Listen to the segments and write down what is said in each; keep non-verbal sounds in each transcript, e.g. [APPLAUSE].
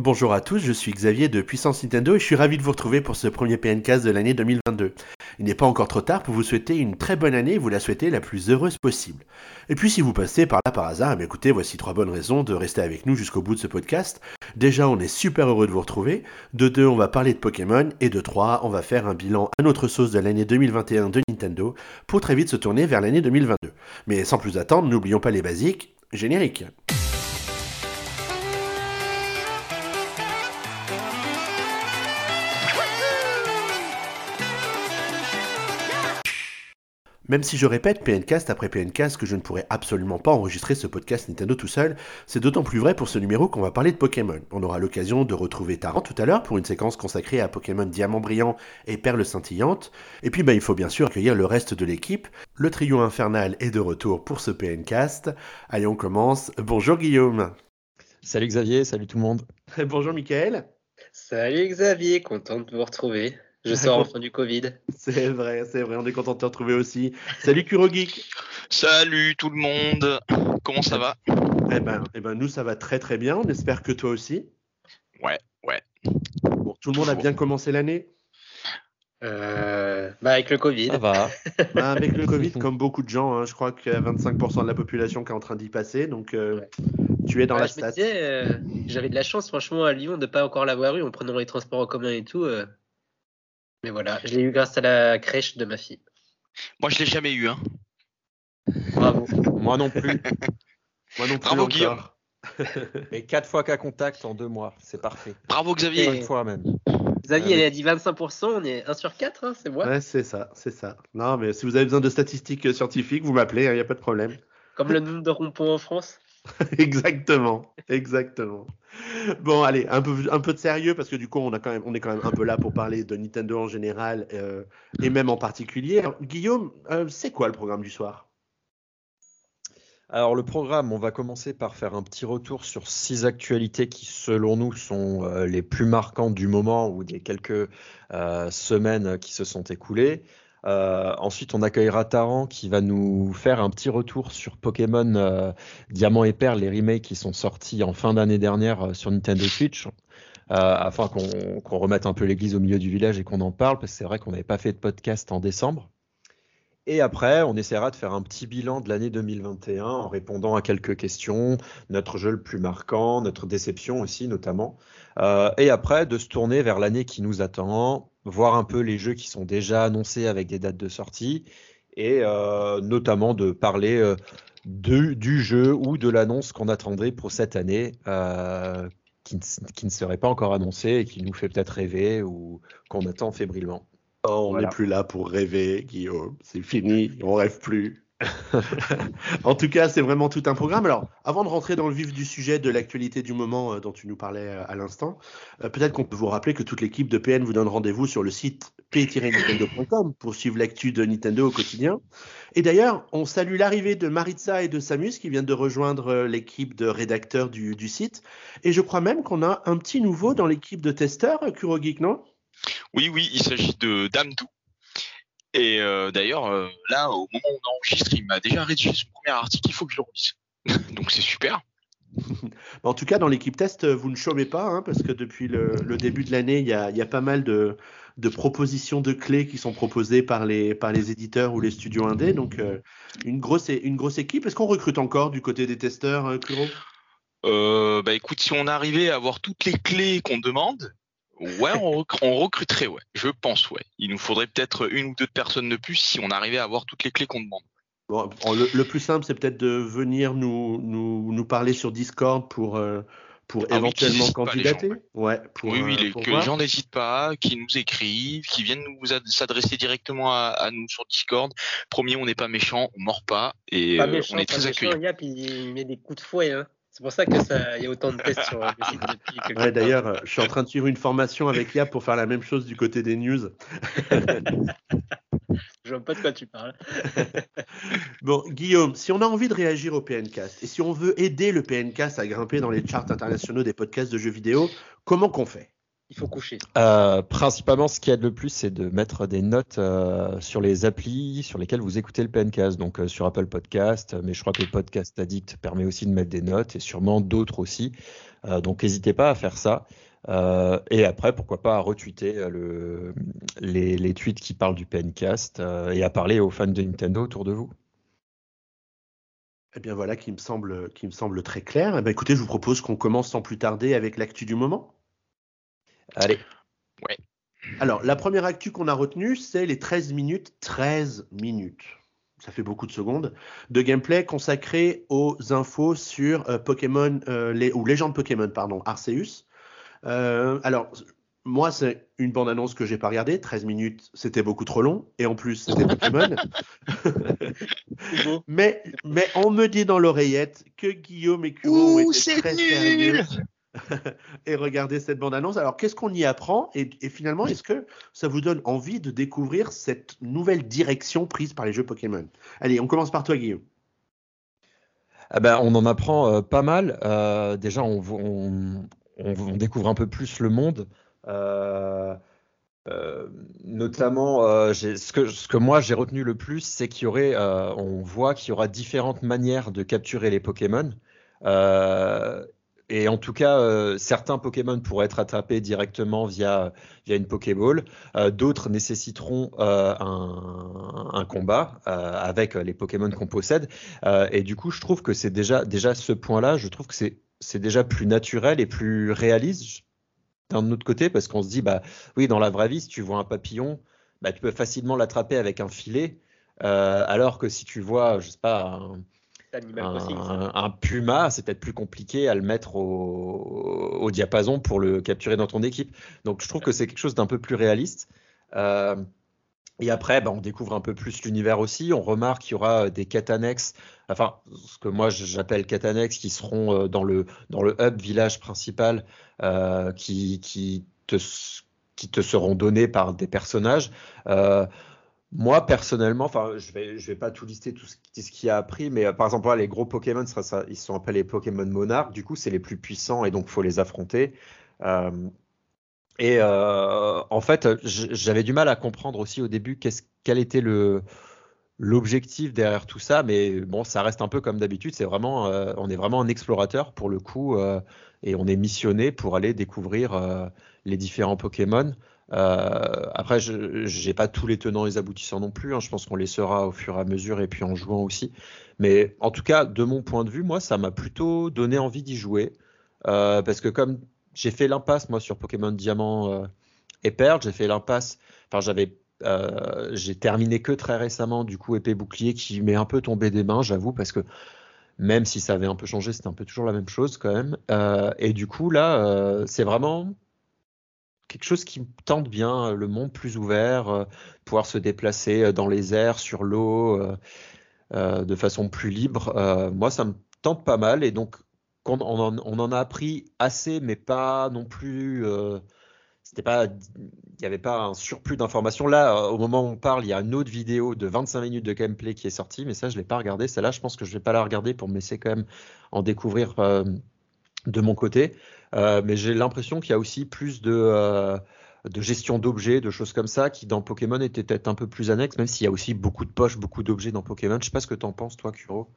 Bonjour à tous, je suis Xavier de Puissance Nintendo et je suis ravi de vous retrouver pour ce premier PNcast de l'année 2022. Il n'est pas encore trop tard pour vous souhaiter une très bonne année et vous la souhaiter la plus heureuse possible. Et puis si vous passez par là par hasard, eh écoutez, voici trois bonnes raisons de rester avec nous jusqu'au bout de ce podcast. Déjà, on est super heureux de vous retrouver. De deux, on va parler de Pokémon. Et de trois, on va faire un bilan à notre sauce de l'année 2021 de Nintendo pour très vite se tourner vers l'année 2022. Mais sans plus attendre, n'oublions pas les basiques. Générique. Même si je répète PNcast après PNcast que je ne pourrais absolument pas enregistrer ce podcast Nintendo tout seul, c'est d'autant plus vrai pour ce numéro qu'on va parler de Pokémon. On aura l'occasion de retrouver Tarant tout à l'heure pour une séquence consacrée à Pokémon Diamant Brillant et Perle Scintillante. Et puis bah, il faut bien sûr accueillir le reste de l'équipe. Le trio infernal est de retour pour ce PNcast. Allez, on commence. Bonjour Guillaume. Salut Xavier, salut tout le monde. [LAUGHS] Bonjour Mickaël. Salut Xavier, content de vous retrouver. Je sors enfin du Covid. C'est vrai, c'est vrai, on est content de te retrouver aussi. Salut Kurogeek. Salut tout le monde. Comment ça va? Eh ben, eh ben, nous ça va très très bien. On espère que toi aussi. Ouais, ouais. Bon, tout le monde a bien commencé l'année? Euh, bah avec le Covid. Ça va. [LAUGHS] bah avec le Covid, [LAUGHS] comme beaucoup de gens, hein, je crois qu'il y a 25% de la population qui est en train d'y passer. Donc euh, tu es dans bah, la je stat. euh, J'avais de la chance, franchement, à Lyon de ne pas encore l'avoir eu en prenant les transports en commun et tout. Mais voilà, je l'ai eu grâce à la crèche de ma fille. Moi, je l'ai jamais eu. Hein. Bravo. Moi non plus. Moi non plus Bravo, encore. Guillaume. [LAUGHS] Et quatre fois cas contact en deux mois, c'est parfait. Bravo Xavier. Fois même. Xavier, Ah elle a dit 25%, on est 1 sur 4, hein, c'est moi. Ouais, c'est ça, c'est ça. Non, mais si vous avez besoin de statistiques euh, scientifiques, vous m'appelez, il n'y a pas de problème. Comme le nombre de ronds-points en France. [LAUGHS] exactement, exactement. Bon, allez, un peu, un peu de sérieux parce que du coup, on, a quand même, on est quand même un peu là pour parler de Nintendo en général euh, et même en particulier. Guillaume, euh, c'est quoi le programme du soir? Alors le programme, on va commencer par faire un petit retour sur six actualités qui, selon nous, sont euh, les plus marquantes du moment ou des quelques semaines qui se sont écoulées. Euh, ensuite, on accueillera Taran qui va nous faire un petit retour sur Pokémon euh, Diamant et Perle, les remakes qui sont sortis en fin d'année dernière euh, sur Nintendo Switch, afin qu'on qu'on remette un peu l'église au milieu du village et qu'on en parle, parce que c'est vrai qu'on n'avait pas fait de podcast en décembre. Et après, on essaiera de faire un petit bilan de l'année 2021 en répondant à quelques questions, notre jeu le plus marquant, notre déception aussi notamment. Euh, et après, de se tourner vers l'année qui nous attend, voir un peu les jeux qui sont déjà annoncés avec des dates de sortie, et euh, notamment de parler euh, du jeu ou de l'annonce qu'on attendrait pour cette année, qui, ne, serait pas encore annoncé et qui nous fait peut-être rêver ou qu'on attend fébrilement. Oh, On n'est Voilà. plus là pour rêver, Guillaume. C'est fini, [LAUGHS] on rêve plus. en tout cas, c'est vraiment tout un programme. Alors, avant de rentrer dans le vif du sujet de l'actualité du moment euh, dont tu nous parlais euh, à l'instant, euh, peut-être qu'on peut vous rappeler que toute l'équipe de PN vous donne rendez-vous sur le site p-nintendo.com pour suivre l'actu de Nintendo au quotidien. Et d'ailleurs, on salue l'arrivée de Maritza et de Samus qui viennent de rejoindre l'équipe de rédacteurs du, du site. Et je crois même qu'on a un petit nouveau dans l'équipe de testeurs, euh, Kurogeek, non? Oui, oui, il s'agit de Damdou. Et euh, d'ailleurs, euh, là, au moment où on enregistre, il m'a déjà rédigé son premier article, il faut que je le relise. [LAUGHS] Donc c'est super. [LAUGHS] En tout cas, dans l'équipe test, vous ne chômez pas, hein, parce que depuis le, le début de l'année, il y a, il y a pas mal de, de propositions de clés qui sont proposées par les, par les éditeurs ou les studios indés. Donc, euh, une, grosse, une grosse équipe. Est-ce qu'on recrute encore du côté des testeurs, Kuro Euh, bah écoute, si on arrivait à avoir toutes les clés qu'on demande, ouais, on, rec- on recruterait, ouais. Je pense, ouais. Il nous faudrait peut-être une ou deux personnes de plus si on arrivait à avoir toutes les clés qu'on demande. Bon, le, le plus simple, c'est peut-être de venir nous, nous, nous parler sur Discord pour, euh, pour Ah éventuellement gens, candidater. ouais, pour, oui, oui, euh, les- pour que voir. les gens n'hésitent pas, qu'ils nous écrivent, qu'ils viennent nous ad- s'adresser directement à, à nous sur Discord. Promis, on n'est pas méchant, on mord pas et Pas euh, méchant, on est pas très accueillant. Yap, il met des coups de fouet. Hein. C'est pour ça que ça, y a autant de tests sur le site depuis quelques Ouais, d'ailleurs, euh, je suis en train de suivre une formation avec Yap pour faire la même chose du côté des news. [LAUGHS] Je vois pas de quoi tu parles. [LAUGHS] Bon, Guillaume, si on a envie de réagir au PNcast et si on veut aider le PNcast à grimper dans les charts internationaux des podcasts de jeux vidéo, comment qu'on fait? Il faut coucher. Euh, principalement, ce qui aide le plus, c'est de mettre des notes euh, sur les applis sur lesquelles vous écoutez le PNcast. Donc euh, sur Apple Podcast, mais je crois que le Podcast Addict permet aussi de mettre des notes et sûrement d'autres aussi. Euh, donc n'hésitez pas à faire ça. Euh, et après, pourquoi pas à retweeter le, les, les tweets qui parlent du PNcast euh, et à parler aux fans de Nintendo autour de vous. Eh bien voilà qui me semble, qui me semble très clair. Eh bien, écoutez, je vous propose qu'on commence sans plus tarder avec l'actu du moment. Allez. Alors, la première actu qu'on a retenue, c'est les 13 minutes, 13 minutes, ça fait beaucoup de secondes, de gameplay consacré aux infos sur euh, Pokémon, euh, les, ou Légende Pokémon, pardon, Arceus. Euh, alors, moi, c'est une bande-annonce que j'ai pas regardée, 13 minutes, c'était beaucoup trop long, et en plus, c'était [LAUGHS] Pokémon. Mais, mais on me dit dans l'oreillette que Guillaume et Kuro Ouh, c'est très nul. sérieux [LAUGHS] et regardez cette bande-annonce. Alors, qu'est-ce qu'on y apprend et, et finalement, est-ce que ça vous donne envie de découvrir cette nouvelle direction prise par les jeux Pokémon? Allez, on commence par toi, Guillaume. Ah ben, on en apprend euh, pas mal. Euh, déjà, on, vo- on- on- on découvre un peu plus le monde. Euh, notamment, ce que, ce que moi j'ai retenu le plus, c'est qu'il y aurait, on voit qu'il y aura différentes manières de capturer les Pokémon. Euh, et en tout cas, euh, certains Pokémon pourraient être attrapés directement via, via une Pokéball. Euh, D'autres nécessiteront euh, un, combat euh, avec les Pokémon qu'on possède. Et du coup, je trouve que c'est déjà, déjà ce point-là, je trouve que c'est, déjà plus naturel et plus réaliste d'un autre côté, parce qu'on se dit, bah oui, dans la vraie vie, si tu vois un papillon, bah, tu peux facilement l'attraper avec un filet, alors que si tu vois, je sais pas, un, Animal Crossing, ça. un, puma, c'est peut-être plus compliqué à le mettre au, au diapason pour le capturer dans ton équipe. Donc je trouve que c'est quelque chose d'un peu plus réaliste. Euh, et après, bah, on découvre un peu plus l'univers aussi. On remarque qu'il y aura des quêtes annexes, enfin ce que moi j'appelle quêtes annexes, qui seront euh, dans le dans le hub village principal, euh, qui qui te qui te seront données par des personnages. Euh, moi, personnellement, enfin, je vais, je vais pas tout lister tout ce, ce qu'il a appris, mais euh, par exemple, voilà, les gros Pokémon, ça, ça- ils sont appelés Pokémon monarques. Du coup, c'est les plus puissants et donc faut les affronter. Euh, et euh, en fait, j'avais du mal à comprendre aussi au début quel était le l'objectif derrière tout ça, mais bon, ça reste un peu comme d'habitude. C'est vraiment, on est vraiment un explorateur pour le coup, et on est missionné pour aller découvrir les différents Pokémon. Euh, après, je j'ai pas tous les tenants et les aboutissants non plus. hein. Je pense qu'on les saura au fur et à mesure et puis en jouant aussi. Mais en tout cas, de mon point de vue, moi, ça m'a plutôt donné envie d'y jouer Euh, parce que comme j'ai fait l'impasse moi sur Pokémon Diamant euh, et Perle, j'ai fait l'impasse. Enfin, j'avais j'ai terminé que très récemment du coup épée bouclier qui m'est un peu tombé des mains, j'avoue, parce que même si ça avait un peu changé, c'était un peu toujours la même chose quand même. Et du coup là, c'est vraiment quelque chose qui tente bien, euh, le monde plus ouvert, euh, pouvoir se déplacer euh, dans les airs, sur l'eau, de façon plus libre. Moi, ça me tente pas mal et donc on en, a appris assez, mais pas non plus. c'était pas, il n'y avait pas un surplus d'informations. Là, au moment où on parle, il y a une autre vidéo de 25 minutes de gameplay qui est sortie, mais ça, je l'ai pas regardé. Celle-là, je pense que je vais pas la regarder pour me laisser quand même en découvrir de mon côté. Euh, mais j'ai l'impression qu'il y a aussi plus de, euh, de gestion d'objets, de choses comme ça, qui dans Pokémon étaient peut-être un peu plus annexes, même s'il y a aussi beaucoup de poches, beaucoup d'objets dans Pokémon. Je sais pas ce que t'en penses, toi, Kuro.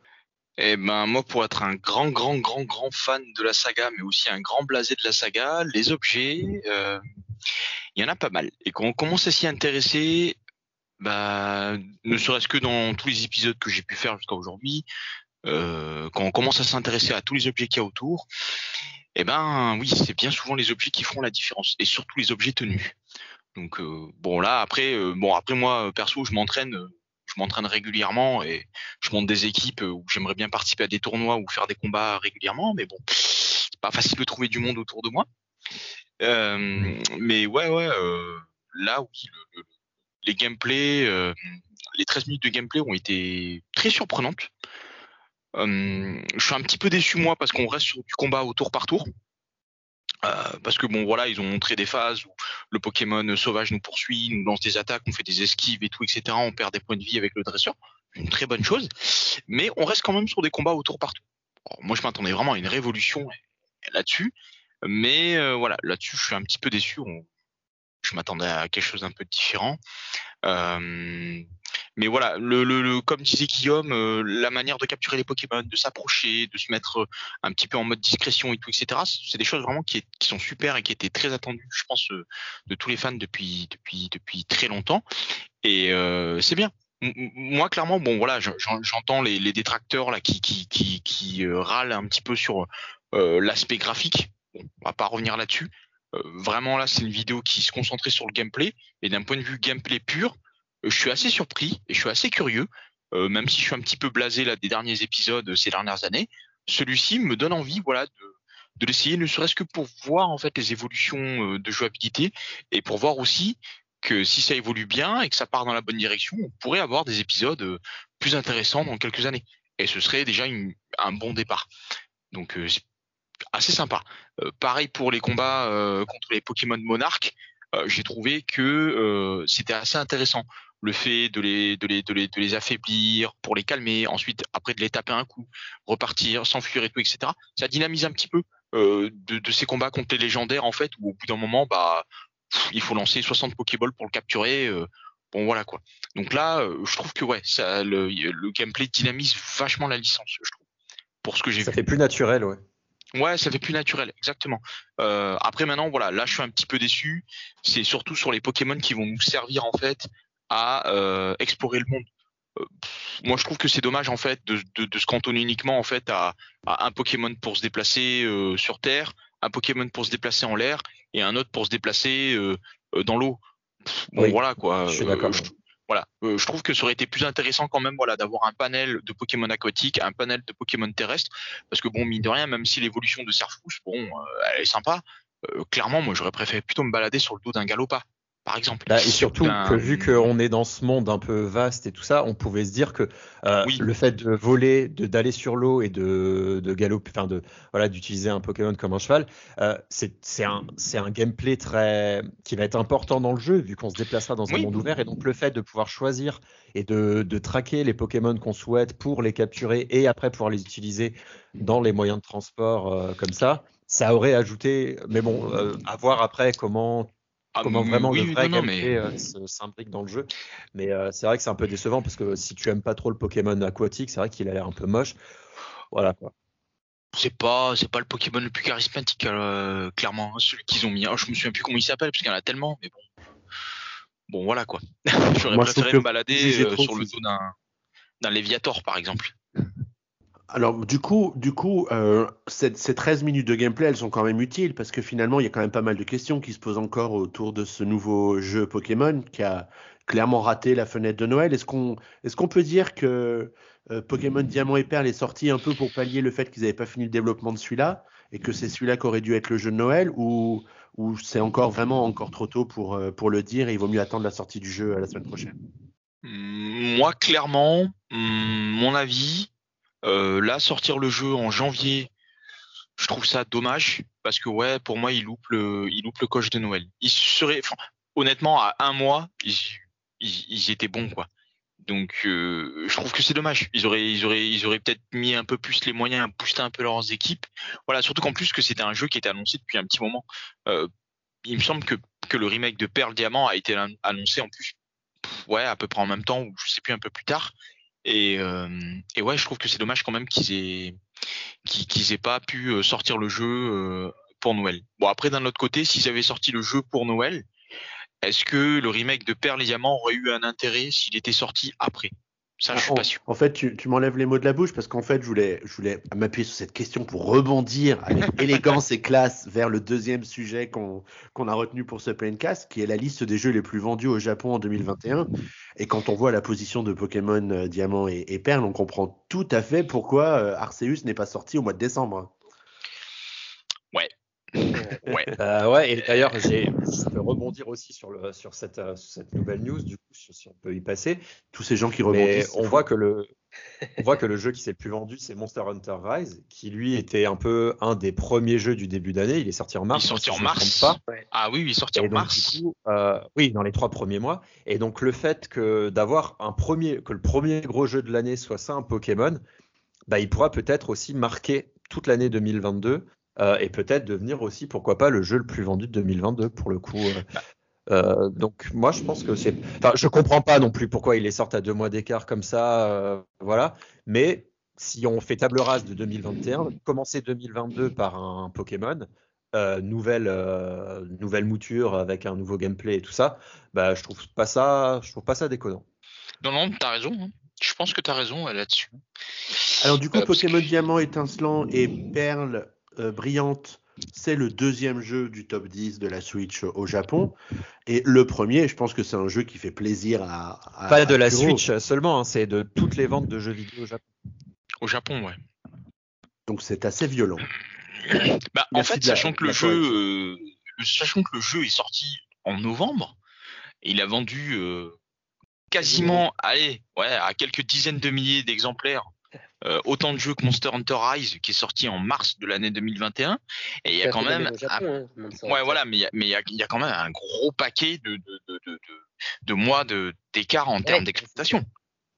Eh ben moi pour être un grand grand grand grand fan de la saga mais aussi un grand blasé de la saga, les objets, euh, il y en a pas mal. Et quand on commence à s'y intéresser, bah ne serait-ce que dans tous les épisodes que j'ai pu faire jusqu'à aujourd'hui, euh, quand on commence à s'intéresser à tous les objets qu'il y a autour, eh ben oui c'est bien souvent les objets qui feront la différence et surtout les objets tenus. Donc euh, bon là après euh, bon après moi perso je m'entraîne euh, je m'entraîne régulièrement et je monte des équipes où j'aimerais bien participer à des tournois ou faire des combats régulièrement, mais bon, c'est pas facile de trouver du monde autour de moi. Mais ouais, ouais, là oui, le- le- les gameplays, les 13 minutes de gameplay ont été très surprenantes. Euh, je suis un petit peu déçu moi parce qu'on reste sur du combat au tour par tour. Euh, parce que bon voilà, ils ont montré des phases où le Pokémon sauvage nous poursuit, nous lance des attaques, on fait des esquives et tout, etc. On perd des points de vie avec le dresseur, une très bonne chose. Mais on reste quand même sur des combats au tour par tour. Moi, je m'attendais vraiment à une révolution là-dessus. Mais euh, voilà, là-dessus, je suis un petit peu déçu. Je m'attendais à quelque chose d'un peu différent. Mais voilà, le, le, comme disait Guillaume, euh, la manière de capturer les Pokémon, de s'approcher, de se mettre un petit peu en mode discrétion et tout, etc. C'est des choses vraiment qui, sont super et qui étaient très attendues, je pense, de tous les fans depuis depuis depuis très longtemps. Et c'est bien moi clairement bon voilà j'entends les, détracteurs là qui qui qui, euh, râlent un petit peu sur euh, l'aspect graphique bon, on va pas revenir là-dessus euh, vraiment là c'est une vidéo qui se concentrait sur le gameplay et d'un point de vue gameplay pur je suis assez surpris et je suis assez curieux même si je suis un petit peu blasé là des derniers épisodes ces dernières années celui-ci me donne envie voilà de l'essayer ne serait-ce que pour voir en fait les évolutions de jouabilité et pour voir aussi que si ça évolue bien et que ça part dans la bonne direction, on pourrait avoir des épisodes euh, plus intéressants dans quelques années. Et ce serait déjà un bon départ. Donc euh, assez sympa. Euh, pareil pour les combats contre les Pokémon Monarques, j'ai trouvé que c'était assez intéressant. Le fait de les, de, les, de, les, de les affaiblir pour les calmer, ensuite après de les taper un coup, repartir, s'enfuir et tout, etc. Ça dynamise un petit peu de, de, ces combats contre les légendaires en fait, où au bout d'un moment, bah il faut lancer 60 Pokéballs pour le capturer. Euh, bon voilà quoi. Donc là, euh, je trouve que ouais, ça, le, le, gameplay dynamise vachement la licence, je trouve. Pour ce que j'ai vu. Ça fait plus naturel, ouais. Ouais, ça fait plus naturel, exactement. Euh, après maintenant, voilà, là je suis un petit peu déçu. C'est surtout sur les Pokémon qui vont nous servir en fait à euh, explorer le monde. Euh, moi, je trouve que c'est dommage en fait de, de, de, se cantonner uniquement en fait à, à un Pokémon pour se déplacer euh, sur Terre, un Pokémon pour se déplacer en l'air et un autre pour se déplacer dans l'eau. Bon, voilà quoi. Je suis d'accord. Voilà, je trouve que ça aurait été plus intéressant quand même, voilà, d'avoir un panel de Pokémon aquatiques, un panel de Pokémon terrestres, parce que bon, mine de rien, même si l'évolution de Serfous, bon, elle est sympa. clairement, moi, j'aurais préféré plutôt me balader sur le dos d'un Galopa par exemple. Bah, et surtout que vu qu'on est dans ce monde un peu vaste et tout ça, on pouvait se dire que euh, le fait de voler, de d'aller sur l'eau et de, de galoper, enfin de voilà d'utiliser un Pokémon comme un cheval, euh, c'est un un gameplay très qui va être important dans le jeu vu qu'on se déplacera dans un monde ouvert et donc le fait de pouvoir choisir et de, de traquer les Pokémon qu'on souhaite pour les capturer et après pouvoir les utiliser dans les moyens de transport euh, comme ça, ça aurait ajouté. Mais bon, euh, à voir après comment ah, comment vraiment le vrai gameplay euh, s'imbrique dans le jeu. Mais euh, c'est vrai que c'est un peu décevant parce que si tu aimes pas trop le Pokémon aquatique, c'est vrai qu'il a l'air un peu moche. Voilà quoi. C'est pas, c'est pas le Pokémon le plus charismatique, euh, clairement, hein, celui qu'ils ont mis. je me souviens plus comment il s'appelle parce qu'il y en a tellement, mais bon. Bon, voilà quoi. [LAUGHS] J'aurais préféré me balader sur le dos d'un Léviator, par exemple. Alors du coup, du coup, euh, ces, 13 minutes de gameplay, elles sont quand même utiles parce que finalement, il y a quand même pas mal de questions qui se posent encore autour de ce nouveau jeu Pokémon qui a clairement raté la fenêtre de Noël. Est-ce qu'on est peut dire que euh, Pokémon Diamant et Perle est sorti un peu pour pallier le fait qu'ils n'avaient pas fini le développement de celui-là et que c'est celui-là qui aurait dû être le jeu de Noël ou, c'est encore vraiment encore trop tôt pour, euh, pour le dire et il vaut mieux attendre la sortie du jeu à la semaine prochaine? Moi, clairement, hmm, mon avis, là, sortir le jeu en janvier, je trouve ça dommage parce que ouais, pour moi, il loupe le, il loupe le coche de Noël. Il serait, honnêtement, à un mois, ils, ils, étaient bons quoi. Donc, euh, je trouve que c'est dommage. Ils auraient, ils auraient, ils auraient peut-être mis un peu plus les moyens à booster un peu leurs équipes. Voilà, surtout qu'en plus que c'était un jeu qui était annoncé depuis un petit moment. Euh, il me semble que, que le remake de Pearl Diamant a été annoncé en plus, ouais, à peu près en même temps ou je sais plus un peu plus tard. Et, euh, et ouais, je trouve que c'est dommage quand même qu'ils aient qu'ils aient pas pu euh, sortir le jeu euh, pour Noël. Bon après d'un autre côté, s'ils avaient sorti le jeu pour Noël, est-ce que le remake de Perle et Diamant aurait eu un intérêt s'il était sorti après? Ça, je suis pas sûr. En fait, tu, tu m'enlèves les mots de la bouche parce qu'en fait, je voulais, je voulais m'appuyer sur cette question pour rebondir avec [LAUGHS] élégance et classe vers le deuxième sujet qu'on a retenu pour ce Plaincast, qui est la liste des jeux les plus vendus au Japon en 2021. Et quand on voit la position de Pokémon euh, Diamant et, et, Perle, on comprend tout à fait pourquoi euh, Arceus n'est pas sorti au mois de décembre. Ouais, ouais. [LAUGHS] Euh, ouais, et d'ailleurs, je peux rebondir aussi sur, le, sur cette, euh, cette nouvelle news, du coup, si on peut y passer. Tous ces gens qui rebondissent. on voit, que le, [LAUGHS] on voit que le jeu qui s'est le plus vendu, c'est Monster Hunter Rise, qui lui était un peu un des premiers jeux du début d'année. Il est sorti en mars. Il est sorti en mars. Pas. Ah oui, il est sorti en mars. coup, euh, oui, dans les trois premiers mois. Et donc, le fait que d'avoir un premier, que le premier gros jeu de l'année soit ça, un Pokémon, bah, il pourra peut-être aussi marquer toute l'année 2022 euh, et peut-être devenir aussi, pourquoi pas, le jeu le plus vendu de 2022 pour le coup. euh. Euh, donc moi je pense que c'est, enfin je comprends pas non plus pourquoi ils les sortent à deux mois d'écart comme ça, euh, voilà. Mais si on fait table rase de 2021, commencer 2022 par un Pokémon, euh, nouvelle euh, nouvelle mouture avec un nouveau gameplay et tout ça, bah je trouve pas ça, je trouve pas ça déconnant. Non, non, t'as raison. hein. Je pense que t'as raison là-dessus. Alors du coup, Euh, Pokémon que- Diamant étincelant et Perle euh, brillante, c'est le deuxième jeu du top 10 de la Switch au Japon. Et le premier, je pense que c'est un jeu qui fait plaisir à... à- Pas à de la Kuro. Switch seulement, hein, c'est de toutes les ventes de jeux vidéo au Japon. Au Japon, ouais. Donc c'est assez violent. [COUGHS] Bah, en fait, la- sachant que le jeu, euh, sachant que le jeu est sorti en novembre, et il a vendu euh, quasiment, allez, ouais, à quelques dizaines de milliers d'exemplaires, euh, autant de jeux que Monster Hunter Rise, qui est sorti en mars de l'année 2021, et il y a un quand même, Japon, hein, un- ouais, voilà, mais il y a, y y quand même un gros paquet de de, de, de, mois de d'écart en termes d'exploitation.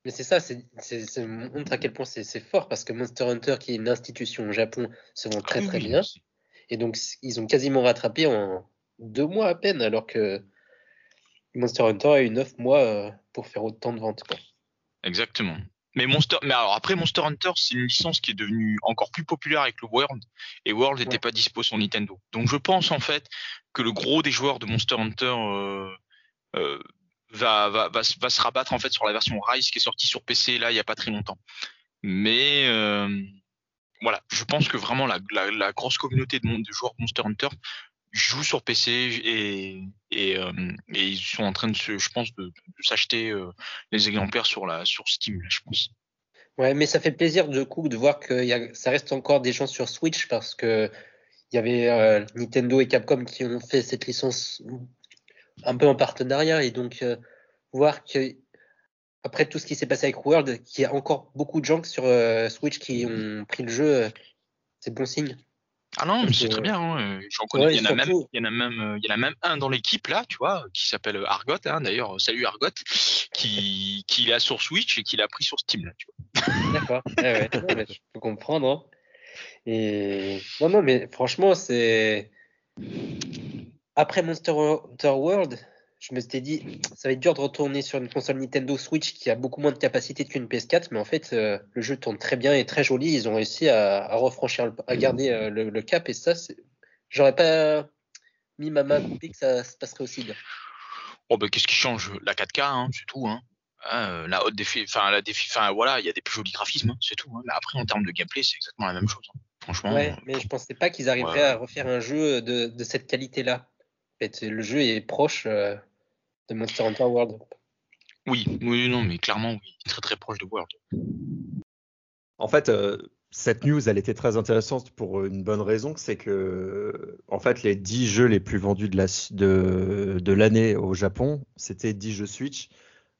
Mais c'est ça, c'est, montre à quel point c'est, fort parce que Monster Hunter, qui est une institution au Japon, se vend très Ah très oui. bien. Et donc, ils ont quasiment rattrapé en deux mois à peine, alors que Monster Hunter a eu neuf mois euh, pour faire autant de ventes. Quoi. Exactement. Mais Monster, mais alors après Monster Hunter, c'est une licence qui est devenue encore plus populaire avec le World, et World n'était Ouais. pas dispo sur Nintendo. Donc je pense en fait que le gros des joueurs de Monster Hunter euh, euh, va, va, va, se- va se rabattre en fait sur la version Rise qui est sortie sur PC là il y a pas très longtemps. Mais euh, voilà, je pense que vraiment la, la, la grosse communauté de, de joueurs de Monster Hunter joue sur PC euh, et ils sont en train de je pense, de, s'acheter euh, les exemplaires sur la sur Steam, je pense. Ouais, mais ça fait plaisir de coup de voir que ça reste encore des gens sur Switch parce que il y avait euh, Nintendo et Capcom qui ont fait cette licence un peu en partenariat et donc euh, voir que après tout ce qui s'est passé avec World, qu'il y a encore beaucoup de gens sur Switch qui ont pris le jeu, c'est bon signe. Ah non, mais c'est très bien. Hein. euh, J'en connais. Ouais, il, y en a même, surtout- il y en a même, euh, il y en a même un dans l'équipe là, tu vois, qui s'appelle Argot. Hein, D'ailleurs, salut Argot, qui qui l'a sur Switch et qui l'a pris sur Steam là, tu vois. D'accord. Ouais, [LAUGHS] ouais. Je peux comprendre. hein. Et non, non, mais franchement, c'est après Monster Hunter World, je me suis dit, ça va être dur de retourner sur une console Nintendo Switch qui a beaucoup moins de capacité qu'une PS4, mais en fait, euh, le jeu tourne très bien et très joli. Ils ont réussi à, à refranchir, le- à garder euh, le, le cap et ça, j'aurais pas mis ma main à couper que ça se passerait aussi bien. Oh bah qu'est-ce qui change? La 4K, hein, c'est tout. Hein. Hein, euh, la haute défi, enfin la défi, enfin voilà, il y a des plus jolis graphismes, hein, c'est tout. Après, en termes de gameplay, c'est exactement la même chose. Franchement. Ouais, mais je pensais pas qu'ils arriveraient Ouais. à refaire un jeu de, de cette qualité-là. Le jeu est proche euh, de Monster Hunter World. Oui, oui, non, mais clairement, oui, très très proche de World. En fait, euh, cette news, elle était très intéressante pour une bonne raison, c'est que, en fait, les 10 jeux les plus vendus de la- de, de l'année au Japon, c'était 10 jeux Switch.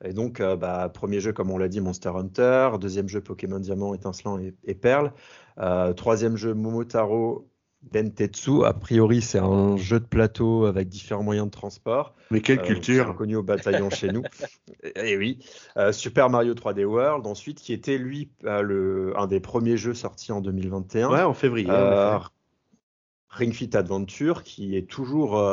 Et donc, euh, bah, premier jeu, comme on l'a dit, Monster Hunter. Deuxième jeu, Pokémon Diamant, Étincelant et, et Perle. Euh, troisième jeu, Momotaro Dentetsu. A priori, c'est un jeu de plateau avec différents moyens de transport. Mais quelle Euh, culture connu au bataillon chez nous. [LAUGHS] Et, oui. Euh, Super Mario 3D World, ensuite, qui était lui euh, le, un des premiers jeux sortis en 2021. Ouais, en février. Ring Fit Adventure, qui est toujours,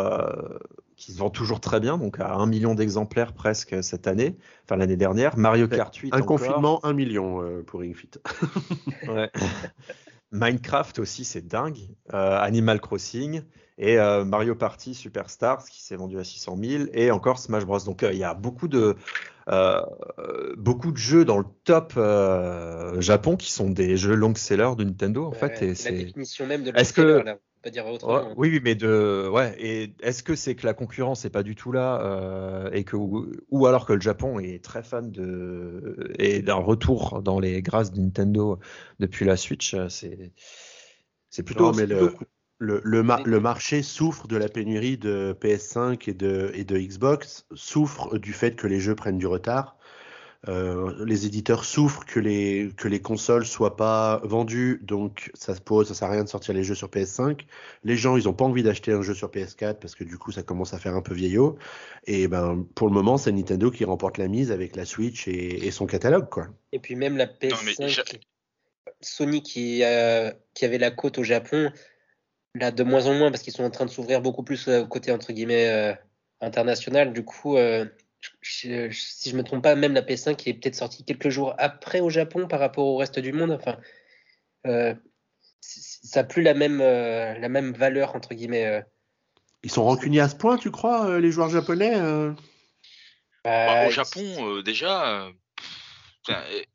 qui se vend toujours très bien, donc à un million d'exemplaires presque cette année, enfin l'année dernière. Mario Kart 8 Un encore. confinement, un million pour Ring Fit. Ouais. [LAUGHS] Minecraft aussi, c'est dingue. Euh, Animal Crossing et euh, Mario Party Superstars qui s'est vendu à 600 000 et encore Smash Bros. Donc euh, il y a beaucoup de beaucoup de jeux dans le top Japon qui sont des jeux long sellers de Nintendo en fait. Et la c'est définition même de Est-ce que- long-seller, là. Dire autrement. oui, oui, mais de ouais. Et est-ce que c'est que la concurrence n'est pas du tout là euh, et que ou alors que le Japon est très fan de et d'un retour dans les grâces de Nintendo depuis la Switch, euh, c'est c'est plutôt. Non, mais c'est le, plutôt cool. le, le, ma- Mais- le marché souffre de la pénurie de PS5 et de, et de Xbox, souffre du fait que les jeux prennent du retard. Euh, les éditeurs souffrent que les, que les consoles soient pas vendues, donc ça se pose, ça sert à rien de sortir les jeux sur PS5. Les gens, ils ont pas envie d'acheter un jeu sur PS4 parce que du coup, ça commence à faire un peu vieillot. Et ben, pour le moment, c'est Nintendo qui remporte la mise avec la Switch et, et son catalogue, quoi. Et puis même la PS5, mais j'a- Sony qui, euh, qui avait la côte au Japon, là, de moins en moins, parce qu'ils sont en train de s'ouvrir beaucoup plus au côté, entre guillemets, international. Du coup, si je me trompe pas, même la PS5 qui est peut-être sortie quelques jours après au Japon par rapport au reste du monde. Enfin, ça n'a plus la même, la même valeur, entre guillemets. Ils sont rancuniers à ce point, tu crois, les joueurs japonais bah, bah, Au Japon, déjà,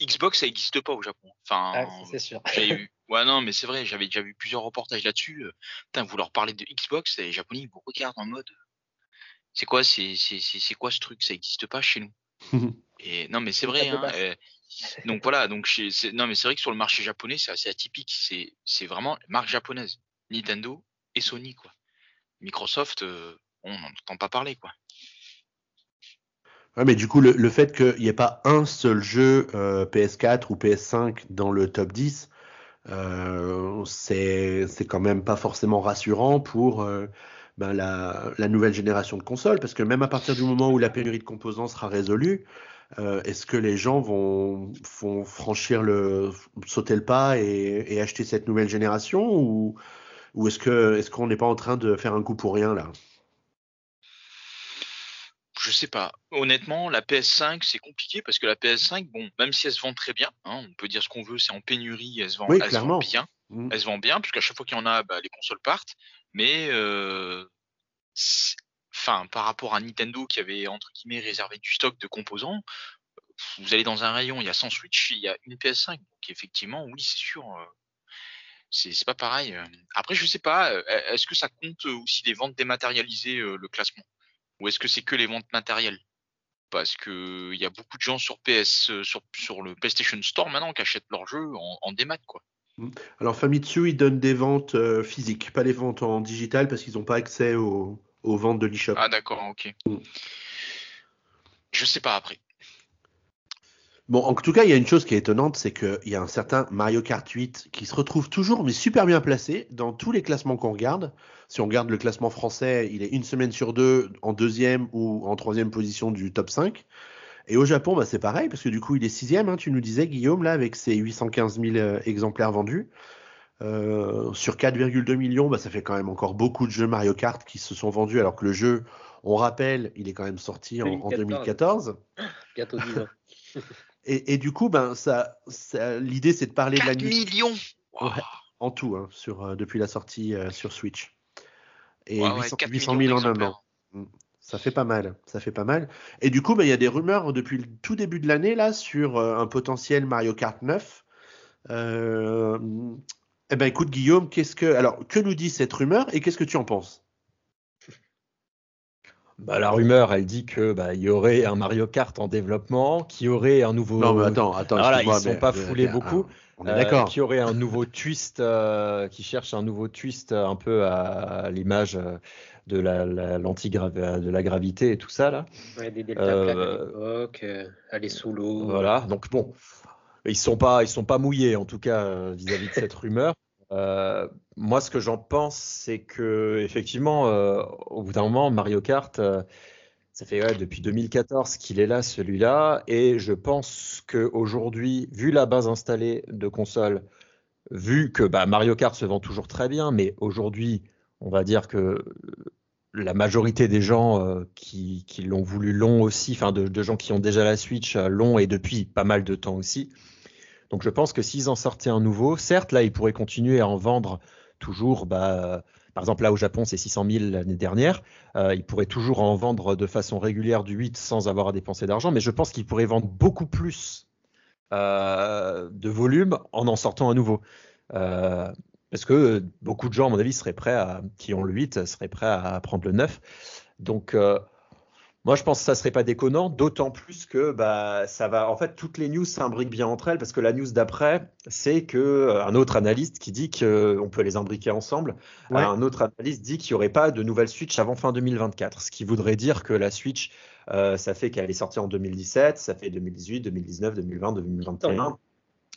Xbox, ça n'existe pas au Japon. Enfin, ah, c'est sûr. eu... Ouais, non, mais c'est vrai, j'avais déjà vu plusieurs reportages là-dessus. vous leur parlez de Xbox, les Japonais, ils vous regardent en mode c'est quoi, c'est, c'est, quoi ce truc? Ça n'existe pas chez nous. [LAUGHS] Et non, mais c'est vrai. Hein, euh, donc voilà, donc c'est, non, mais c'est vrai que sur le marché japonais, c'est assez atypique. C'est, c'est vraiment marque japonaise, Nintendo et Sony, quoi. Microsoft, euh, on n'en entend pas parler, quoi. Ouais, mais du coup, le, fait qu'il n'y ait pas un seul jeu euh, PS4 ou PS5 dans le top 10, c'est, c'est quand même pas forcément rassurant pour ben, la, la, nouvelle génération de consoles, parce que même à partir du moment où la pénurie de composants sera résolue, euh, est-ce que les gens vont, vont, franchir le, sauter le pas et, et acheter cette nouvelle génération, ou, ou est-ce que est-ce qu'on n'est pas en train de faire un coup pour rien là? Je sais pas. Honnêtement, la PS5, c'est compliqué parce que la PS5, bon, même si elle se vend très bien, hein, on peut dire ce qu'on veut, c'est en pénurie, elle se vend, elle se vend bien. Mmh. Elle se vend bien, puisqu'à chaque fois qu'il y en a, bah, les consoles partent. Mais euh, par rapport à Nintendo qui avait entre guillemets réservé du stock de composants, vous allez dans un rayon, il y a 100 Switch, il y a une PS5. Donc effectivement, oui, c'est sûr. Euh, c'est pas pareil. Euh. Après, je sais pas, est-ce que ça compte aussi les ventes dématérialisées, le classement? Ou est-ce que c'est que les ventes matérielles? Parce qu'il y a beaucoup de gens sur PS, sur, sur le PlayStation Store maintenant qui achètent leurs jeux en, en démat, quoi. Mmh. Alors Famitsu, ils donnent des ventes euh, physiques, pas les ventes en digital parce qu'ils n'ont pas accès aux, ventes de l'eShop. Ah d'accord, ok. Mmh. Je sais pas après. Bon, en tout cas, il y a une chose qui est étonnante, c'est qu'il y a un certain Mario Kart 8 qui se retrouve toujours, mais super bien placé dans tous les classements qu'on regarde. Si on regarde le classement français, il est une semaine sur deux en deuxième ou en troisième position du top 5. Et au Japon, bah, c'est pareil, parce que du coup, il est sixième, hein, tu nous disais, Guillaume, là, avec ses 815 000 euh, exemplaires vendus. Euh, sur 4,2 millions, bah, ça fait quand même encore beaucoup de jeux Mario Kart qui se sont vendus, alors que le jeu, on rappelle, il est quand même sorti en, 2014. Bientôt 10 ans. et, et, du coup, ben, ça, ça l'idée, c'est de parler de la millions En tout, hein, sur, euh, depuis la sortie sur Switch. Et 800, 000 en un an. Ça fait pas mal, ça fait pas mal. Et du coup, bah, il y a des rumeurs depuis le tout début de l'année là sur euh, un potentiel Mario Kart 9. Euh, eh ben, écoute Guillaume, qu'est-ce que alors que nous dit cette rumeur et qu'est-ce que tu en penses? Bah, la rumeur, elle dit que bah, il y aurait un Mario Kart en développement, qui aurait un nouveau. Non, mais attends, attends. Voilà, ils sont pas foulés beaucoup. on est d'accord. Qui aurait un nouveau twist, qui cherche un nouveau twist un peu à, l'image de la, de la gravité et tout ça là. Ouais, des delta euh, à l'époque, euh, aller sous l'eau. Voilà, donc bon, ils sont pas, ils sont pas mouillés en tout cas euh, vis-à-vis de cette [LAUGHS] rumeur. moi, ce que j'en pense, c'est que effectivement, au bout d'un moment, Mario Kart, ça fait depuis 2014 qu'il est là, celui-là, et je pense qu'aujourd'hui, vu la base installée de consoles, vu que bah, Mario Kart se vend toujours très bien, mais aujourd'hui, on va dire que la majorité des gens euh, qui, l'ont voulu long aussi, enfin de, gens qui ont déjà la Switch euh, long et depuis pas mal de temps aussi. Donc je pense que s'ils en sortaient un nouveau, certes là ils pourraient continuer à en vendre toujours, bah, par exemple là au Japon c'est 600 000 l'année dernière, euh, ils pourraient toujours en vendre de façon régulière du 8 sans avoir à dépenser d'argent, mais je pense qu'ils pourraient vendre beaucoup plus de volume en en sortant un nouveau. Parce que beaucoup de gens, à mon avis, seraient prêts à, qui ont le 8, seraient prêts à prendre le 9. Donc, euh, moi, je pense que ça serait pas déconnant, d'autant plus que bah, ça va. En fait, toutes les news s'imbriquent bien entre elles, parce que la news d'après, c'est que euh, un autre analyste qui dit qu'on peut les imbriquer ensemble. Un autre analyste dit qu'il n'y aurait pas de nouvelle Switch avant fin 2024, ce qui voudrait dire que la Switch, euh, ça fait qu'elle est sortie en 2017, ça fait 2018, 2019, 2020, 2021.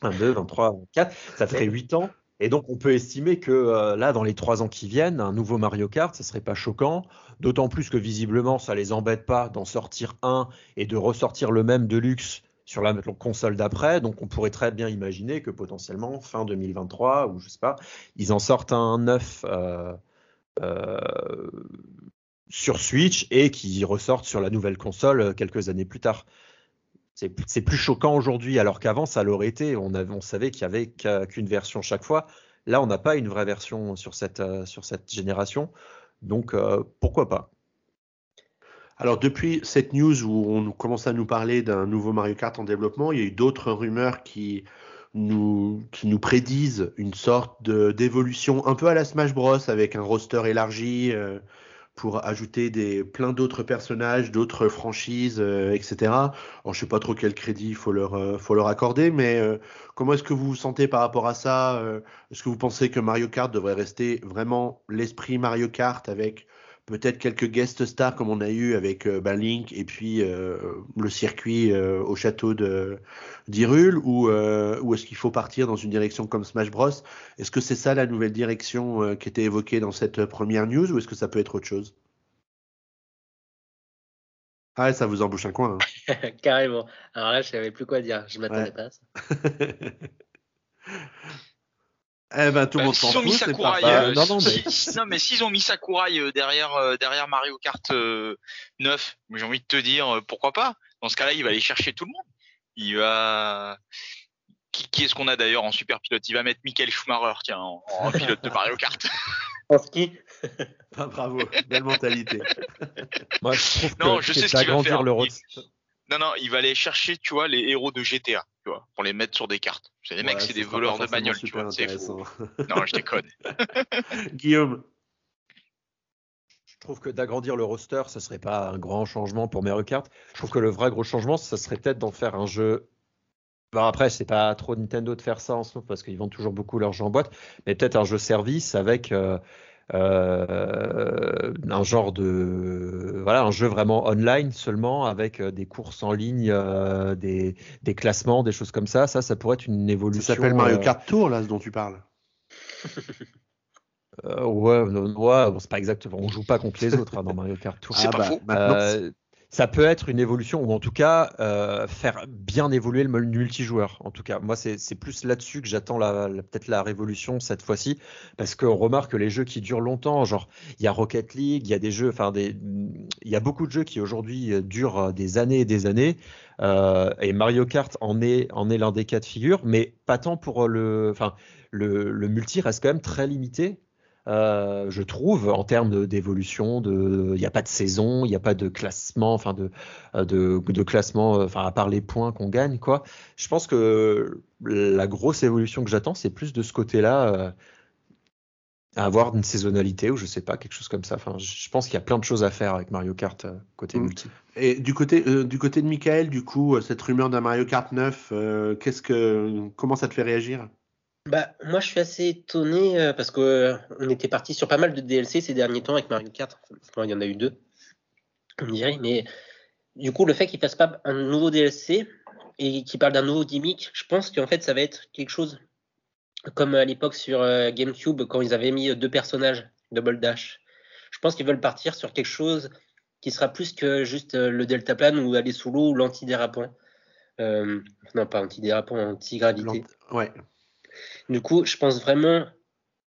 22, 23, 24, ça ferait 8 ans et donc, on peut estimer que euh, là, dans les trois ans qui viennent, un nouveau Mario Kart, ce serait pas choquant. D'autant plus que visiblement, ça les embête pas d'en sortir un et de ressortir le même de luxe sur la console d'après. Donc on pourrait très bien imaginer que potentiellement fin 2023 ou je sais pas, ils en sortent un neuf euh, euh, sur Switch et qui ressortent sur la nouvelle console quelques années plus tard. C'est plus choquant aujourd'hui, alors qu'avant ça l'aurait été. On, avait, on savait qu'il y avait qu'une version chaque fois. Là, on n'a pas une vraie version sur cette, sur cette génération. Donc pourquoi pas? Alors depuis cette news où on commence à nous parler d'un nouveau Mario Kart en développement, il y a eu d'autres rumeurs qui nous, qui nous prédisent une sorte d'évolution un peu à la Smash Bros avec un roster élargi euh, pour ajouter des, plein d'autres personnages, d'autres franchises, euh, etc. Je sais pas trop quel crédit il faut leur, euh, faut leur accorder, mais comment est-ce que vous vous sentez par rapport à ça Est-ce que vous pensez que Mario Kart devrait rester vraiment l'esprit Mario Kart avec peut-être quelques guest stars comme on a eu avec euh, ben, Link et puis euh, le circuit euh, au château de ou, ou est-ce qu'il faut partir dans une direction comme Smash Bros? Est-ce que c'est ça la nouvelle direction qui était évoquée dans cette première news ou est-ce que ça peut être autre chose? Ah, ça vous embouche un coin. Hein. [LAUGHS] Carrément. Alors là, je savais plus quoi dire. Je m'attendais pas à ça. [LAUGHS] Eh ben, tout le bah, monde s'en fout, c'est pas euh, non, non, mais... Si, non, mais s'ils ont mis Sakurai euh, derrière, euh, derrière Mario Kart 9, j'ai envie de te dire, pourquoi pas? Dans ce cas-là, il va aller chercher tout le monde. Il va... Qui, qui est-ce qu'on a d'ailleurs en super pilote? Il va mettre Michael Schumacher, tiens, en, [LAUGHS] pilote de Mario Kart. En ski [LAUGHS] ah, Bravo, belle mentalité. [LAUGHS] Moi, je trouve non, que je sais ce qu'il va faire. Le... Non, non, il va aller chercher, tu vois, les héros de GTA, tu vois, pour les mettre sur des cartes. Les mecs, c'est des voleurs de bagnoles, tu vois. Fou. non, je déconne. [LAUGHS] [LAUGHS] Guillaume. Je trouve que d'agrandir le roster, ce serait pas un grand changement pour Mario Kart. Je trouve que le vrai gros changement, ça serait peut-être d'en faire un jeu. Bon, après, c'est pas trop Nintendo de faire ça en ce moment parce qu'ils vendent toujours beaucoup leur jeux en boîte, mais peut-être un jeu service avec euh, euh, un genre de voilà un jeu vraiment online seulement avec euh, des courses en ligne, euh, des, des, classements, des choses comme ça. Ça, ça pourrait être une évolution. Ça s'appelle Mario Kart Tour là, ce dont tu parles. Euh, ouais, ouais bon, c'est pas exactement. On joue pas contre les autres hein, dans Mario Kart Tour. C'est pas ah, bah, faux ça peut être une évolution ou en tout cas euh, faire bien évoluer le multijoueur. En tout cas, moi c'est plus là-dessus que j'attends peut-être la révolution cette fois-ci parce qu'on remarque que les jeux qui durent longtemps, genre il y a Rocket League, il y a des jeux, enfin il y a beaucoup de jeux qui aujourd'hui euh, durent euh, des années et des années. Et Mario Kart en est l'un des cas de figure, mais pas tant pour le, enfin le multi reste quand même très limité euh, je trouve, en termes d'évolution. Il n'y a pas de saison, il n'y a pas de classement, enfin de, euh, de, de classement, euh, enfin à part les points qu'on gagne, quoi. Je pense que la grosse évolution que j'attends, c'est plus de ce côté-là, avoir une saisonnalité ou je sais pas, quelque chose comme ça. Enfin, je pense qu'il y a plein de choses à faire avec Mario Kart côté mm. multi. Et du côté, du côté de Michael, du coup, cette rumeur d'un Mario Kart 9, qu'est-ce que, comment ça te fait réagir? Bah, moi, je suis assez étonné euh, parce qu'on euh, on était parti sur pas mal de DLC ces derniers temps avec Mario Kart. Enfin, il y en a eu deux, on dirait. Mais du coup, le fait qu'il fasse pas un nouveau DLC et qu'il parle d'un nouveau gimmick, je pense qu'en fait, ça va être quelque chose comme à l'époque sur euh, GameCube quand ils avaient mis deux personnages, Double Dash. Je pense qu'ils veulent partir sur quelque chose qui sera plus que juste le deltaplane ou aller sous l'eau ou l'antidérapant. non, pas antidérapant, anti-gravité. Ouais. Du coup, je pense vraiment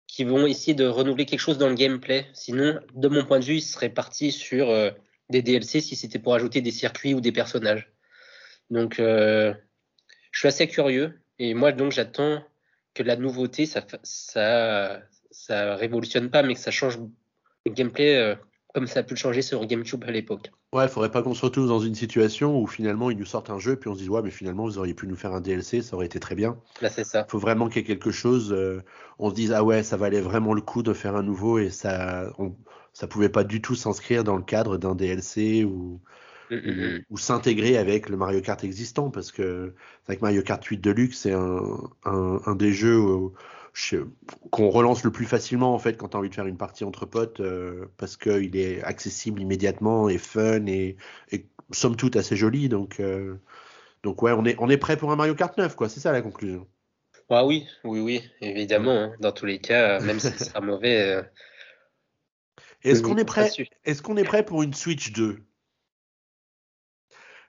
qu'ils vont essayer de renouveler quelque chose dans le gameplay. Sinon, de mon point de vue, ils seraient partis sur euh, des DLC si c'était pour ajouter des circuits ou des personnages. Donc, euh, je suis assez curieux. Et moi, donc, j'attends que la nouveauté, ça, ça, ça révolutionne pas, mais que ça change le gameplay euh, comme ça a pu le changer sur GameCube à l'époque. Ouais, il faudrait pas qu'on se retrouve dans une situation où finalement ils nous sortent un jeu puis on se dit ouais mais finalement vous auriez pu nous faire un DLC, ça aurait été très bien. Là c'est ça. Il faut vraiment qu'il y ait quelque chose, euh, on se dise ah ouais ça valait vraiment le coup de faire un nouveau et ça on, ça pouvait pas du tout s'inscrire dans le cadre d'un DLC ou mm, mm, mm. ou, s'intégrer avec le Mario Kart existant parce que avec Mario Kart 8 Deluxe c'est un, un, un, des jeux où, qu'on relance le plus facilement en fait quand tu as envie de faire une partie entre potes euh, parce qu'il est accessible immédiatement et fun et, somme toute assez joli. Donc euh, donc ouais on est on est prêt pour un Mario Kart 9 quoi. C'est ça la conclusion. Ah oui oui oui évidemment hein. dans tous les cas même si ce sera mauvais euh, est-ce qu'on est prêt est-ce qu'on est prêt pour une Switch 2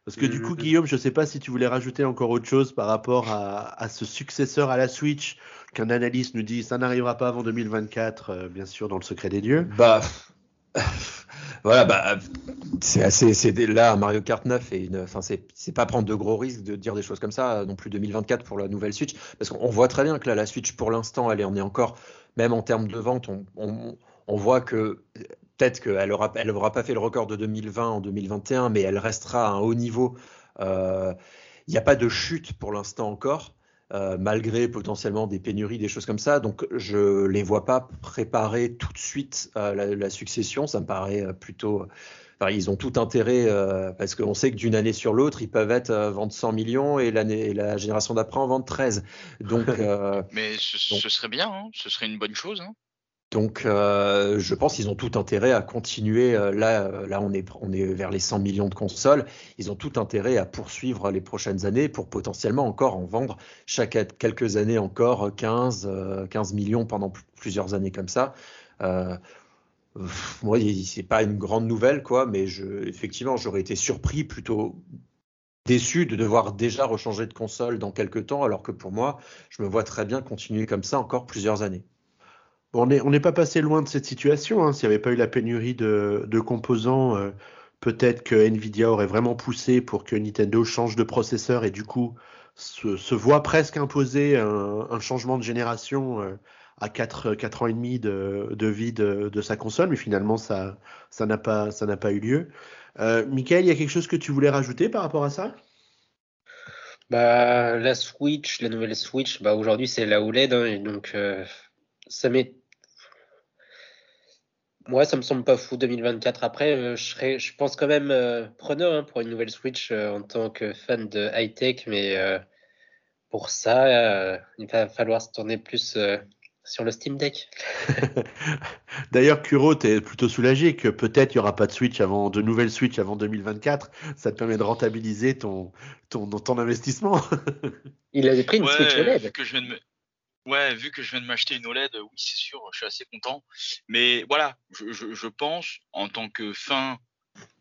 Parce que du coup, Guillaume, je ne sais pas si tu voulais rajouter encore autre chose par rapport à, ce successeur à la Switch qu'un analyste nous dit ça n'arrivera pas avant 2024, euh, bien sûr, dans le secret des dieux. Bah. [LAUGHS] voilà, bah, c'est assez, c'est là Mario Kart 9 et une, enfin c'est, c'est pas prendre de gros risques de dire des choses comme ça non plus 2024 pour la nouvelle Switch, parce qu'on voit très bien que là la Switch pour l'instant elle est, on est encore, même en termes de vente, on, on, on voit que peut-être qu'elle n'aura elle aura pas fait le record de 2020 en 2021, mais elle restera à un haut niveau. Euh, il n'y a pas de chute pour l'instant encore. Euh, malgré potentiellement des pénuries, des choses comme ça. Donc je les vois pas préparer tout de suite euh, la, succession. Ça me paraît plutôt. Enfin, ils ont tout intérêt parce qu'on sait que d'une année sur l'autre, ils peuvent être vendre 100 millions et l'année la génération d'après en vendre 13. Donc, [LAUGHS] mais ce, serait bien, hein. ce serait une bonne chose. Hein. Donc, euh, je pense qu'ils ont tout intérêt à continuer. Euh, là, euh, là, on est, on est vers les 100 millions de consoles. Ils ont tout intérêt à poursuivre les prochaines années pour potentiellement encore en vendre chaque quelques années encore 15, 15 millions pendant plusieurs années comme ça. Moi, c'est pas une grande nouvelle, quoi, mais je, effectivement, j'aurais été surpris, plutôt déçu de devoir déjà rechanger de console dans quelques temps, alors que pour moi, je me vois très bien continuer comme ça encore plusieurs années on n'est pas passé loin de cette situation. Hein. S'il n'y avait pas eu la pénurie de, composants, euh, peut-être que Nvidia aurait vraiment poussé pour que Nintendo change de processeur et du coup se, voit presque imposer un, changement de génération euh, à 4, 4 ans et demi de, vie de, sa console, mais finalement ça n'a pas, pas eu lieu. Euh, Michael, il y a quelque chose que tu voulais rajouter par rapport à ça? Bah, la Switch, la nouvelle Switch, bah, aujourd'hui c'est la OLED, hein, et donc euh, ça met moi, ça me semble pas fou 2024. Après, euh, je, serais, je pense quand même euh, preneur hein, pour une nouvelle Switch euh, en tant que fan de high-tech, mais pour ça, il va falloir se tourner plus sur le Steam Deck. [LAUGHS] D'ailleurs, Kuro, tu es plutôt soulagé que peut-être il n'y aura pas de Switch avant, de nouvelles Switch avant 2024. Ça te permet de rentabiliser ton, ton, ton investissement. [LAUGHS] il avait pris une Switch OLED. Que je viens de Ouais, vu que je viens de m'acheter une OLED, oui, c'est sûr, je suis assez content. Mais voilà, je, pense, en tant que fin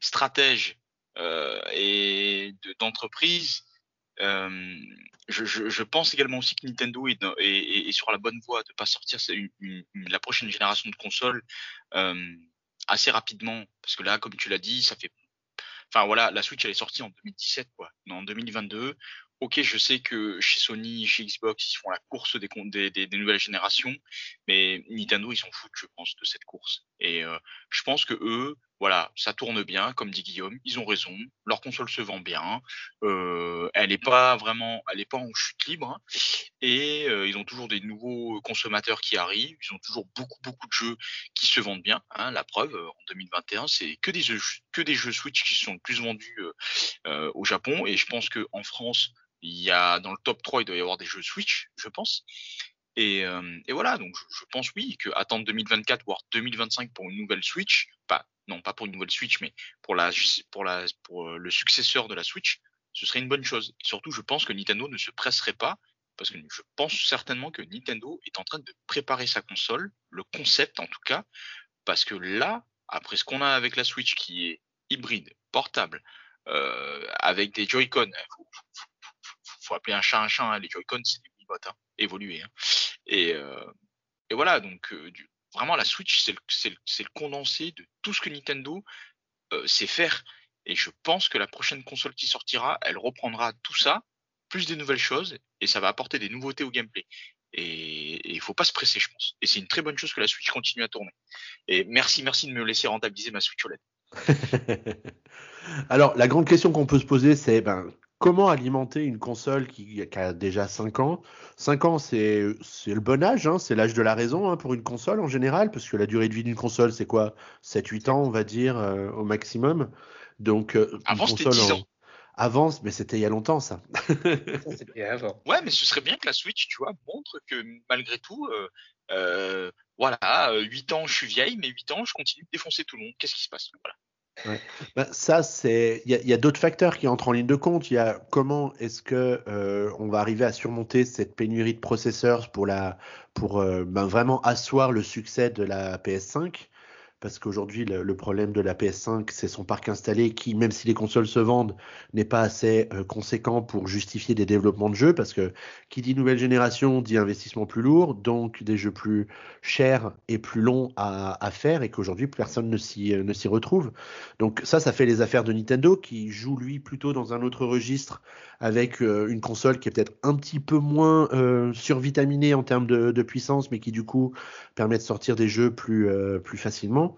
stratège euh, et d'entreprise, euh, je, pense également aussi que Nintendo est, sur la bonne voie de pas sortir la prochaine génération de consoles euh, assez rapidement, parce que là, comme tu l'as dit, ça fait Enfin voilà, la Switch elle est sortie en 2017 quoi. En 2022, ok, je sais que chez Sony, chez Xbox, ils font la course des, nouvelles générations, mais Nintendo, ils s'en foutent, je pense, de cette course. Et euh, je pense que eux, voilà, ça tourne bien, comme dit Guillaume, ils ont raison, leur console se vend bien, euh, elle n'est pas vraiment, elle est pas en chute libre, et euh, ils ont toujours des nouveaux consommateurs qui arrivent, ils ont toujours beaucoup beaucoup de jeux qui se vendent bien. Hein, la preuve, en 2021, c'est que des jeux, que des jeux Switch qui sont le plus vendus au Japon, et je pense que en France, il y a dans le top 3, il doit y avoir des jeux Switch, je pense. Et, euh, et voilà, donc je, pense oui que attendre 2024 voire 2025 pour une nouvelle Switch, pas non pas pour une nouvelle Switch, mais pour la pour la pour euh, le successeur de la Switch, ce serait une bonne chose. Surtout, je pense que Nintendo ne se presserait pas parce que je pense certainement que Nintendo est en train de préparer sa console, le concept en tout cas, parce que là, après ce qu'on a avec la Switch qui est hybride, portable, euh, avec des Joy-Con, faut appeler un chat un chat. Hein. Les Joy-Con, c'est des Wiimotes hein, évolués. Hein. Et, euh, et, voilà, donc euh, vraiment la Switch, c'est le, le, condensé de tout ce que Nintendo euh, sait faire. Et je pense que la prochaine console qui sortira, elle reprendra tout ça, plus des nouvelles choses, et ça va apporter des nouveautés au gameplay. Et il faut pas se presser, je pense. Et c'est une très bonne chose que la Switch continue à tourner. Et merci, merci de me laisser rentabiliser ma Switch OLED. [LAUGHS] Alors, la grande question qu'on peut se poser, c'est ben, comment alimenter une console qui, a déjà 5 ans? 5 ans, c'est le bon âge, hein, c'est l'âge de la raison hein, pour une console en général, parce que la durée de vie d'une console, c'est quoi? 7-8 ans, on va dire, euh, au maximum. Donc, euh, Avant, c'était 10 ans. Avance, mais c'était il y a longtemps, ça. c'était avant. [LAUGHS] Ouais, mais ce serait bien que la Switch, tu vois, montre que malgré tout, euh, voilà, 8 ans, je suis vieille, mais 8 ans, je continue de défoncer tout le monde. Qu'est-ce qui se passe? Voilà. [LAUGHS] Bah, ça, c'est. Il y a, d'autres facteurs qui entrent en ligne de compte. Il y a comment est-ce que euh, on va arriver à surmonter cette pénurie de processeurs pour la, pour euh, ben, vraiment asseoir le succès de la PS5. Parce qu'aujourd'hui, le, problème de la PS5, c'est son parc installé qui, même si les consoles se vendent, n'est pas assez euh, conséquent pour justifier des développements de jeux, parce que qui dit nouvelle génération dit investissement plus lourd, donc des jeux plus chers et plus longs à, à faire, et qu'aujourd'hui, personne ne s'y, euh, ne s'y retrouve. Donc ça, ça fait les affaires de Nintendo, qui joue, lui, plutôt dans un autre registre, avec euh, une console qui est peut-être un petit peu moins survitaminée en termes de, de, puissance, mais qui, du coup, permet de sortir des jeux plus, plus facilement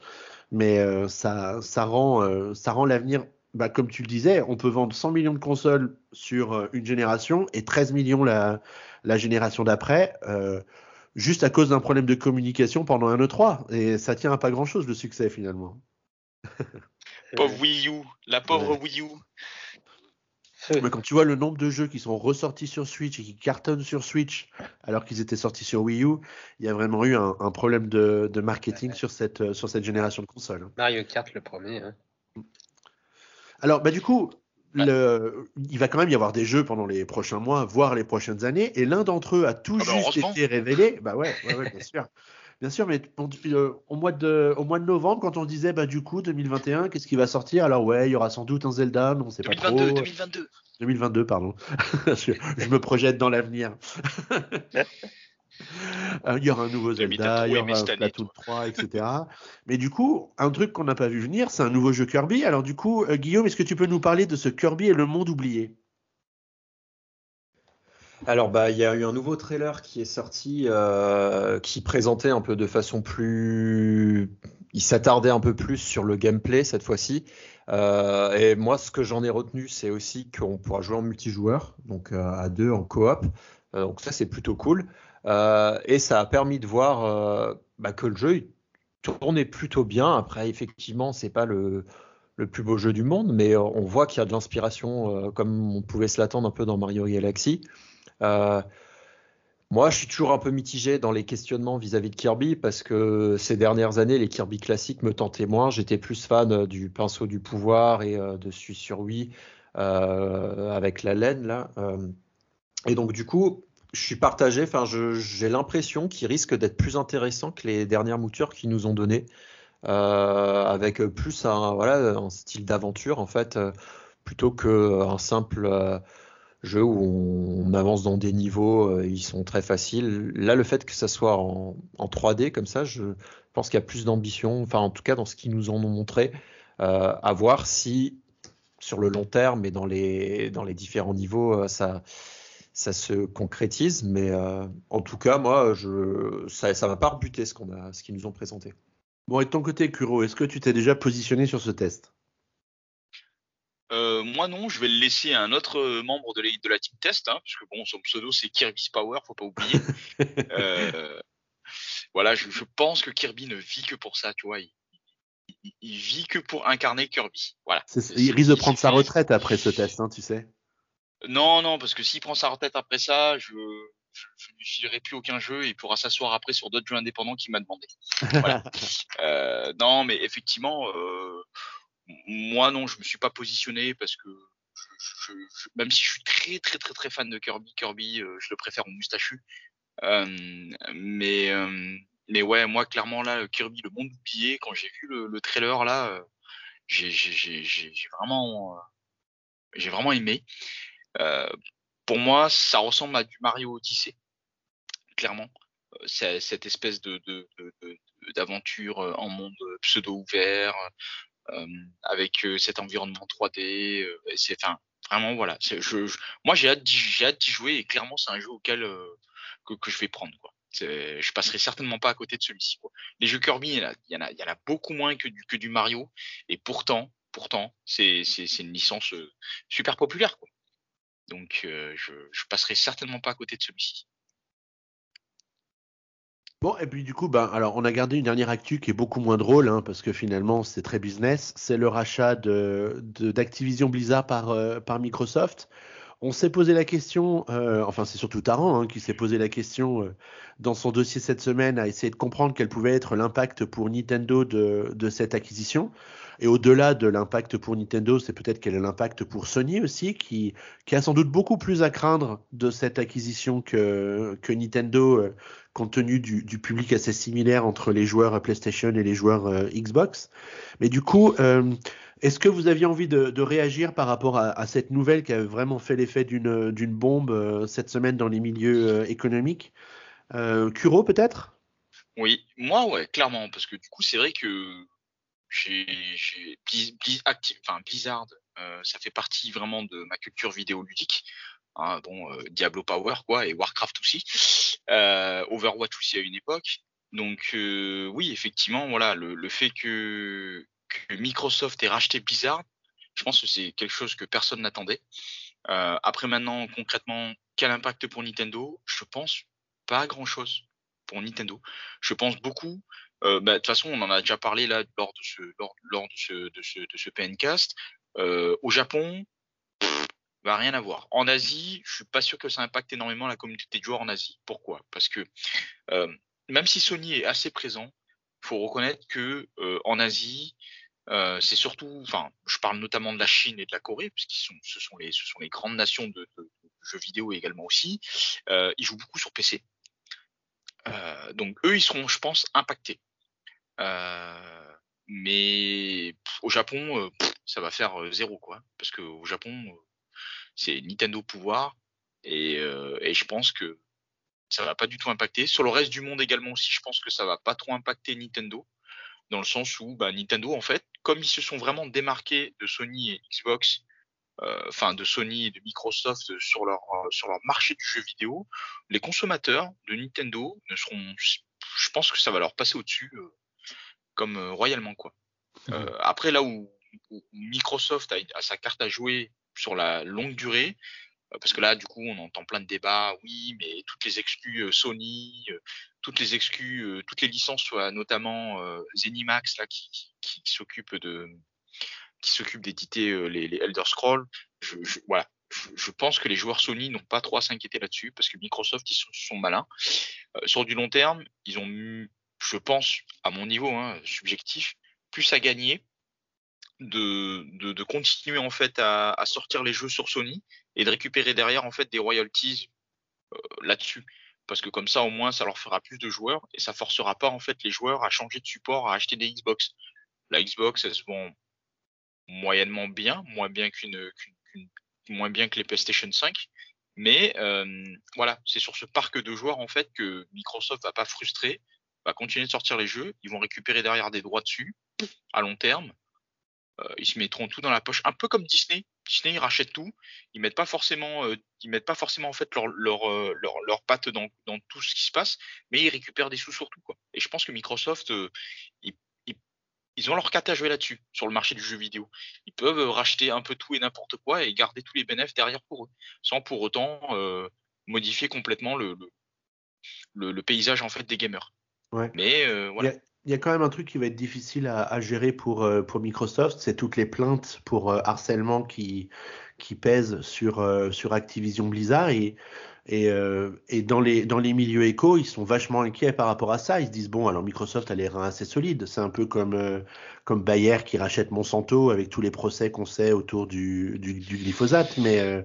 mais euh, ça, ça rend, euh, ça rend l'avenir, bah, comme tu le disais, on peut vendre 100 millions de consoles sur euh, une génération et 13 millions la, la génération d'après, juste à cause d'un problème de communication pendant un E3. Et ça tient à pas grand-chose le succès finalement. pauvre Wii U, la pauvre Wii U. Mais quand tu vois le nombre de jeux qui sont ressortis sur Switch et qui cartonnent sur Switch alors qu'ils étaient sortis sur Wii U, il y a vraiment eu un, problème de, marketing sur, cette, euh, sur cette génération de consoles. Mario Kart, le premier. Hein. Alors, bah, du coup, le, il va quand même y avoir des jeux pendant les prochains mois, voire les prochaines années, et l'un d'entre eux a tout ah bah, juste été révélé. Bah ouais, ouais, ouais bien sûr. [LAUGHS] Bien sûr, mais euh, au, mois de, au mois de novembre, quand on disait, bah, du coup, 2021, qu'est-ce qui va sortir? Alors, ouais, il y aura sans doute un Zelda, mais on sait pas trop. 2022. 2022, pardon. [LAUGHS] je, me projette dans l'avenir. [LAUGHS] Euh, il y aura un nouveau Zelda, il y aura un Splatoon 3, etc. [LAUGHS] Mais du coup, un truc qu'on n'a pas vu venir, c'est un nouveau jeu Kirby. Alors du coup, euh, Guillaume, est-ce que tu peux nous parler de ce Kirby et le monde oublié? Alors, bah, il y a eu un nouveau trailer qui est sorti, euh, qui présentait un peu de façon plus, il s'attardait un peu plus sur le gameplay cette fois-ci. Euh, et moi, ce que j'en ai retenu, c'est aussi qu'on pourra jouer en multijoueur, donc euh, à deux en coop. donc ça, c'est plutôt cool. et ça a permis de voir bah, que le jeu tournait plutôt bien. Après, effectivement, c'est pas le le plus beau jeu du monde, mais on voit qu'il y a de l'inspiration, comme on pouvait se l'attendre un peu dans Mario Galaxy. Euh, moi, je suis toujours un peu mitigé dans les questionnements vis-à-vis de Kirby parce que ces dernières années, les Kirby classiques me tentaient moins. J'étais plus fan euh, du pinceau du pouvoir et euh, de celui sur Wii avec la laine là. et donc du coup, je suis partagé. Enfin, j'ai l'impression qu'il risque d'être plus intéressant que les dernières moutures qu'ils nous ont données, avec plus un style d'aventure en fait, plutôt qu'un simple jeu où on, avance dans des niveaux, euh, ils sont très faciles. Là, le fait que ça soit en, 3D comme ça, je pense qu'il y a plus d'ambition, enfin en tout cas dans ce qu'ils nous en ont montré, euh, à voir si sur le long terme et dans les, différents niveaux, euh, ça, se concrétise. Mais en tout cas, moi, je, ça ne va pas rebuter ce qu'on a, ce qu'ils nous ont présenté. Bon, et de ton côté, Kuro, est-ce que tu t'es déjà positionné sur ce test? Euh, moi non, je vais le laisser à un autre euh, membre de la, de la team test, hein, parce que bon, son pseudo c'est Kirby's Power, faut pas oublier. [LAUGHS] euh, voilà, je, je, pense que Kirby ne vit que pour ça, tu vois. Il, il, vit que pour incarner Kirby. Voilà. il risque de prendre sa retraite après ce test, hein, tu sais. Non, non, parce que s'il prend sa retraite après ça, je, je, je lui filerai plus aucun jeu et il pourra s'asseoir après sur d'autres jeux indépendants qu'il m'a demandé. Voilà. [LAUGHS] euh, non, mais effectivement. Euh, moi non, je me suis pas positionné parce que même si je suis très très très très fan de Kirby, Kirby, euh, je le préfère au moustachu. Euh, mais euh, mais ouais, moi clairement là, Kirby, le monde oublié, quand j'ai vu le, le, trailer là, j'ai vraiment j'ai vraiment aimé. pour moi, ça ressemble à du Mario Odyssey, clairement. Cette espèce de d'aventure en monde pseudo ouvert avec cet environnement 3D. Euh, c'est enfin vraiment voilà. Je, je, moi j'ai hâte j'ai hâte d'y jouer et clairement c'est un jeu auquel que, que, je vais prendre quoi. Je passerai certainement pas à côté de celui-ci. Les jeux Kirby, il y, en a, il, y en a, il y en a beaucoup moins que du, que du Mario, et pourtant, pourtant, c'est une licence super populaire. Quoi. Donc, euh, je, je passerai certainement pas à côté de celui-ci. Bon, et puis du coup, ben, alors on a gardé une dernière actu qui est beaucoup moins drôle, hein, parce que finalement c'est très business. C'est le rachat de d'Activision Blizzard par, euh, par Microsoft. On s'est posé la question, euh, enfin c'est surtout Taran hein, qui s'est posé la question euh, dans son dossier cette semaine à essayer de comprendre quel pouvait être l'impact pour Nintendo de, de cette acquisition. Et au-delà de l'impact pour Nintendo, c'est peut-être quel est l'impact pour Sony aussi, qui, qui a sans doute beaucoup plus à craindre de cette acquisition que, que Nintendo, euh, compte tenu du, public assez similaire entre les joueurs PlayStation et les joueurs Xbox. Mais du coup, est-ce que vous aviez envie de, réagir par rapport à, cette nouvelle qui a vraiment fait l'effet d'une bombe euh, cette semaine dans les milieux euh, économiques? Euh, Kuro peut-être? Oui, moi ouais, clairement, parce que du coup c'est vrai que Blizzard, euh, ça fait partie vraiment de ma culture vidéoludique. Hein, bon, Diablo Power quoi et Warcraft aussi, Overwatch aussi à une époque. Donc oui, effectivement, voilà, le, fait que Microsoft ait racheté Blizzard, je pense que c'est quelque chose que personne n'attendait. Euh, après maintenant, concrètement, quel impact pour Nintendo? Je pense pas grand-chose pour Nintendo. Je pense beaucoup. Euh, bah, de toute façon, on en a déjà parlé là lors de ce lors, lors de ce de ce, de ce PNcast. Euh, au Japon, va rien à voir. En Asie, je suis pas sûr que ça impacte énormément la communauté de joueurs en Asie. Pourquoi? Parce que euh, même si Sony est assez présent, faut reconnaître que euh, en Asie, euh, c'est surtout, enfin, je parle notamment de la Chine et de la Corée, puisqu'ils sont, ce sont les, ce sont les grandes nations de, jeux vidéo également aussi. Ils jouent beaucoup sur PC. Donc eux, ils seront, je pense, impactés. Mais au Japon, ça va faire zéro, quoi, parce que au Japon, c'est Nintendo pouvoir, et, et je pense que ça va pas du tout impacter. Sur le reste du monde également aussi, je pense que ça va pas trop impacter Nintendo dans le sens où bah, Nintendo, en fait, comme ils se sont vraiment démarqués de Sony et Xbox, euh, enfin de Sony et de Microsoft sur leur euh, sur leur marché du jeu vidéo, les consommateurs de Nintendo ne seront, je pense que ça va leur passer au-dessus euh, comme euh, royalement quoi. Mmh. après là où, où Microsoft a, a, sa carte à jouer sur la longue durée, parce que là, du coup, on entend plein de débats. Oui, mais toutes les exclus Sony, toutes les exclus, toutes les licences, notamment Zenimax là, qui, s'occupe de, qui s'occupe d'éditer les, Elder Scrolls. Je, voilà, pense que les joueurs Sony n'ont pas trop à s'inquiéter là-dessus parce que Microsoft ils sont, malins. Euh, sur du long terme, ils ont, je pense, à mon niveau hein, subjectif, plus à gagner de, continuer en fait à, sortir les jeux sur Sony et de récupérer derrière en fait des royalties euh, là-dessus. Parce que comme ça au moins ça leur fera plus de joueurs et ça forcera pas en fait les joueurs à changer de support à acheter des Xbox. La Xbox elle se vend moyennement bien moins bien qu'une qu moins bien que les PlayStation 5 mais euh, voilà c'est sur ce parc de joueurs en fait que Microsoft va pas frustrer va continuer de sortir les jeux. Ils vont récupérer derrière des droits dessus à long terme euh, ils se mettront tout dans la poche, un peu comme Disney. Disney, ils rachètent tout. Ils mettent pas forcément, euh, ils mettent pas forcément en fait leur leur euh, leur, leur patte dans, dans tout ce qui se passe, mais ils récupèrent des sous surtout quoi. Et je pense que Microsoft, euh, ils, ils, ils, ont leur carte à jouer là-dessus sur le marché du jeu vidéo. Ils peuvent racheter un peu tout et n'importe quoi et garder tous les bénéfices derrière pour eux, sans pour autant modifier complètement le, le, le, le paysage en fait des gamers. Ouais. Mais voilà. Yeah il y a quand même un truc qui va être difficile à, gérer pour, euh, pour Microsoft, c'est toutes les plaintes pour euh, harcèlement qui, pèsent sur, euh, sur Activision Blizzard. Et, dans, les, milieux éco, ils sont vachement inquiets par rapport à ça. Ils se disent, bon, alors Microsoft a les reins assez solides. C'est un peu comme, Bayer qui rachète Monsanto avec tous les procès qu'on sait autour du, du glyphosate. Mais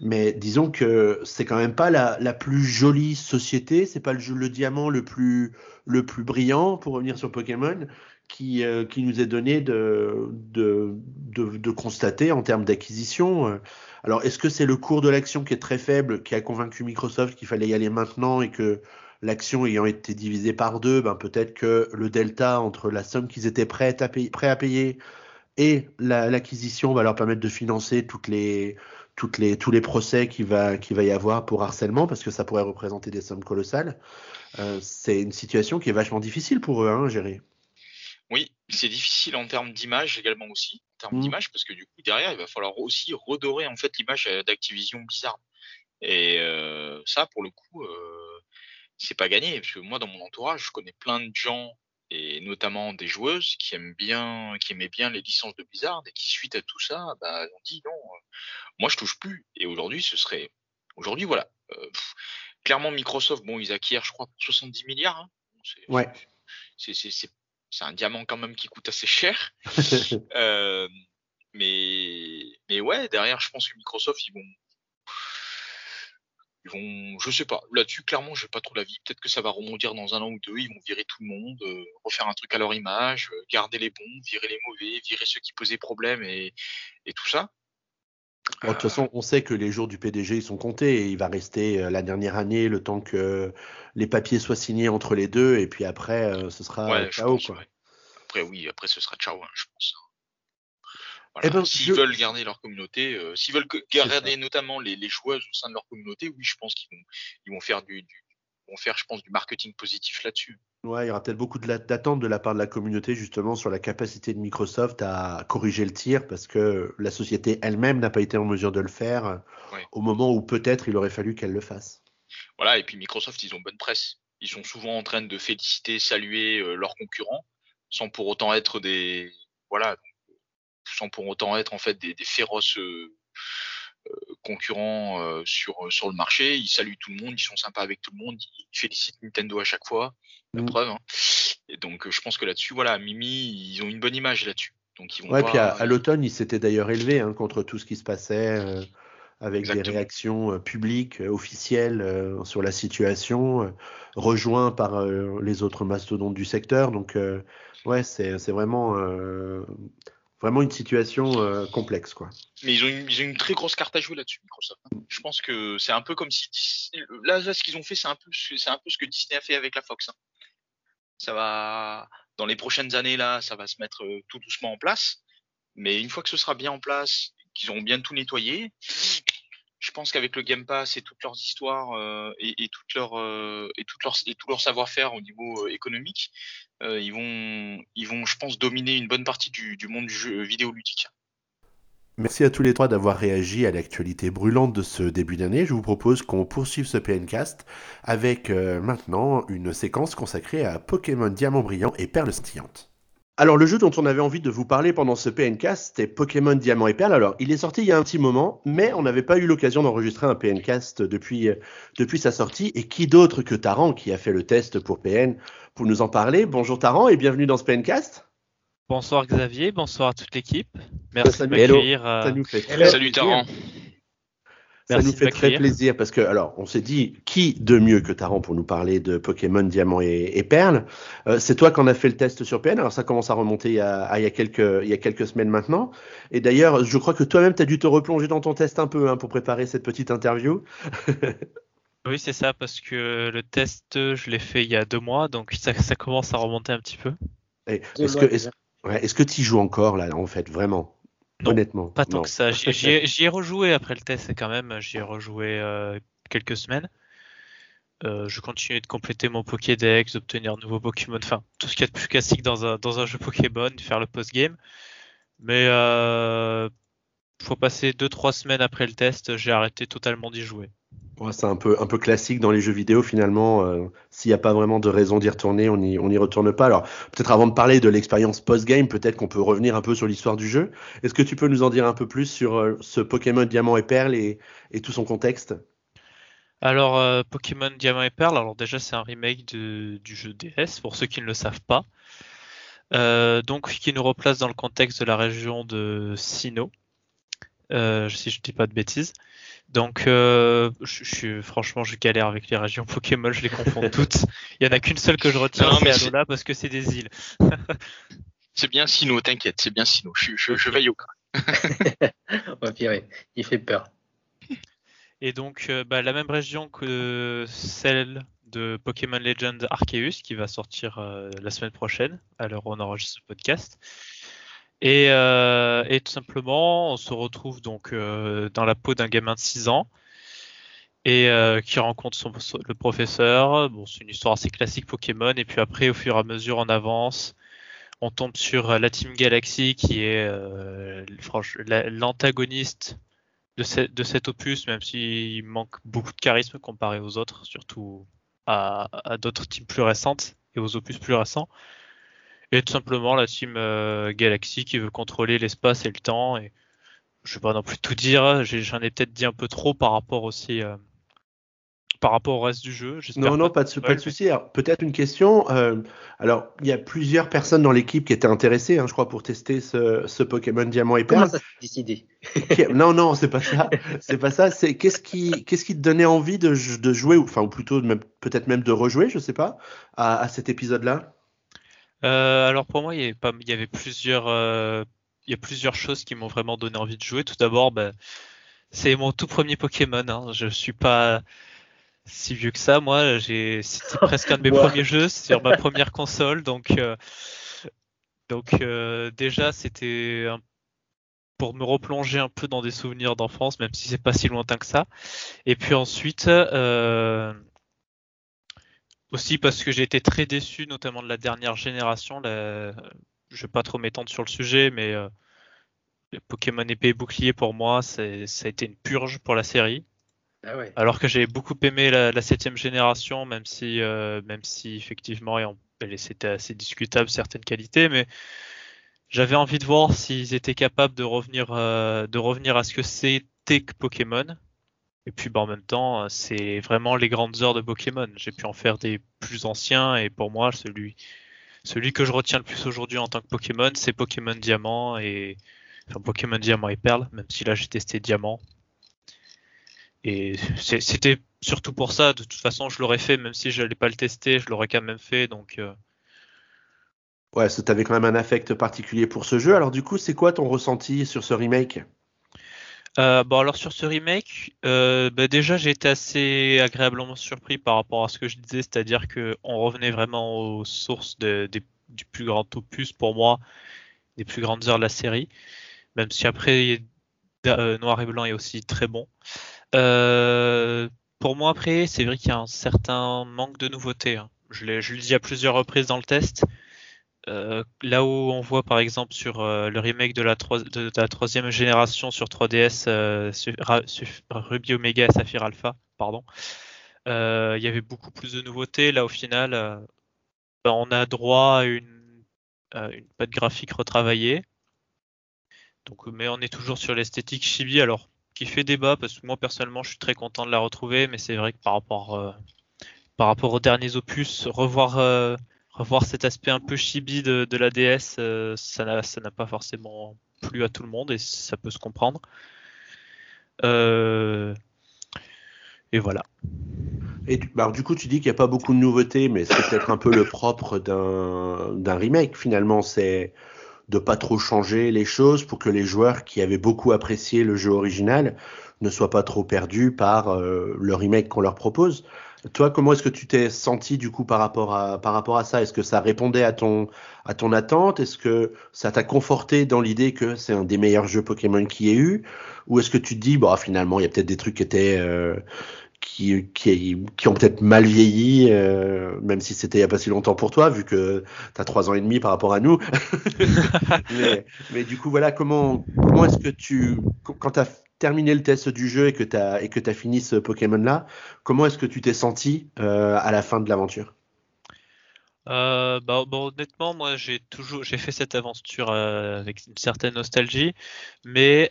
mais disons que c'est quand même pas la, la plus jolie société, c'est pas le, le, diamant le plus le plus brillant pour revenir sur Pokémon qui euh, qui nous est donné de de de, constater en termes d'acquisition. Alors est-ce que c'est le cours de l'action qui est très faible qui a convaincu Microsoft qu'il fallait y aller maintenant et que l'action ayant été divisée par deux, ben peut-être que le delta entre la somme qu'ils étaient prêts à payer, et l'acquisition la, va leur permettre de financer toutes les toutes les, tous les procès qu'il va, qu'il va y avoir pour harcèlement, parce que ça pourrait représenter des sommes colossales. Euh, c'est une situation qui est vachement difficile pour eux hein, à gérer. Oui, c'est difficile en termes d'image également aussi, en termes mmh. d'image, parce que du coup derrière il va falloir aussi redorer en fait l'image euh, d'Activision Blizzard. Et euh, ça, pour le coup, euh, c'est pas gagné, parce que moi dans mon entourage, je connais plein de gens et notamment des joueuses qui aiment bien, qui aimaient bien les licences de Blizzard et qui suite à tout ça, bah, on dit non, euh, moi je touche plus. Et aujourd'hui, ce serait, aujourd'hui voilà, euh, clairement Microsoft, bon ils acquièrent, je crois, 70 milliards. Hein. C'est, ouais. C'est, c'est, c'est un diamant quand même qui coûte assez cher. [LAUGHS] euh, mais, mais ouais, derrière, je pense que Microsoft, ils vont, ils vont, je sais pas. Là-dessus, clairement, j'ai pas trop l'avis. Peut-être que ça va rebondir dans un an ou deux. Ils vont virer tout le monde, euh, refaire un truc à leur image, euh, garder les bons, virer les mauvais, virer ceux qui posaient problème et, et tout ça. de toute façon, on sait que les jours du PDG ils sont comptés et il va rester euh, la dernière année le temps que les papiers soient signés entre les deux et puis après ce sera ouais, ciao. Pense, ouais. Après oui, après ce sera ciao, hein, je pense. Voilà. Eh ben, s'ils je... veulent garder leur communauté, euh, s'ils veulent garder notamment les, les, joueuses au sein de leur communauté, oui, je pense qu'ils vont, ils vont faire du, du vont faire, je pense, du marketing positif là-dessus. Ouais, il y aura peut-être beaucoup d'attentes de la part de la communauté justement sur la capacité de Microsoft à corriger le tir parce que la société elle-même n'a pas été en mesure de le faire ouais. au moment où peut-être il aurait fallu qu'elle le fasse. Voilà, et puis Microsoft, ils ont bonne presse. Ils sont souvent en train de féliciter, saluer euh, leurs concurrents sans pour autant être des voilà sans pour autant être en fait des, des féroces euh, concurrents euh, sur sur le marché. Ils saluent tout le monde, ils sont sympas avec tout le monde, ils félicitent Nintendo à chaque fois, la mmh. preuve. Hein. Et donc je pense que là-dessus, voilà, Mimi, ils ont une bonne image là-dessus. Donc ils vont ouais, pas, puis à, à l'automne, ils s'étaient d'ailleurs élevés hein, contre tout ce qui se passait. Euh, avec Exactement. des réactions euh, publiques, euh, officielles euh, sur la situation, rejoints par les autres mastodontes du secteur. Donc, ouais, c'est vraiment vraiment une situation euh, complexe quoi. Mais ils ont, une, ils ont une très grosse carte à jouer là-dessus Microsoft. Je pense que c'est un peu comme si là, là, ce qu'ils ont fait c'est un peu un peu ce que Disney a fait avec la Fox. Hein. Ça va dans les prochaines années là, ça va se mettre tout doucement en place. Mais une fois que ce sera bien en place, qu'ils auront bien tout nettoyé, je pense qu'avec le Game Pass et toutes leurs histoires euh, et, euh, tout leur savoir-faire au niveau euh, économique, ils vont je pense dominer une bonne partie du, monde du jeu vidéo ludique. Merci à tous les trois d'avoir réagi à l'actualité brûlante de ce début d'année. Je vous propose qu'on poursuive ce PNcast avec euh, maintenant une séquence consacrée à Pokémon Diamant Brillant et Perle Scintillante. Alors le jeu dont on avait envie de vous parler pendant ce PNcast, c'était Pokémon Diamant et Perle. Alors il est sorti il y a un petit moment, mais on n'avait pas eu l'occasion d'enregistrer un PNcast depuis, euh, depuis sa sortie. Et qui d'autre que Taran qui a fait le test pour PN pour nous en parler? Bonjour Taran et bienvenue dans ce PNcast. Bonsoir Xavier, bonsoir à toute l'équipe. Merci de m'accueillir. Euh... Ça nous fait très Salut Taran. Ça Merci nous fait très plaisir parce que, alors, on s'est dit, qui de mieux que Taran pour nous parler de Pokémon Diamant et, et Perle euh, C'est toi qu'on a fait le test sur PN. Alors, ça commence à remonter il y a, à, il y a, quelques, il y a quelques semaines maintenant. Et d'ailleurs, je crois que toi-même, tu as dû te replonger dans ton test un peu hein, pour préparer cette petite interview. [LAUGHS] oui, c'est ça, parce que le test, je l'ai fait il y a deux mois, donc ça, ça commence à remonter un petit peu. Est-ce que, est ouais, est que tu y joues encore, là, en fait, vraiment? Non, Honnêtement. Pas tant non. que ça. J'y ai, rejoué après le test quand même. J'y ai rejoué euh, quelques semaines. Euh, je continue de compléter mon Pokédex, d'obtenir de nouveaux Pokémon, enfin tout ce qu'il y a de plus classique dans un, dans un jeu Pokémon, faire le post-game. Mais euh, faut passer 2-3 semaines après le test, j'ai arrêté totalement d'y jouer. C'est un peu, un peu classique dans les jeux vidéo finalement. Euh, S'il n'y a pas vraiment de raison d'y retourner, on n'y retourne pas. Alors peut-être avant de parler de l'expérience post-game, peut-être qu'on peut revenir un peu sur l'histoire du jeu. Est-ce que tu peux nous en dire un peu plus sur euh, ce Pokémon Diamant et Perle et, tout son contexte? Alors euh, Pokémon Diamant et Perle, alors déjà c'est un remake du jeu DS pour ceux qui ne le savent pas. Donc qui nous replace dans le contexte de la région de Sinnoh. Si je dis pas de bêtises. Donc, euh, je, je, franchement, je galère avec les régions Pokémon, je les confonds [LAUGHS] toutes. Il y en a qu'une seule que je retiens, c'est Alola parce que c'est des îles. [LAUGHS] c'est bien Sino, t'inquiète, c'est bien Sino. Je, je, je veille au cas. [LAUGHS] ouais, pire, il fait peur. Et donc, euh, bah, la même région que celle de Pokémon Legend Arceus qui va sortir euh, la semaine prochaine, à l'heure où on enregistre ce podcast. Et, euh, et, tout simplement, on se retrouve donc euh, dans la peau d'un gamin de 6 ans et euh, qui rencontre le professeur. Bon, c'est une histoire assez classique Pokémon. Et puis après, au fur et à mesure, on avance. On tombe sur la Team Galaxy qui est l'antagoniste de, ce, de, cet opus, même s'il manque beaucoup de charisme comparé aux autres, surtout à d'autres teams plus récentes et aux opus plus récents. Tout simplement la team euh, Galaxy qui veut contrôler l'espace et le temps. Et je vais pas non plus tout dire. J'en ai, peut-être dit un peu trop par rapport aussi euh, par rapport au reste du jeu. Non, non, pas de, pas de souci. Peut-être une question. Euh, alors, il y a plusieurs personnes dans l'équipe qui étaient intéressées, hein, je crois, pour tester ce, ce Pokémon Diamant et Perle. Comment ça s'est décidé Non, non, c'est pas ça. C'est pas ça. C'est qu'est-ce qui, qu'est-ce qui te donnait envie de, de jouer, ou enfin, ou plutôt peut-être même de rejouer, je sais pas, à, à cet épisode-là? Euh, alors pour moi, il y avait, pas, il y avait plusieurs, euh, il y a plusieurs choses qui m'ont vraiment donné envie de jouer. Tout d'abord, ben, c'est mon tout premier Pokémon. Hein. Je suis pas si vieux que ça. Moi, j'ai, c'était [LAUGHS] presque un de mes premiers jeux sur ma première console, donc euh, donc euh, déjà c'était pour me replonger un peu dans des souvenirs d'enfance, même si c'est pas si lointain que ça. Et puis ensuite euh, aussi parce que j'ai été très déçu, notamment de la dernière génération. La... Je vais pas trop m'étendre sur le sujet, mais Pokémon épée et bouclier pour moi, ça a été une purge pour la série. Ah Alors que j'ai beaucoup aimé la, septième génération, même si, euh, même si effectivement, c'était assez discutable certaines qualités, mais j'avais envie de voir s'ils étaient capables de revenir, euh, de revenir à ce que c'était que Pokémon. Et puis, bah, en même temps, c'est vraiment les grandes heures de Pokémon. J'ai pu en faire des plus anciens, et pour moi, celui, celui que je retiens le plus aujourd'hui en tant que Pokémon, c'est Pokémon Diamant et enfin, Pokémon Diamant et Perle, même si là j'ai testé Diamant. Et c'était surtout pour ça. De toute façon, je l'aurais fait, même si je n'allais pas le tester, je l'aurais quand même fait. Donc. Euh. Ouais, tu avais quand même un affect particulier pour ce jeu. Alors du coup, c'est quoi ton ressenti sur ce remake? Euh, bon alors sur ce remake, euh, bah, déjà j'ai été assez agréablement surpris par rapport à ce que je disais, c'est-à-dire que on revenait vraiment aux sources du plus grand opus pour moi, des plus grandes heures de la série, même si après Noir et Blanc est aussi très bon. Euh, pour moi, après, c'est vrai qu'il y a un certain manque de nouveautés. Hein. Je, je le dis à plusieurs reprises dans le test. Euh, là où on voit par exemple sur euh, le remake de la, troisième génération sur 3DS, Ruby Omega et Saphir Alpha, pardon, il y avait beaucoup plus de nouveautés. Là, au final, ben, on a droit à une, une graphique retravaillée. Donc, mais on est toujours sur l'esthétique chibi. Alors, qui fait débat parce que moi personnellement je suis très content de la retrouver, mais c'est vrai que par rapport euh, aux derniers opus, revoir euh, revoir cet aspect un peu chibi de, de la DS, euh, ça n'a pas forcément plu à tout le monde et ça peut se comprendre. et voilà. Et du, bah, du coup, tu dis qu'il n'y a pas beaucoup de nouveautés, mais c'est peut-être un peu le propre d'un remake. Finalement, c'est de pas trop changer les choses pour que les joueurs qui avaient beaucoup apprécié le jeu original ne soient pas trop perdus par euh, le remake qu'on leur propose. Toi, comment est-ce que tu t'es senti du coup par rapport à par rapport à ça? Est-ce que ça répondait à ton à ton attente? Est-ce que ça t'a conforté dans l'idée que c'est un des meilleurs jeux Pokémon qui ait eu? Ou est-ce que tu te dis bah finalement il y a peut-être des trucs qui étaient euh, qui, qui, qui ont peut-être mal vieilli, euh, même si c'était il n'y a pas si longtemps pour toi, vu que tu as trois ans et demi par rapport à nous. [LAUGHS] mais, [LAUGHS] mais, du coup, voilà, comment, comment est-ce que tu, quand tu as terminé le test du jeu et que tu as, fini ce Pokémon-là, comment est-ce que tu t'es senti euh, à la fin de l'aventure? Euh, bah, honnêtement, moi j'ai toujours fait cette aventure euh, avec une certaine nostalgie, mais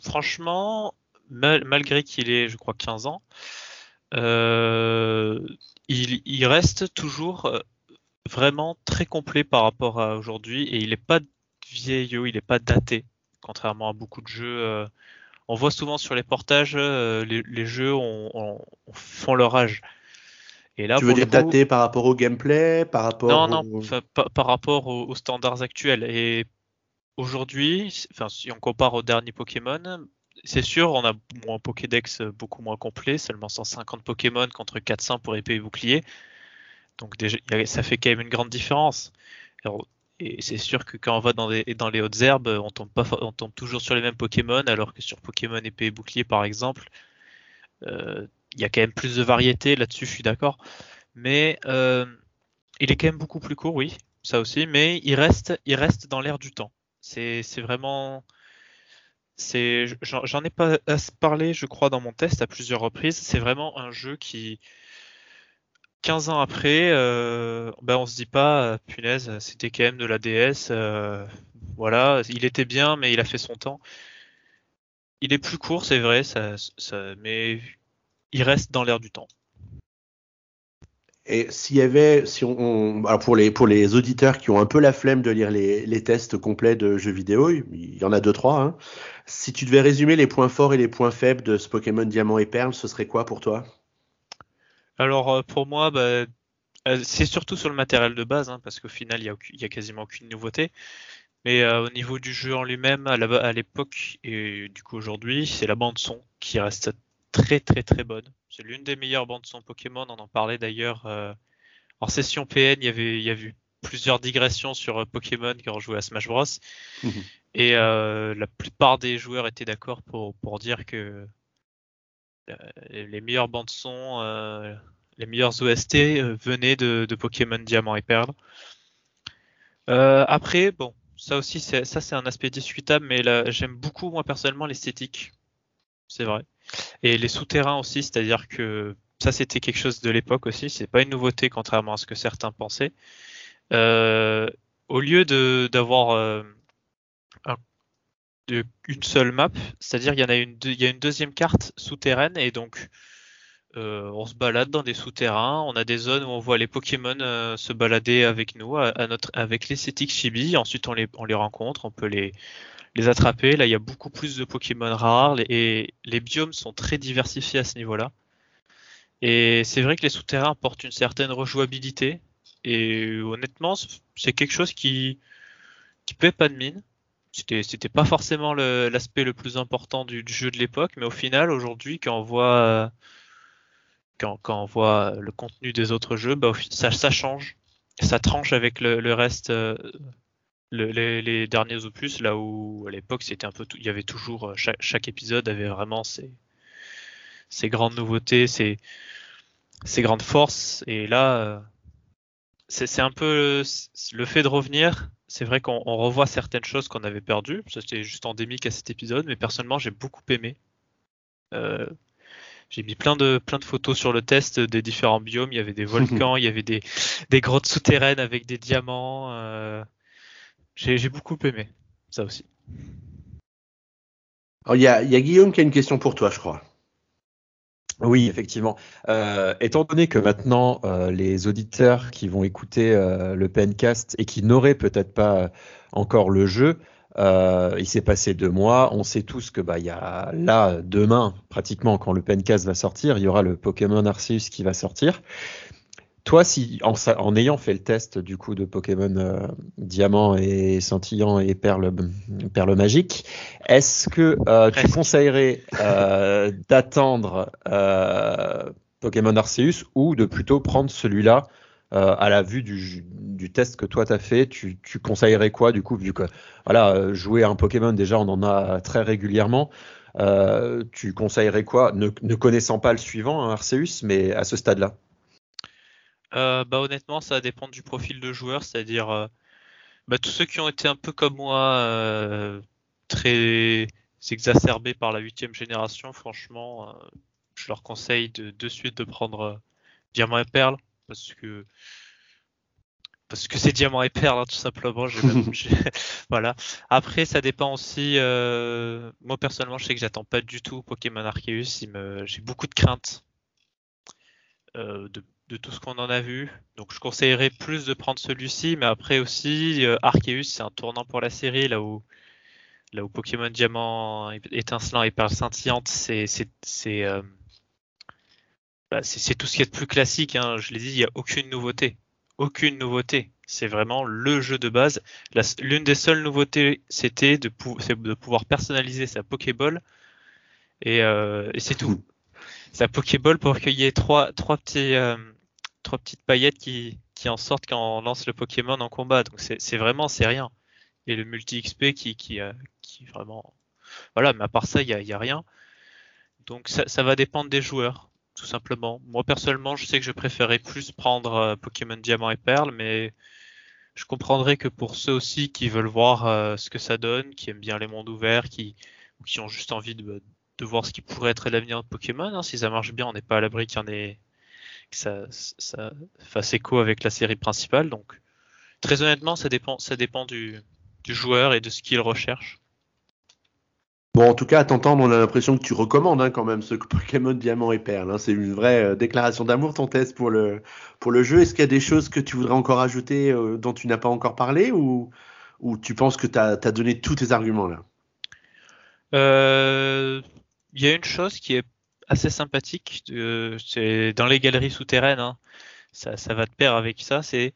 franchement, malgré qu'il ait, je crois, 15 ans, il, reste toujours vraiment très complet par rapport à aujourd'hui. Et il n'est pas vieillot, il n'est pas daté, contrairement à beaucoup de jeux. Euh, on voit souvent sur les portages, les, jeux font leur âge. Et là, tu veux dire daté par rapport au gameplay, par rapport non, non, par, rapport aux, standards actuels. Et aujourd'hui, si on compare au dernier Pokémon, c'est sûr, on a un Pokédex beaucoup moins complet, seulement 150 Pokémon contre 400 pour épée et bouclier. Donc déjà, ça fait quand même une grande différence. Et c'est sûr que quand on va dans, dans les hautes herbes, on tombe, pas, on tombe toujours sur les mêmes Pokémon, alors que sur Pokémon épée et bouclier, par exemple, euh, il y a quand même plus de variété là-dessus, je suis d'accord. Mais euh, il est quand même beaucoup plus court, oui, ça aussi, mais il reste, il reste dans l'air du temps. C'est vraiment j'en ai pas parlé, je crois, dans mon test à plusieurs reprises. C'est vraiment un jeu qui, 15 ans après, euh, ben on se dit pas, punaise, c'était quand même de la DS. voilà, il était bien, mais il a fait son temps. Il est plus court, c'est vrai, mais il reste dans l'air du temps. Et s'il y avait, si on, alors pour les pour les auditeurs qui ont un peu la flemme de lire les, les tests complets de jeux vidéo, il y en a deux trois. Hein. Si tu devais résumer les points forts et les points faibles de ce Pokémon Diamant et Perle, ce serait quoi pour toi? Alors euh, pour moi, bah, euh, c'est surtout sur le matériel de base, hein, parce qu'au final il y, a, y a quasiment aucune nouveauté. Mais euh, au niveau du jeu en lui-même, à l'époque et du coup aujourd'hui, c'est la bande son qui reste très très très bonne. C'est l'une des meilleures bandes son Pokémon. On en parlait d'ailleurs euh, en session PN. Il y avait il y a eu plusieurs digressions sur Pokémon quand on jouait à Smash Bros. Mhm. Et euh, la plupart des joueurs étaient d'accord pour pour dire que les meilleures bandes son, les meilleures OST venaient de, Pokémon Diamant et Perle. après, bon, ça aussi, ça c'est un aspect discutable, mais j'aime beaucoup moi personnellement l'esthétique. C'est vrai. Et les souterrains aussi, c'est-à-dire que ça c'était quelque chose de l'époque aussi, c'est pas une nouveauté contrairement à ce que certains pensaient. Euh, au lieu d'avoir euh, une seule map, c'est-à-dire il y en a une, il y a une deuxième carte souterraine et donc euh, on se balade dans des souterrains, on a des zones où on voit les Pokémon se balader avec nous, avec l'esthétique chibi. Ensuite, on les, on les rencontre, on peut les, les attraper. Là, il y a beaucoup plus de Pokémon rares et les biomes sont très diversifiés à ce niveau-là. Et c'est vrai que les souterrains apportent une certaine rejouabilité. Et honnêtement, c'est quelque chose qui, qui paie pas de mine. C'était, c'était pas forcément l'aspect le, plus important du, jeu de l'époque, mais au final, aujourd'hui, quand on voit, quand, quand, on voit le contenu des autres jeux, bah, ça, ça change. Ça tranche avec le, reste euh, les, derniers opus, là où à l'époque c'était un peu il y avait toujours euh, chaque, épisode avait vraiment ses, ses grandes nouveautés, ses, ses grandes forces, et là euh, c'est un peu le fait de revenir. C'est vrai qu'on revoit certaines choses qu'on avait perdues. Ça c'était juste endémique à cet épisode, mais personnellement j'ai beaucoup aimé. Euh, j'ai mis plein de plein de photos sur le test des différents biomes. Il y avait des [LAUGHS] volcans, il y avait des, des grottes souterraines avec des diamants. Euh, j'ai beaucoup aimé ça aussi. Il y, a, Guillaume qui a une question pour toi, je crois. Oui, effectivement. Euh, étant donné que maintenant euh, les auditeurs qui vont écouter euh, le pencast et qui n'auraient peut-être pas encore le jeu, il s'est passé deux mois. On sait tous que bah il y a là demain pratiquement quand le pencast va sortir, il y aura le Pokémon Arceus qui va sortir. Toi, si en, ayant fait le test du coup de Pokémon euh, Diamant et Scintillant et Perle, Perle Magique, est-ce que euh, tu conseillerais euh, [LAUGHS] d'attendre Pokémon Arceus ou de plutôt prendre celui-là à la vue du, test que toi tu as fait? Tu, conseillerais quoi du coup vu que voilà jouer à un Pokémon déjà on en a très régulièrement tu conseillerais quoi ne, connaissant pas le suivant hein, Arceus mais à ce stade-là? Euh, bah honnêtement, ça dépend du profil de joueur, c'est-à-dire euh, bah, tous ceux qui ont été un peu comme moi euh, très exacerbés par la huitième génération, franchement, je leur conseille de, de suite de prendre Diamant et Perle parce que parce que c'est Diamant et Perle hein, tout simplement. [LAUGHS] [LAUGHS] voilà. Après, ça dépend aussi. moi personnellement, je sais que j'attends pas du tout Pokémon Arceus. Me... J'ai beaucoup de craintes de de tout ce qu'on en a vu. Donc je conseillerais plus de prendre celui-ci, mais après aussi euh, Arceus c'est un tournant pour la série là où là où Pokémon Diamant étincelant et perle scintillante c'est c'est c'est euh, bah, c'est tout ce qui est de plus classique. Hein. Je l'ai dit, il n'y a aucune nouveauté, aucune nouveauté. C'est vraiment le jeu de base. L'une des seules nouveautés, c'était de, de pouvoir personnaliser sa Pokéball et, euh, et c'est tout [LAUGHS] sa Pokéball pour qu'il y ait trois, trois, euh, trois petites paillettes qui, qui en sortent quand on lance le Pokémon en combat. Donc c'est vraiment, c'est rien. Et le multi-XP qui, qui, euh, qui vraiment. Voilà, mais à part ça, il n'y a, y a, rien. Donc ça, ça, va dépendre des joueurs, tout simplement. Moi personnellement, je sais que je préférais plus prendre euh, Pokémon Diamant et Perle, mais je comprendrais que pour ceux aussi qui veulent voir ce que ça donne, qui aiment bien les mondes ouverts, qui, ou qui ont juste envie de, de voir ce qui pourrait être l'avenir de Pokémon. Hein. Si ça marche bien, on n'est pas à l'abri qu'il y en ait que ça, ça fasse écho avec la série principale. Donc, très honnêtement, ça dépend, ça dépend du, du joueur et de ce qu'il recherche. Bon, en tout cas, à t'entendre, on a l'impression que tu recommandes hein, quand même ce Pokémon Diamant et Perle. Hein. C'est une vraie euh, déclaration d'amour, ton test pour le, pour le jeu. Est-ce qu'il y a des choses que tu voudrais encore ajouter euh, dont tu n'as pas encore parlé ou, ou tu penses que tu as, donné tous tes arguments là? Euh, Il y a une chose qui est assez sympathique, c'est dans les galeries souterraines, hein. ça, ça va de pair avec ça, c'est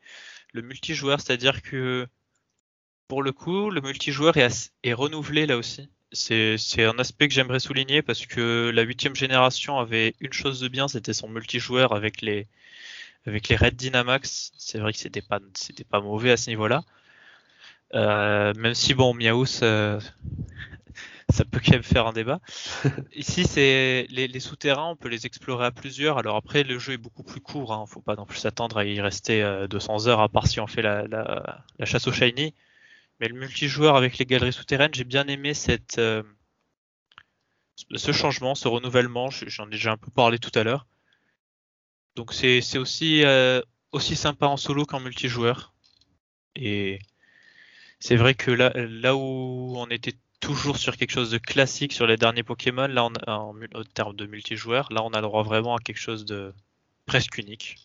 le multijoueur, c'est-à-dire que pour le coup, le multijoueur est, renouvelé là aussi c'est un aspect que j'aimerais souligner parce que la huitième génération avait une chose de bien, c'était son multijoueur avec les avec les Red Dynamax. C'est vrai que c'était pas pas mauvais à ce niveau-là. Euh, même si bon Miaou ça, ça, peut quand même faire un débat. [LAUGHS] Ici c'est les, souterrains, on peut les explorer à plusieurs. Alors après le jeu est beaucoup plus court, hein, faut pas non plus s'attendre à y rester 200 euh, heures à part si on fait la, chasse au shiny. Mais le multijoueur avec les galeries souterraines, j'ai bien aimé euh, ce changement, ce renouvellement. J'en ai déjà un peu parlé tout à l'heure. Donc c'est aussi, euh, aussi sympa en solo qu'en multijoueur. Et c'est vrai que là, là où on était toujours sur quelque chose de classique sur les derniers Pokémon, là en, termes de multijoueur, là on a le droit vraiment à quelque chose de presque unique.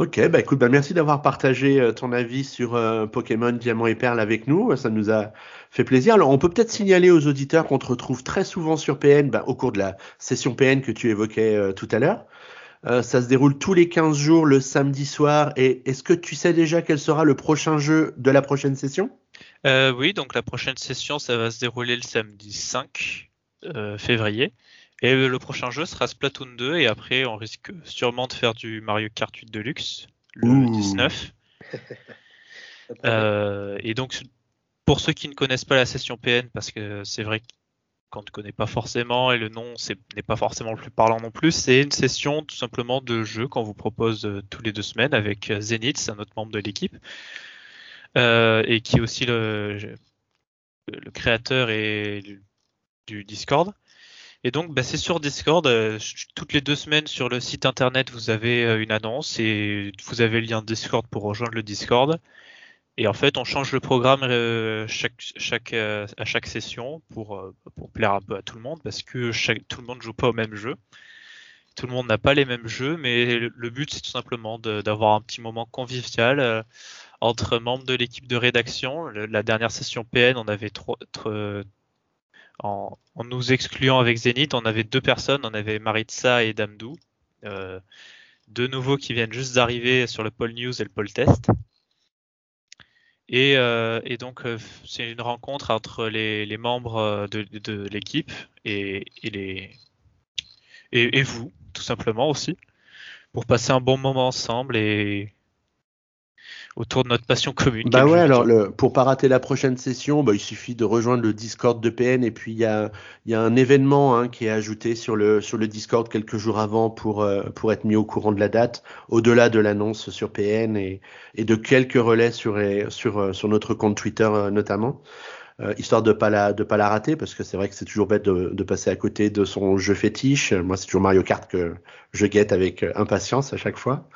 Ok, bah écoute, bah merci d'avoir partagé euh, ton avis sur euh, Pokémon Diamant et Perle avec nous. Ça nous a fait plaisir. Alors, on peut peut-être signaler aux auditeurs qu'on te retrouve très souvent sur PN bah, au cours de la session PN que tu évoquais euh, tout à l'heure. Ça se déroule tous les 15 jours le samedi soir. Et est-ce que tu sais déjà quel sera le prochain jeu de la prochaine session? Oui, donc la prochaine session, ça va se dérouler le samedi 5 février. Et le prochain jeu sera Splatoon 2 et après on risque sûrement de faire du Mario Kart 8 Deluxe le 19. [LAUGHS] euh, et donc pour ceux qui ne connaissent pas la session PN, parce que c'est vrai qu'on ne connaît pas forcément et le nom n'est pas forcément le plus parlant non plus, c'est une session tout simplement de jeu qu'on vous propose euh, tous les deux semaines avec euh, Zenith, un autre membre de l'équipe, euh, et qui est aussi le, créateur et du Discord. Et donc, bah, c'est sur Discord. Toutes les deux semaines sur le site internet, vous avez une annonce et vous avez le lien Discord pour rejoindre le Discord. Et en fait, on change le programme euh, chaque, à chaque session pour, pour plaire un peu à tout le monde parce que tout le monde joue pas au même jeu. Tout le monde n'a pas les mêmes jeux, mais le, but, c'est tout simplement d'avoir un petit moment convivial entre membres de l'équipe de rédaction. la dernière session PN, on avait trois, en, nous excluant avec Zénith, on avait deux personnes, on avait Maritza et Damdou, euh, deux nouveaux qui viennent juste d'arriver sur le pôle news et le pôle test. Et, euh, donc euh, c'est une rencontre entre les, membres de, l'équipe et, les et, vous, tout simplement aussi, pour passer un bon moment ensemble et, autour de notre passion commune. Bah ouais, alors le, pour pas rater la prochaine session, bah, il suffit de rejoindre le Discord de PN et puis il y a, y a un événement hein, qui est ajouté sur le, sur le Discord quelques jours avant pour, euh, pour être mis au courant de la date, au-delà de l'annonce sur PN et, et de quelques relais sur, sur, euh, sur notre compte Twitter euh, notamment. Euh, histoire de pas la de pas la rater parce que c'est vrai que c'est toujours bête de, de, passer à côté de son jeu fétiche. Moi, c'est toujours Mario Kart que je guette avec euh, impatience à chaque fois.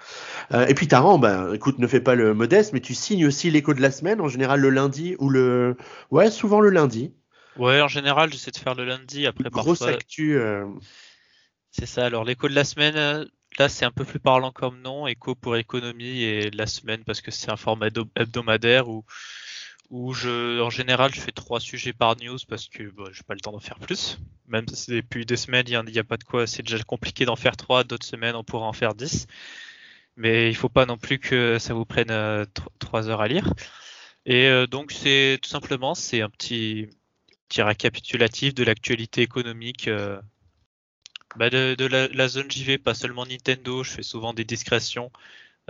Euh, et puis Taran, ben écoute, ne fais pas le modeste, mais tu signes aussi l'écho de la semaine en général le lundi ou le ouais souvent le lundi. Ouais, en général, j'essaie de faire le lundi après Grosse actu. C'est ça. Alors l'écho de la semaine, là c'est un peu plus parlant comme nom, écho pour économie et la semaine parce que c'est un format hebdomadaire où où je, en général, je fais trois sujets par news parce que bon, j'ai pas le temps d'en faire plus. Même si depuis des semaines, il n'y a, pas de quoi, c'est déjà compliqué d'en faire trois. D'autres semaines, on pourra en faire dix. Mais il faut pas non plus que ça vous prenne euh, trois heures à lire. Et euh, donc, c'est tout simplement, c'est un petit, récapitulatif de l'actualité économique euh, bah de, la, zone JV, pas seulement Nintendo. Je fais souvent des discrétions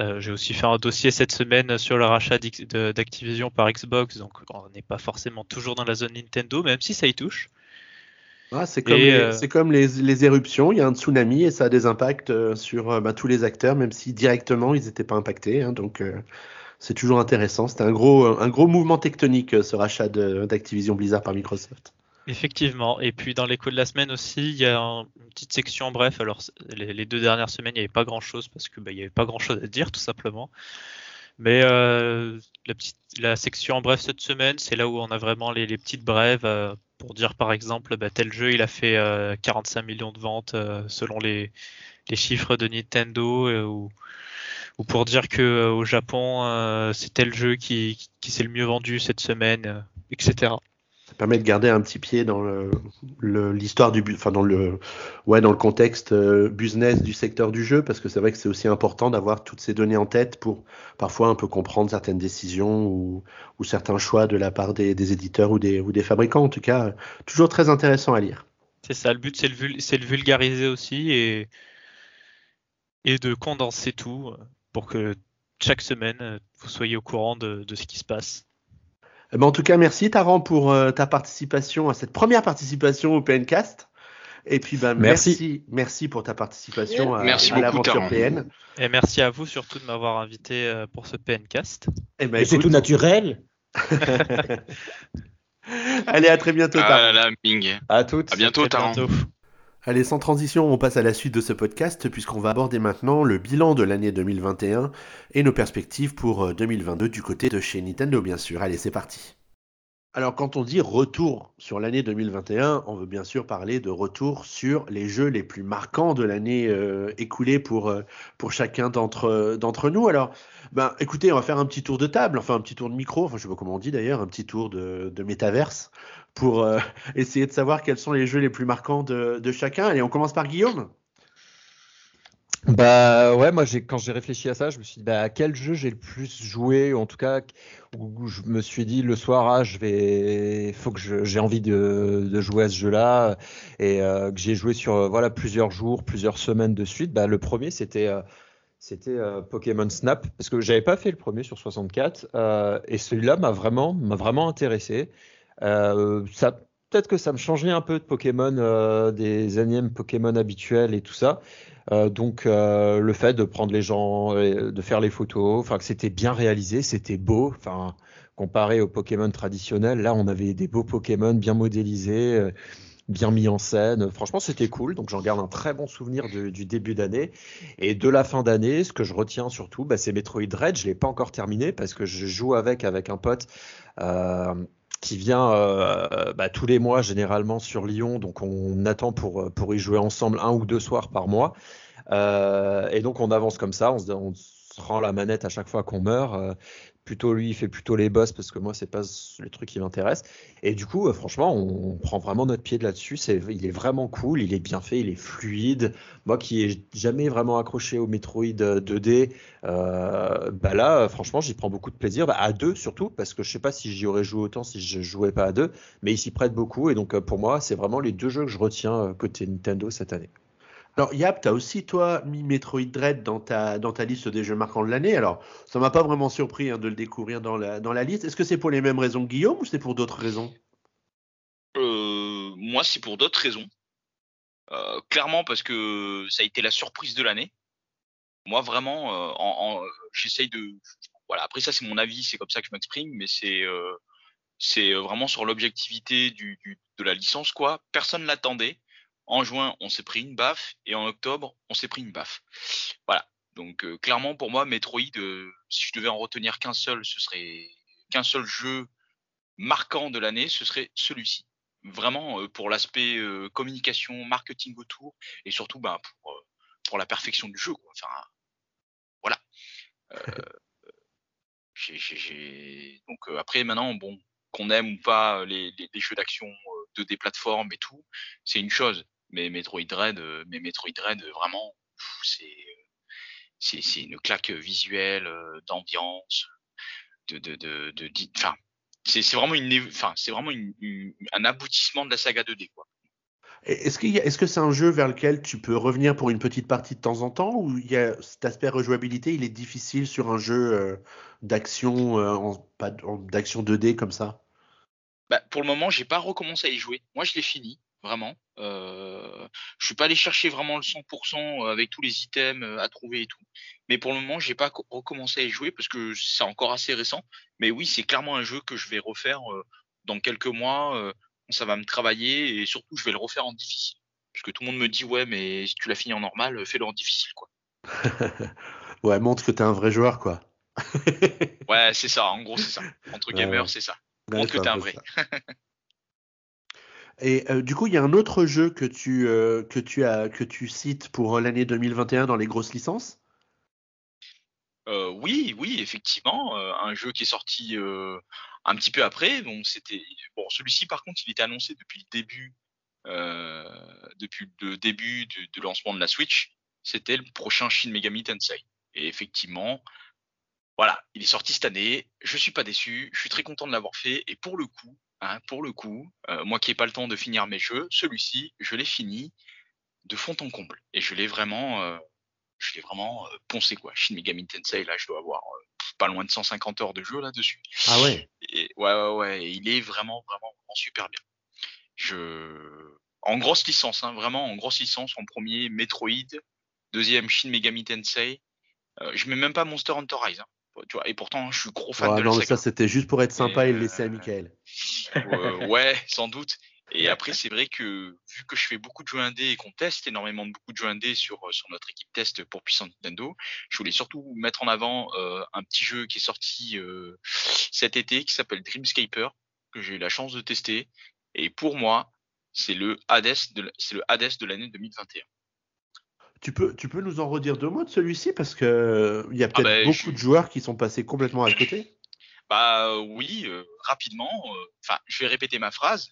euh, j'ai aussi fait un dossier cette semaine sur le rachat d'Activision par Xbox, donc on n'est pas forcément toujours dans la zone Nintendo, même si ça y touche. Ah, c'est comme, les, euh, comme les, les, éruptions, il y a un tsunami et ça a des impacts euh, sur bah, tous les acteurs, même si directement ils n'étaient pas impactés. Hein, donc c'est toujours intéressant. C'était un gros, un gros mouvement tectonique ce rachat d'Activision Blizzard par Microsoft. Effectivement. Et puis dans l'écho de la semaine aussi, il y a une petite section bref. Alors les, deux dernières semaines, il n'y avait pas grand chose parce que bah, il n'y avait pas grand chose à dire tout simplement. Mais euh, la, petite, la section en bref cette semaine, c'est là où on a vraiment les, petites brèves euh, pour dire par exemple, bah, tel jeu il a fait 45 euh, millions de ventes selon les, chiffres de Nintendo ou, ou, pour dire que au Japon c'est tel jeu qui s'est le mieux vendu cette semaine, etc ça permet de garder un petit pied dans l'histoire du enfin dans le ouais dans le contexte euh, business du secteur du jeu parce que c'est vrai que c'est aussi important d'avoir toutes ces données en tête pour parfois un peu comprendre certaines décisions ou, certains choix de la part des, éditeurs ou des, fabricants. En tout cas toujours très intéressant à lire. C'est ça le but c'est le, le vulgariser aussi et et de condenser tout pour que chaque semaine vous soyez au courant de, ce qui se passe ben, en tout cas, merci Taran pour euh, ta participation à cette première participation au PNcast. Et puis ben, merci. merci, pour ta participation à, l'aventure PN. Et merci à vous surtout de m'avoir invité euh, pour ce PNcast. Eh ben, c'est tout naturel. [LAUGHS] Allez, à très bientôt. Ah là. À toutes. À bientôt, Taran. Allez, sans transition, on passe à la suite de ce podcast puisqu'on va aborder maintenant le bilan de l'année 2021 et nos perspectives pour 2022 euh, du côté de chez Nintendo, bien sûr. Allez, c'est parti. Alors, quand on dit retour sur l'année 2021, on veut bien sûr parler de retour sur les jeux les plus marquants de l'année euh, écoulée pour, euh, pour chacun d'entre, d'entre nous. Alors, ben, écoutez, on va faire un petit tour de table, enfin un petit tour de micro, enfin je sais pas comment on dit d'ailleurs, un petit tour de, de métaverse pour euh, [LAUGHS] essayer de savoir quels sont les jeux les plus marquants de, chacun. Allez, on commence par Guillaume. Bah ouais, moi quand j'ai réfléchi à ça, je me suis dit bah, à quel jeu j'ai le plus joué, ou en tout cas où je me suis dit le soir ah je vais, faut que j'ai envie de, jouer à ce jeu-là et euh, que j'ai joué sur voilà plusieurs jours, plusieurs semaines de suite. Bah le premier c'était euh, c'était Pokémon Snap parce que j'avais pas fait le premier sur 64 et celui-là m'a vraiment m'a vraiment intéressé. Euh, ça, peut-être que ça me changeait un peu de Pokémon, euh, des énièmes Pokémon habituels et tout ça. Euh, donc le fait de prendre les gens, de faire les photos, enfin que c'était bien réalisé, c'était beau, enfin comparé aux Pokémon traditionnels, là on avait des beaux Pokémon bien modélisés, bien mis en scène. Franchement c'était cool, donc j'en garde un très bon souvenir du début d'année et de la fin d'année. Ce que je retiens surtout, bah, c'est Metroid Dread. Je l'ai pas encore terminé parce que je joue avec avec un pote qui vient euh, bah, tous les mois généralement sur Lyon. Donc on attend pour, pour y jouer ensemble un ou deux soirs par mois. Euh, et donc on avance comme ça, on se, on se rend la manette à chaque fois qu'on meurt. Euh, plutôt lui, il fait plutôt les boss parce que moi, c'est pas le truc qui m'intéresse. Et du coup, euh, franchement, on, prend vraiment notre pied là-dessus. C'est, il est vraiment cool, il est bien fait, il est fluide. Moi qui ai jamais vraiment accroché au Metroid 2D, euh, bah là, franchement, j'y prends beaucoup de plaisir. Bah, à deux surtout, parce que je sais pas si j'y aurais joué autant si je jouais pas à deux, mais il s'y prête beaucoup. Et donc, euh, pour moi, c'est vraiment les deux jeux que je retiens côté Nintendo cette année. Alors Yap, tu as aussi toi mis Metroid Dread dans ta, liste des jeux marquants de l'année. Alors ça m'a pas vraiment surpris hein, de le découvrir dans la, liste. Est-ce que c'est pour les mêmes raisons que Guillaume ou c'est pour d'autres raisons? Euh, Moi c'est pour d'autres raisons. Euh, clairement parce que ça a été la surprise de l'année. Moi vraiment, euh, j'essaye de... Voilà, après ça c'est mon avis, c'est comme ça que je m'exprime, mais c'est c'est vraiment sur l'objectivité du, de la licence quoi. Personne l'attendait. En juin, on s'est pris une baffe et en octobre, on s'est pris une baffe. Voilà. Donc euh, clairement pour moi, Metroid, euh, si je devais en retenir qu'un seul, ce serait qu'un seul jeu marquant de l'année, ce serait celui-ci. Vraiment euh, pour l'aspect communication, marketing autour et surtout ben, pour, pour la perfection du jeu. Quoi. Enfin, voilà. [LAUGHS] Donc après maintenant, bon, qu'on aime ou pas les, les, les jeux d'action de des plateformes et tout, c'est une chose mais Metroid Dread, euh, mais Metroid Dread, euh, vraiment, c'est euh, c'est une claque visuelle, d'ambiance, de de de, de, enfin, c'est vraiment une, enfin, c'est vraiment une, un aboutissement de la saga 2D quoi. Est-ce qu'il est-ce que c'est un jeu vers lequel tu peux revenir pour une petite partie de temps en temps ou il y a cet aspect rejouabilité, il est difficile sur un jeu d'action d'action 2D comme ça? Bah, pour le moment, j'ai pas recommencé à y jouer. Moi, je l'ai fini vraiment. Euh, je suis pas allé chercher vraiment le 100% avec tous les items euh, à trouver et tout. Mais pour le moment, j'ai pas recommencé à y jouer parce que c'est encore assez récent. Mais oui, c'est clairement un jeu que je vais refaire euh, dans quelques mois. Euh, ça va me travailler et surtout je vais le refaire en difficile. Parce que tout le monde me dit ouais mais si tu l'as fini en normal, fais-le en difficile quoi. [LAUGHS] ouais, montre que t'es un vrai joueur quoi. [LAUGHS] ouais, c'est ça, en gros c'est ça. Entre gamers, c'est ça. montre que t'es un vrai. [LAUGHS] Et euh, du coup, il y a un autre jeu que tu, euh, que tu, as, que tu cites pour l'année 2021 dans les grosses licences? Euh, Oui, oui, effectivement. un jeu qui est sorti un petit peu après. C'était bon, celui-ci par contre, il était annoncé depuis le début, depuis le début du, lancement de la Switch. C'était le prochain Shin Megami Tensei. Et effectivement, voilà, il est sorti cette année. Je suis pas déçu. Je suis très content de l'avoir fait. Et pour le coup, Hein, pour le coup, euh, moi qui n'ai pas le temps de finir mes jeux, celui-ci, je l'ai fini de fond en comble. Et je l'ai vraiment, euh, je l'ai vraiment euh, poncé quoi. Shin Megami Tensei, là, je dois avoir pas loin de 150 heures de jeu là-dessus. Ah ouais. Et, ouais, ouais, ouais. il est vraiment, vraiment, super bien. Je, en grosse licence, hein, vraiment en grosse licence. En premier, Metroid. Deuxième, Shin Megami Tensei. je mets même pas Monster Hunter Rise. Hein et pourtant, je suis gros fan de non, la ça, c'était juste pour être sympa et, le laisser à Michael. ouais, sans doute. Et après, c'est vrai que vu que je fais beaucoup de jeux indés et qu'on teste énormément de beaucoup de jeux indés sur, euh, sur notre équipe test pour Puissant Nintendo, je voulais surtout mettre en avant euh, un petit jeu qui est sorti euh, cet été qui s'appelle Dreamscaper, que j'ai eu la chance de tester. Et pour moi, c'est le Hades de, c'est le Hades de l'année 2021. Tu peux, tu peux nous en redire deux mots de celui-ci? Parce que il y a ah peut-être ben, beaucoup de joueurs qui sont passés complètement à côté. [COUGHS] Bah euh, oui, euh, rapidement. Euh, enfin, je vais répéter ma phrase.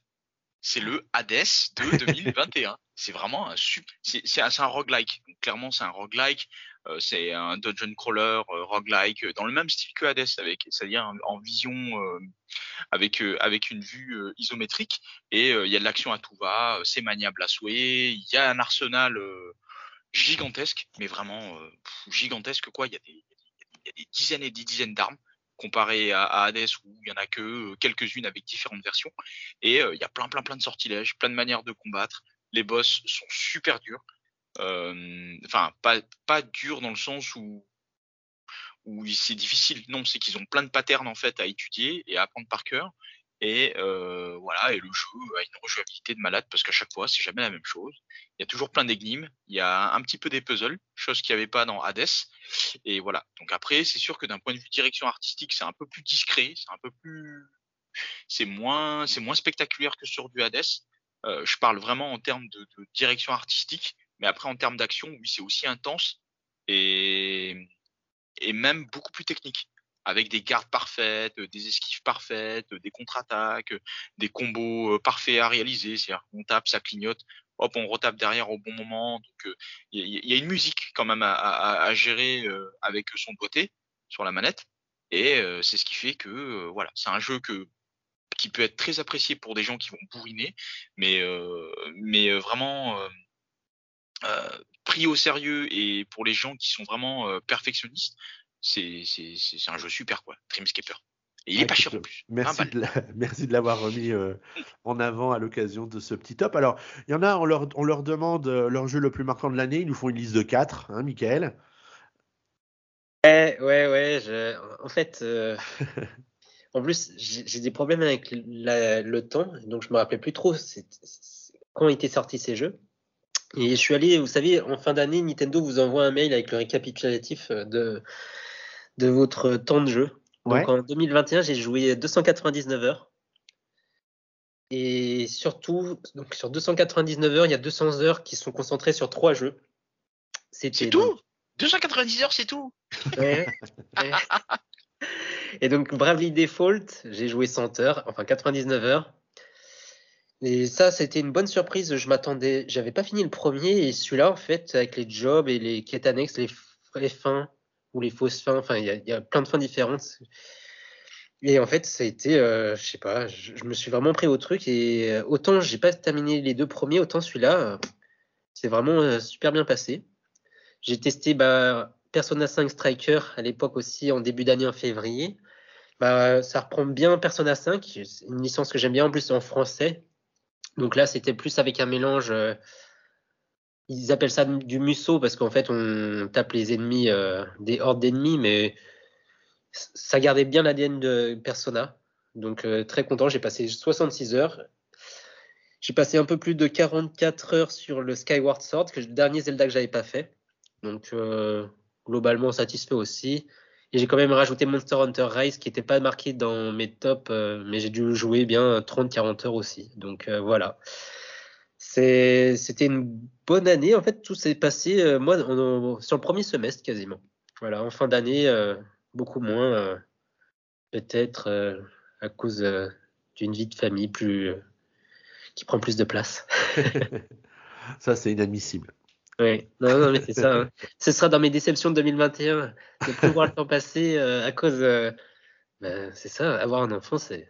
C'est le Hades de [LAUGHS] 2021. c'est vraiment un. C'est un, un roguelike. clairement, c'est un roguelike. c'est un dungeon crawler roguelike dans le même style que Hades, avec, c'est-à-dire en, vision avec avec une vue isométrique. Et il y a de l'action à tout va. C'est maniable à souhait. Il y a un arsenal gigantesque, mais vraiment euh, gigantesque quoi. Il y, a des, dizaines et des dizaines d'armes comparé à, Hades où il y en a que euh, quelques-unes avec différentes versions. Et euh, il y a plein plein plein de sortilèges, plein de manières de combattre. Les boss sont super durs. Enfin, pas pas durs dans le sens où où c'est difficile. Non, c'est qu'ils ont plein de patterns en fait à étudier et à apprendre par cœur. Et euh, voilà, et le jeu a une rejouabilité de malade parce qu'à chaque fois, c'est jamais la même chose. Il y a toujours plein d'énigmes, il y a un petit peu des puzzles, chose qu'il n'y avait pas dans Hades. Et voilà. Donc après, c'est sûr que d'un point de vue direction artistique, c'est un peu plus discret, c'est un peu plus, c'est moins, c'est moins spectaculaire que sur du Hades. Euh, je parle vraiment en termes de, de, direction artistique, mais après en termes d'action, oui, c'est aussi intense et et même beaucoup plus technique avec des gardes parfaites, euh, des esquives parfaites, euh, des contre-attaques, euh, des combos parfaits à réaliser. C'est-à-dire qu'on tape, ça clignote, hop, on retape derrière au bon moment. Donc il y, a une musique quand même à, gérer avec son doigté sur la manette. Et c'est ce qui fait que voilà, c'est un jeu qui peut être très apprécié pour des gens qui vont bourriner, mais mais vraiment pris au sérieux et pour les gens qui sont vraiment perfectionnistes, c'est un jeu super, quoi. Dreamscaper. Et il est pas cher en plus. Merci, de, [LAUGHS] merci de l'avoir remis euh, en avant à l'occasion de ce petit top. Alors, il y en a, on leur, on leur demande euh, leur jeu le plus marquant de l'année. Ils nous font une liste de 4, hein, Michael Ouais, ouais, ouais. En fait, euh, [LAUGHS] en plus, j'ai des problèmes avec le temps, donc je me rappelais plus trop quand étaient sortis ces jeux. Et je suis allé, vous savez, en fin d'année, Nintendo vous envoie un mail avec le récapitulatif de, de votre temps de jeu. Donc en 2021, j'ai joué 299 heures. Et surtout, donc sur 299 heures, il y a 200 heures qui sont concentrées sur trois jeux. C'est tout? 290 heures, c'est tout? [LAUGHS] Et donc Bravely Default, j'ai joué 100 heures, enfin 99 heures. Et ça, c'était une bonne surprise. Je m'attendais, j'avais pas fini le premier et celui-là, en fait, avec les jobs et les quêtes annexes, les, les fins, ou les fausses fins. Enfin, il y, a, plein de fins différentes. Et en fait, ça a été, euh, je sais pas, je, me suis vraiment pris au truc. Et euh, autant j'ai pas terminé les deux premiers, autant celui-là, euh, c'est vraiment super bien passé. J'ai testé bah, Persona 5 Striker à l'époque aussi en début d'année en février. Bah, ça reprend bien Persona 5, une licence que j'aime bien en plus en français. Donc là, c'était plus avec un mélange ils appellent ça du musso parce qu'en fait, on tape les ennemis, euh, des hordes d'ennemis, mais ça gardait bien l'ADN de Persona. Donc, euh, très content. J'ai passé 66 heures. J'ai passé un peu plus de 44 heures sur le Skyward Sword, que le dernier Zelda que j'avais pas fait. Donc euh, globalement satisfait aussi. Et j'ai quand même rajouté Monster Hunter Rise qui n'était pas marqué dans mes tops, mais j'ai dû jouer bien 30-40 heures aussi. Donc voilà. C'était une bonne année. En fait, tout s'est passé euh, moi, sur le premier semestre quasiment. Voilà, en fin d'année, euh, beaucoup moins. euh, Peut-être à cause d'une vie de famille plus qui prend plus de place. [LAUGHS] Ça, c'est inadmissible. Oui, non, non, mais c'est ça. hein. Ce sera dans mes déceptions de 2021 de plus voir le temps passer à cause. ben, c'est ça, avoir un enfant, c'est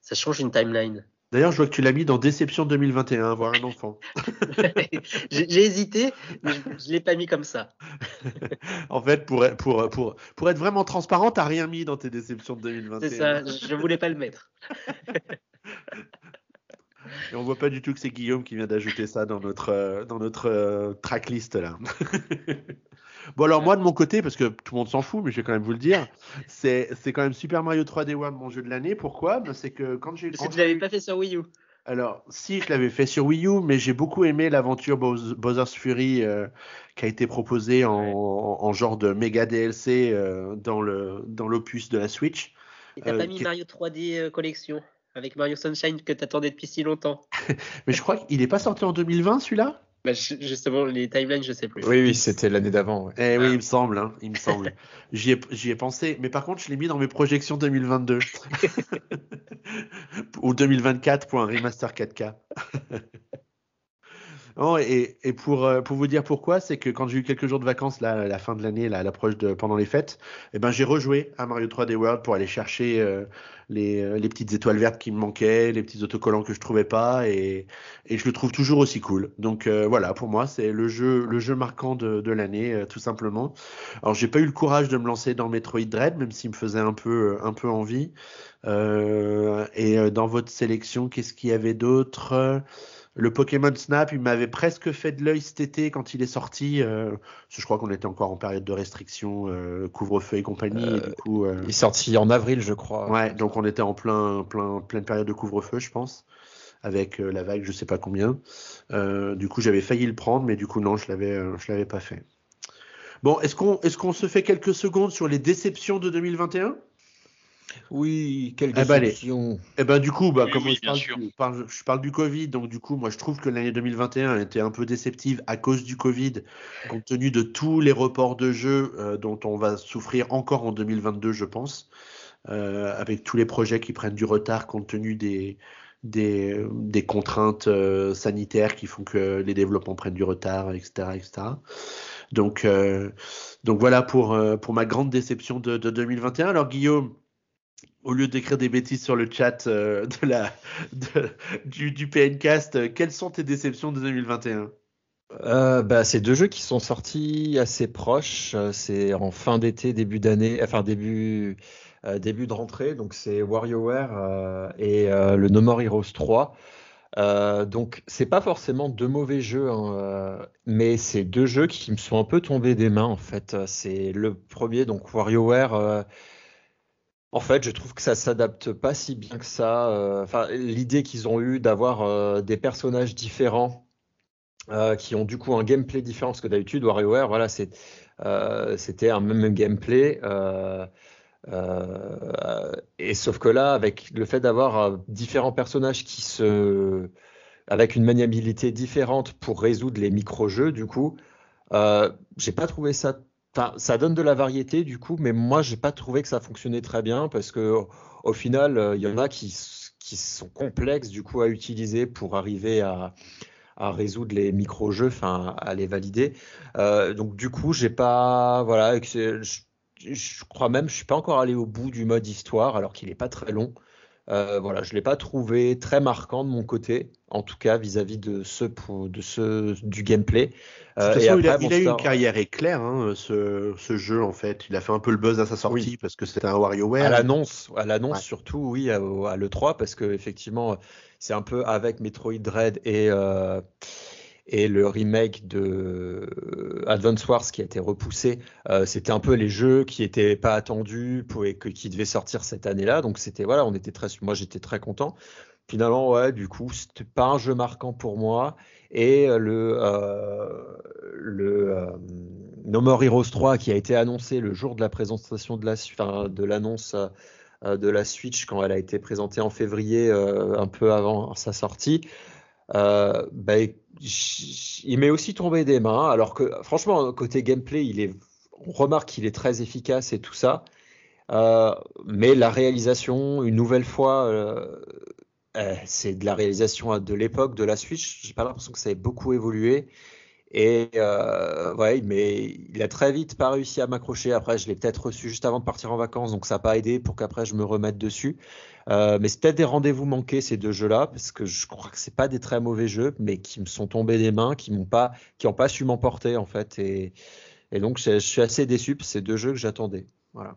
ça change une timeline. D'ailleurs, je vois que tu l'as mis dans Déception 2021, avoir un enfant. [LAUGHS] J'ai hésité, mais je, je l'ai pas mis comme ça. [LAUGHS] En fait, pour, pour, pour, pour être vraiment transparent, t'as rien mis dans tes déceptions de 2021. C'est ça, je voulais pas le mettre. [LAUGHS] Et on voit pas du tout que c'est Guillaume qui vient d'ajouter ça dans notre, euh, dans notre euh, tracklist là. Bon alors moi de mon côté, parce que tout le monde s'en fout, mais je vais quand même vous le dire, c'est c'est quand même Super Mario 3D World mon jeu de l'année. Pourquoi? Ben, C'est que quand j'ai eu Parce que tu l'avais pas fait sur Wii U. Alors, si, je l'avais fait sur Wii U, mais j'ai beaucoup aimé l'aventure Bows- Bowser's Fury euh, qui a été proposée en, en genre de méga DLC euh, dans le dans l'opus de la Switch. Et t'as Euh, pas mis qui- Mario 3D euh, Collection avec Mario Sunshine que t'attendais depuis si longtemps. [LAUGHS] Mais je crois qu'il est pas sorti en 2020 celui-là? Bah, ju- justement, les timelines, je sais plus. Oui, oui, c'était l'année d'avant. Eh Ah. oui, il me semble, hein, il me semble. [LAUGHS] J'y ai, j'y ai pensé, mais par contre, je l'ai mis dans mes projections 2022. [LAUGHS] Ou 2024 pour un remaster 4K. Et, et pour, euh, pour vous dire pourquoi, c'est que quand j'ai eu quelques jours de vacances là, la fin de l'année, là, l'approche de pendant les fêtes, eh ben, j'ai rejoué à Mario 3D World pour aller chercher euh, les, euh, les petites étoiles vertes qui me manquaient, les petits autocollants que je trouvais pas, et, et je le trouve toujours aussi cool. Donc euh, voilà, pour moi, c'est le jeu, le jeu marquant de, de l'année, euh, tout simplement. Alors j'ai pas eu le courage de me lancer dans Metroid Dread, même s'il me faisait un peu, un peu envie. Euh, et euh, dans votre sélection, qu'est-ce qu'il y avait d'autre? Le Pokémon Snap, il m'avait presque fait de l'œil cet été quand il est sorti. Euh, parce que je crois qu'on était encore en période de restriction, euh, couvre-feu et compagnie. et du coup, euh, Il est sorti en avril, je crois. Ouais, donc on était en plein, plein, pleine période de couvre-feu, je pense, avec euh, la vague, je sais pas combien. Euh, du coup, j'avais failli le prendre, mais du coup, non, je l'avais, euh, je l'avais pas fait. Bon, est-ce qu'on, est-ce qu'on se fait quelques secondes sur les déceptions de 2021 Oui, quelle Eh ben, déception. Eh ben, du coup, bah, Oui, comme oui, je, parle je parle du Covid, donc du coup, moi, je trouve que l'année 2021 était un peu déceptive à cause du Covid, compte tenu de tous les reports de jeux euh, dont on va souffrir encore en 2022, je pense, euh, avec tous les projets qui prennent du retard compte tenu des, des, des contraintes euh, sanitaires qui font que les développements prennent du retard, etc., etc. Donc, euh, donc voilà pour, euh, pour ma grande déception de, de 2021. Alors, Guillaume, au lieu d'écrire des bêtises sur le chat euh, [LAUGHS] de la, du, du PNcast, euh, quelles sont tes déceptions de 2021 Euh, bah, c'est deux jeux qui sont sortis assez proches. C'est en fin d'été, début d'année, enfin début, début de rentrée. Donc c'est WarioWare et le No More Heroes 3. Euh, donc c'est pas forcément deux mauvais jeux, hein, mais c'est deux jeux qui me sont un peu tombés des mains en fait. C'est le premier, donc WarioWare. En fait, je trouve que ça s'adapte pas si bien que ça. euh, Enfin, l'idée qu'ils ont eue d'avoir euh, des personnages différents euh, qui ont du coup un gameplay différent parce que d'habitude WarioWare voilà c'était un même gameplay et sauf que là avec le fait d'avoir différents personnages qui se avec une maniabilité différente pour résoudre les micro-jeux du coup j'ai pas trouvé ça enfin ça donne de la variété du coup mais moi j'ai pas trouvé que ça fonctionnait très bien parce que au final euh, il y en a qui sont complexes du coup à utiliser pour arriver à résoudre les micro-jeux, enfin à les valider. Euh, donc du coup, j'ai pas, voilà, je, je crois même, je suis pas encore allé au bout du mode histoire, alors qu'il est pas très long. Euh, voilà, je l'ai pas trouvé très marquant de mon côté, en tout cas vis-à-vis de ce de ce du gameplay. Euh, toute et façon, il a, après, il a eu une carrière éclair, hein, ce, ce jeu, en fait. Il a fait un peu le buzz à sa sortie Oui. parce que c'était un WarioWare. À l'annonce, à l'annonce Ouais. surtout, oui, à, à l'E3, parce que effectivement, c'est un peu avec Metroid Dread et, euh, et le remake de euh, Advance Wars qui a été repoussé. euh, c'était un peu les jeux qui étaient pas attendus et qui devaient sortir cette année-là. Donc c'était voilà, on était très, moi j'étais très content. finalement, ouais, du coup, c'était pas un jeu marquant pour moi. Et le, euh, le euh, No More Heroes 3 qui a été annoncé le jour de la présentation de la, de l'annonce de la Switch quand elle a été présentée en février, un peu avant sa sortie. bah, il m'est aussi tombé des mains, alors que franchement, côté gameplay, il est, on remarque qu'il est très efficace et tout ça. mais la réalisation, une nouvelle fois, euh, c'est de la réalisation de l'époque de la Switch. J'ai pas l'impression que ça ait beaucoup évolué. Et euh, ouais, mais il a très vite pas réussi à m'accrocher. Après, je l'ai peut-être reçu juste avant de partir en vacances, donc ça n'a pas aidé pour qu'après je me remette dessus. Euh, mais c'est peut-être des rendez-vous manqués ces deux jeux-là, parce que je crois que c'est pas des très mauvais jeux, mais qui me sont tombés des mains, qui m'ont pas, qui ont pas su m'emporter en fait. Et, et donc je, suis assez déçu. C'est deux jeux que j'attendais. Voilà.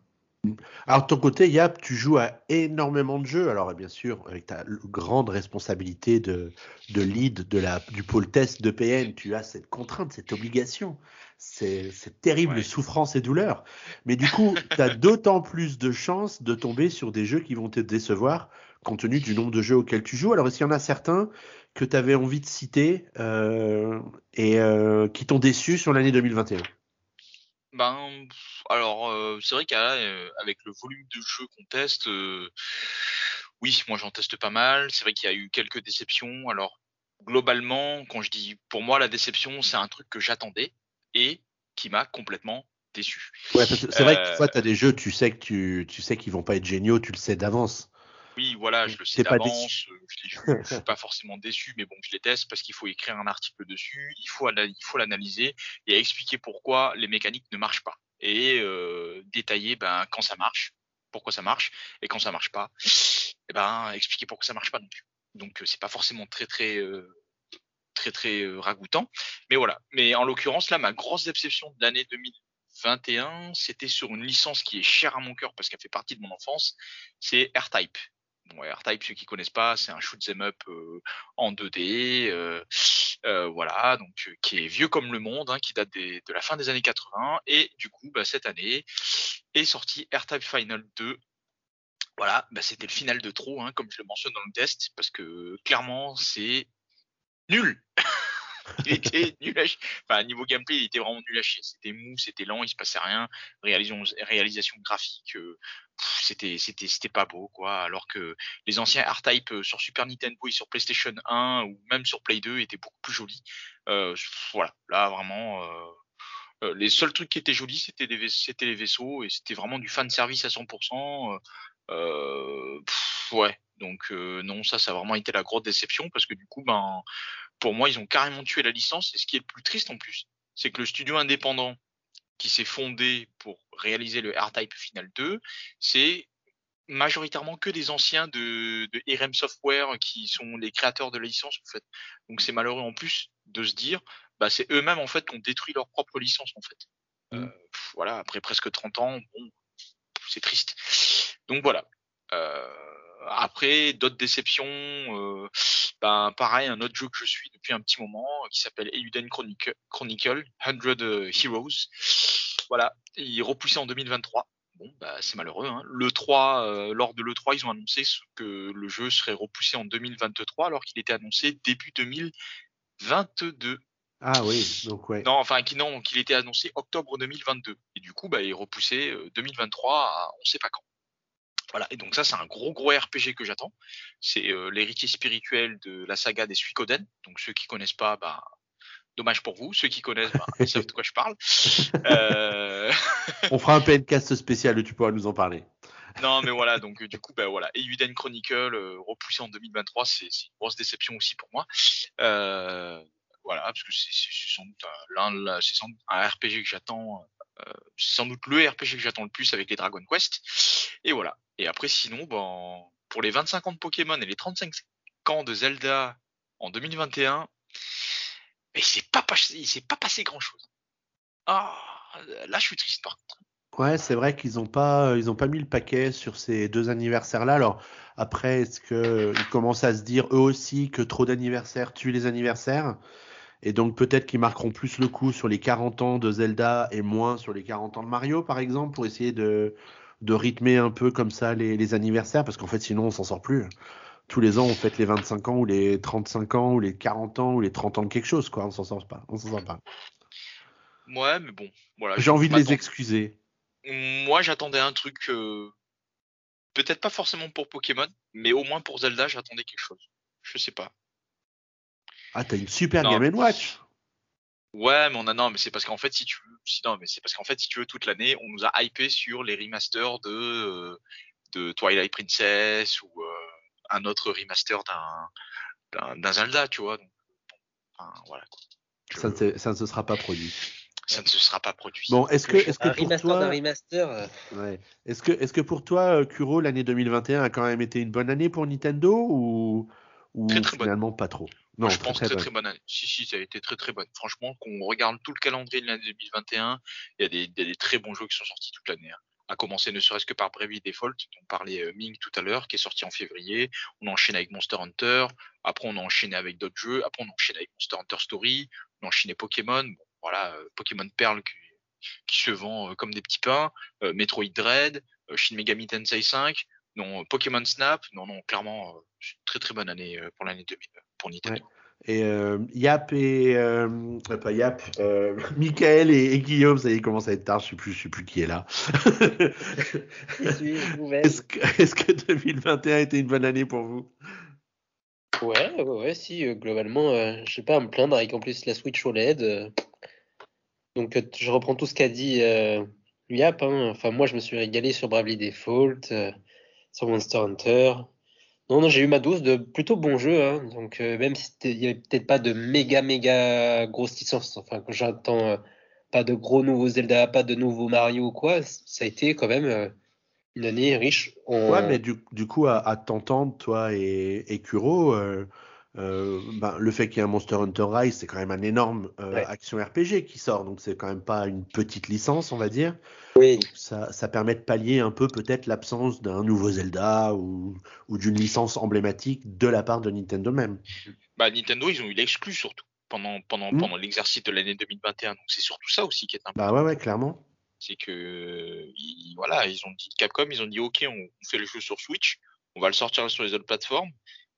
Alors, de ton côté, Yap, tu joues à énormément de jeux. Alors, bien sûr, avec ta grande responsabilité de, de lead de la, du pôle test de PN, tu as cette contrainte, cette obligation. C'est terrible, souffrance et douleur. Mais du coup, tu as d'autant plus de chances de tomber sur des jeux qui vont te décevoir compte tenu du nombre de jeux auxquels tu joues. Alors, est-ce qu'il y en a certains que tu avais envie de citer euh, et euh, qui t'ont déçu sur l'année 2021 ben, alors, euh, c'est vrai qu'avec le volume de jeux qu'on teste, euh, oui, moi j'en teste pas mal. C'est vrai qu'il y a eu quelques déceptions. Alors, globalement, quand je dis pour moi la déception, c'est un truc que j'attendais et qui m'a complètement déçu. Ouais, c'est vrai que toi, tu as des jeux, tu sais que tu, tu sais qu'ils vont pas être géniaux, tu le sais d'avance. Oui, voilà, je le sais d'avance. Euh, je ne suis pas forcément déçu, mais bon, je les teste parce qu'il faut écrire un article dessus, il faut, il faut l'analyser et expliquer pourquoi les mécaniques ne marchent pas. Et euh, détailler ben, quand ça marche, pourquoi ça marche, et quand ça marche pas, et ben, expliquer pourquoi ça marche pas non plus. Donc, euh, c'est pas forcément très, très, très, très ragoûtant. Mais voilà. Mais en l'occurrence, là, ma grosse déception de l'année 2021, c'était sur une licence qui est chère à mon cœur parce qu'elle fait partie de mon enfance, c'est R-Type. Bon, R-Type, ceux qui connaissent pas, c'est un shoot 'em up euh, en 2D, euh, euh, voilà, donc qui est vieux comme le monde, hein, qui date de la fin des années 80, et du coup, bah, cette année est sorti R-Type Final 2. Voilà, bah, c'était le final de trop, hein, comme je le mentionne dans le test, parce que clairement, c'est nul. [LAUGHS] il était nul à chier. Enfin, niveau gameplay, il était vraiment nul à chier. C'était mou, c'était lent, il se passait rien. Réalisation, réalisation graphique, c'était, c'était, c'était pas beau, quoi. Alors que les anciens R-Type euh, sur Super Nintendo et sur PlayStation 1 ou même sur Play 2 étaient beaucoup plus jolis. Euh, voilà, là vraiment. Euh, les seuls trucs qui étaient jolis, c'était, c'était les vaisseaux et c'était vraiment du fan service à 100%. Euh, ouais, donc non, ça, ça a vraiment été la grosse déception parce que du coup, ben, pour moi, ils ont carrément tué la licence. Et ce qui est le plus triste en plus, c'est que le studio indépendant qui s'est fondé pour réaliser le R-Type Final 2, c'est majoritairement que des anciens de, de RM Software qui sont les créateurs de la licence en fait. Donc c'est malheureux en plus de se dire, bah c'est eux-mêmes en fait qui ont détruit leur propre licence en fait. Mmh. Euh, voilà, après presque 30 ans, bon, c'est triste. Donc voilà. Euh, après, d'autres déceptions, euh, ben, pareil, un autre jeu que je suis depuis un petit moment qui s'appelle Euden Chronicle, Chronicle 100 euh, Heroes. Voilà, il est repoussé en 2023. Bon, bah, c'est malheureux. Hein. Le 3, euh, lors de l'E3, ils ont annoncé que le jeu serait repoussé en 2023 alors qu'il était annoncé début 2022. Ah oui, donc ouais. Non, enfin, qu'il était annoncé octobre 2022. Et du coup, bah, il est repoussé 2023 à on sait pas quand. Voilà, et donc ça c'est un gros gros RPG que j'attends. C'est euh, l'héritier spirituel de la saga des Suikoden. Donc ceux qui connaissent pas, bah dommage pour vous. Ceux qui connaissent, bah, ils savent de quoi je parle. [LAUGHS] Euh... On fera un PNcast spécial où tu pourras nous en parler. Non, mais voilà, donc du coup, bah voilà, Chronicle euh, repoussé en 2023, c'est une grosse déception aussi pour moi. Euh, voilà, parce que c'est sans doute c'est un RPG que j'attends euh, c'est sans doute le RPG que j'attends le plus avec les Dragon Quest. Et voilà. Et après, sinon, ben, pour les 25 ans de Pokémon et les 35 ans de Zelda en 2021, mais c'est pas, il s'est pas passé grand chose. Ah, là, je suis triste par contre. Ouais, c'est vrai qu'ils n'ont pas, ils ont pas mis le paquet sur ces deux anniversaires-là. Alors après, est-ce qu'ils commencent à se dire eux aussi que trop d'anniversaires tuent les anniversaires? Et donc peut-être qu'ils marqueront plus le coup sur les 40 ans de Zelda et moins sur les 40 ans de Mario, par exemple, pour essayer de, de rythmer un peu comme ça les, les anniversaires, parce qu'en fait sinon on s'en sort plus. tous les ans, on fête les 25 ans ou les 35 ans ou les 40 ans ou les 30 ans de quelque chose, quoi. On s'en sort pas. On s'en sort pas. Ouais, mais bon, voilà. J'ai envie de les excuser. Moi, j'attendais un truc, euh, peut-être pas forcément pour Pokémon, mais au moins pour Zelda, j'attendais quelque chose. Je sais pas. Ah, t'as une super Non. Game Watch. Ouais, mais on a non, mais c'est parce qu'en fait, si tu veux, si, non, mais c'est parce qu'en fait, si tu veux, toute l'année, on nous a hypé sur les remasters de euh, de Twilight Princess ou euh, un autre remaster d'un d'un d'un Zelda, tu vois. Donc, enfin, voilà. quoi. Je- Ça ne, se- ça ne se sera pas produit. ça ne se sera pas produit. Bon, est-ce que, est-ce que Un pour remaster d'un toi, remaster. euh, ouais. est-ce que, est-ce que pour toi, Kuro, l'année 2021 a quand même été une bonne année pour Nintendo ou, ou Très, très bonne. finalement pas trop? Non, je pense très très très bonne année. Si si, ça a été très très bonne. Franchement, qu'on regarde tout le calendrier de l'année 2021, il y, a des, a des très bons jeux qui sont sortis toute l'année. hein. À commencer ne serait-ce que par Bravely Default, dont on parlait euh, Ming tout à l'heure, qui est sorti en février. On a enchaîné avec Monster Hunter. Après, on a enchaîné avec d'autres jeux. Après, on a enchaîné avec Monster Hunter Story. On a enchaîné Pokémon. Bon, voilà, euh, Pokémon Perle qui, qui se vend euh, comme des petits pains. Euh, Metroid Dread, euh, Shin Megami Tensei 5. Non, Pokémon Snap. Non, non, clairement, euh, c'est une très très bonne année euh, pour l'année 2000 pour Nintendo. Et euh, Yap et euh, euh, pas Yap, euh, [LAUGHS] Michael et, et Guillaume, ça y est, commence à être tard, je sais plus, je sais plus qui est là. [LAUGHS] est-ce que, est-ce que 2021 a été une bonne année pour vous? Ouais, ouais, ouais, si, euh, globalement, euh, je sais pas à me plaindre avec en plus la Switch OLED. euh. donc, euh, je reprends tout ce qu'a dit euh, Yap. hein. Enfin, moi, je me suis régalé sur Bravely Default, euh, sur Monster Hunter. Non, j'ai eu ma dose de plutôt bons jeux. Hein. Donc, euh, même si il y avait peut-être pas de méga, méga grosse enfin, quand j'attends euh, pas de gros nouveaux Zelda, pas de nouveaux Mario ou quoi, ça a été quand même euh, une année riche. Ouais, mais du, du coup, à, à t'entendre, toi et, et Kuro, euh, ben, le fait qu'il y ait un Monster Hunter Rise, c'est quand même un énorme euh, Ouais. action RPG qui sort, donc c'est quand même pas une petite licence, on va dire. Oui, Donc ça, ça permet de pallier un peu peut-être l'absence d'un nouveau Zelda ou, ou d'une licence emblématique de la part de Nintendo même. Bah, Nintendo, ils ont eu l'exclu surtout pendant, pendant, Mm. pendant l'exercice de l'année 2021. Donc c'est surtout ça aussi qui est important. Bah ouais, ouais, clairement. C'est que ils, voilà, ils ont dit Capcom, ils ont dit OK, on, on fait le jeu sur Switch, on va le sortir sur les autres plateformes.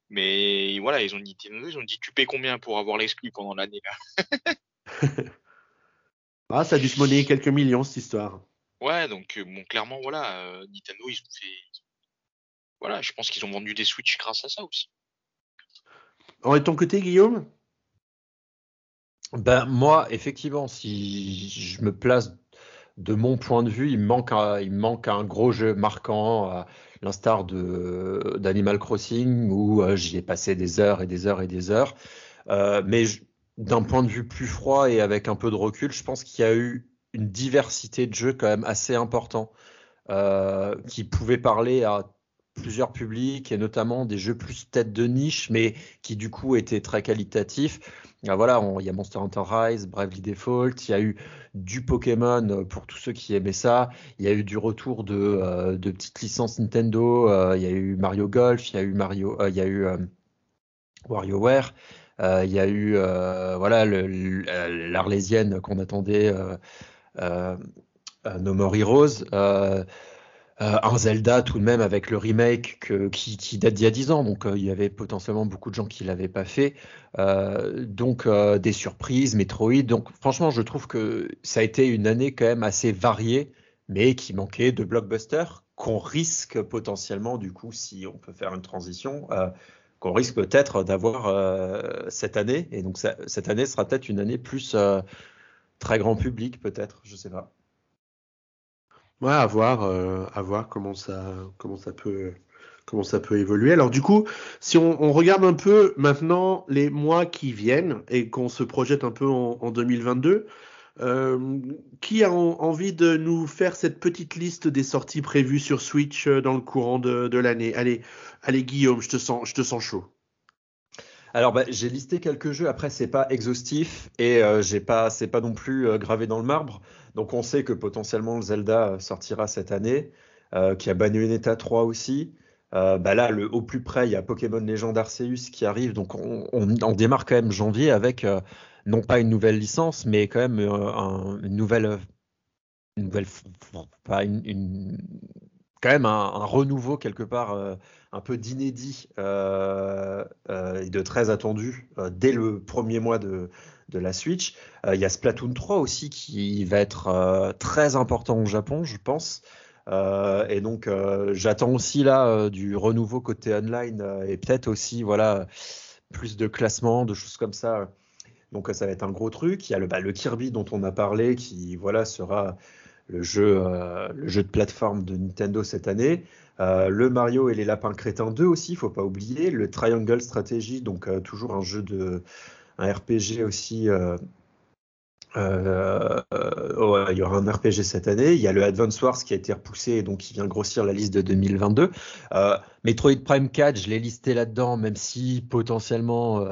Mais voilà, ils ont dit Nintendo, ils ont dit tu payes combien pour avoir l'exclu pendant l'année là? [LAUGHS] Ah, ça a dû se monnayer quelques millions cette histoire. Ouais, donc euh, bon, clairement voilà, euh, Nintendo, ils ont fait. Voilà, je pense qu'ils ont vendu des Switch grâce à ça aussi. En de ton côté, Guillaume? Ben, moi, effectivement, si je me place de mon point de vue, il me manque un, il me manque un gros jeu marquant, à l'instar d'Animal Crossing, où euh, j'y ai passé des heures et des heures et des heures. Euh, mais d'un point de vue plus froid et avec un peu de recul, je pense qu'il y a eu une diversité de jeux quand même assez important, euh, qui pouvaient parler à plusieurs publics et notamment des jeux plus tête de niche, mais qui du coup étaient très qualitatifs. Ah, voilà, il y a Monster Hunter Rise, Bravely Default, il y a eu du Pokémon euh, pour tous ceux qui aimaient ça, il y a eu du retour de, euh, petites licences Nintendo, euh, il y a eu Mario Golf, il y a eu Mario, il y a eu WarioWare, il y a eu voilà l'Arlésienne qu'on attendait, No More Heroes. Euh, un Zelda tout de même avec le remake qui, date d'il y a 10 ans, donc euh, il y avait potentiellement beaucoup de gens qui l'avaient pas fait. Euh, donc des surprises, Metroid. Donc franchement, je trouve que ça a été une année quand même assez variée, mais qui manquait de blockbusters qu'on risque potentiellement, du coup, si on peut faire une transition, qu'on risque peut-être d'avoir cette année. Et donc cette année sera peut-être une année plus très grand public, peut-être, je sais pas. Ouais, à voir, euh, à voir comment ça, comment ça peut, comment ça peut évoluer. Alors du coup, si on, regarde un peu maintenant les mois qui viennent et qu'on se projette un peu en, en 2022, euh, qui a en- envie de nous faire cette petite liste des sorties prévues sur Switch euh, dans le courant de, l'année? Allez, allez Guillaume, je te sens, je te sens chaud. Alors bah, j'ai listé quelques jeux. Après c'est pas exhaustif et euh, j'ai pas c'est pas non plus gravé dans le marbre. Donc on sait que potentiellement le Zelda sortira cette année, euh, qu'il y a Bayonetta 3 aussi. Euh, bah là le au plus près il y a Pokémon Legend Arceus qui arrive. Donc on, démarre quand même janvier avec euh, non pas une nouvelle licence mais quand même euh, un- une nouvelle une nouvelle pas une, quand même un, renouveau quelque part un peu d'inédit et de très attendu dès le premier mois de, de la Switch. Euh, Il y a Splatoon 3 aussi qui va être euh, très important au Japon, je pense. Euh, et donc j'attends aussi là du renouveau côté online et peut-être aussi voilà plus de classement, de choses comme ça. Donc ça va être un gros truc. Il y a le, bah, Kirby dont on a parlé qui voilà sera le jeu, le jeu de plateforme de Nintendo cette année. Le Mario et les Lapins Crétins 2 aussi, faut pas oublier. Le Triangle Strategy, donc toujours un jeu de un RPG aussi. euh, euh, ouais, il y aura un RPG cette année. Il y a le Advance Wars qui a été repoussé et donc qui vient grossir la liste de 2022. Euh, Metroid Prime 4, je l'ai listé là-dedans, même si potentiellement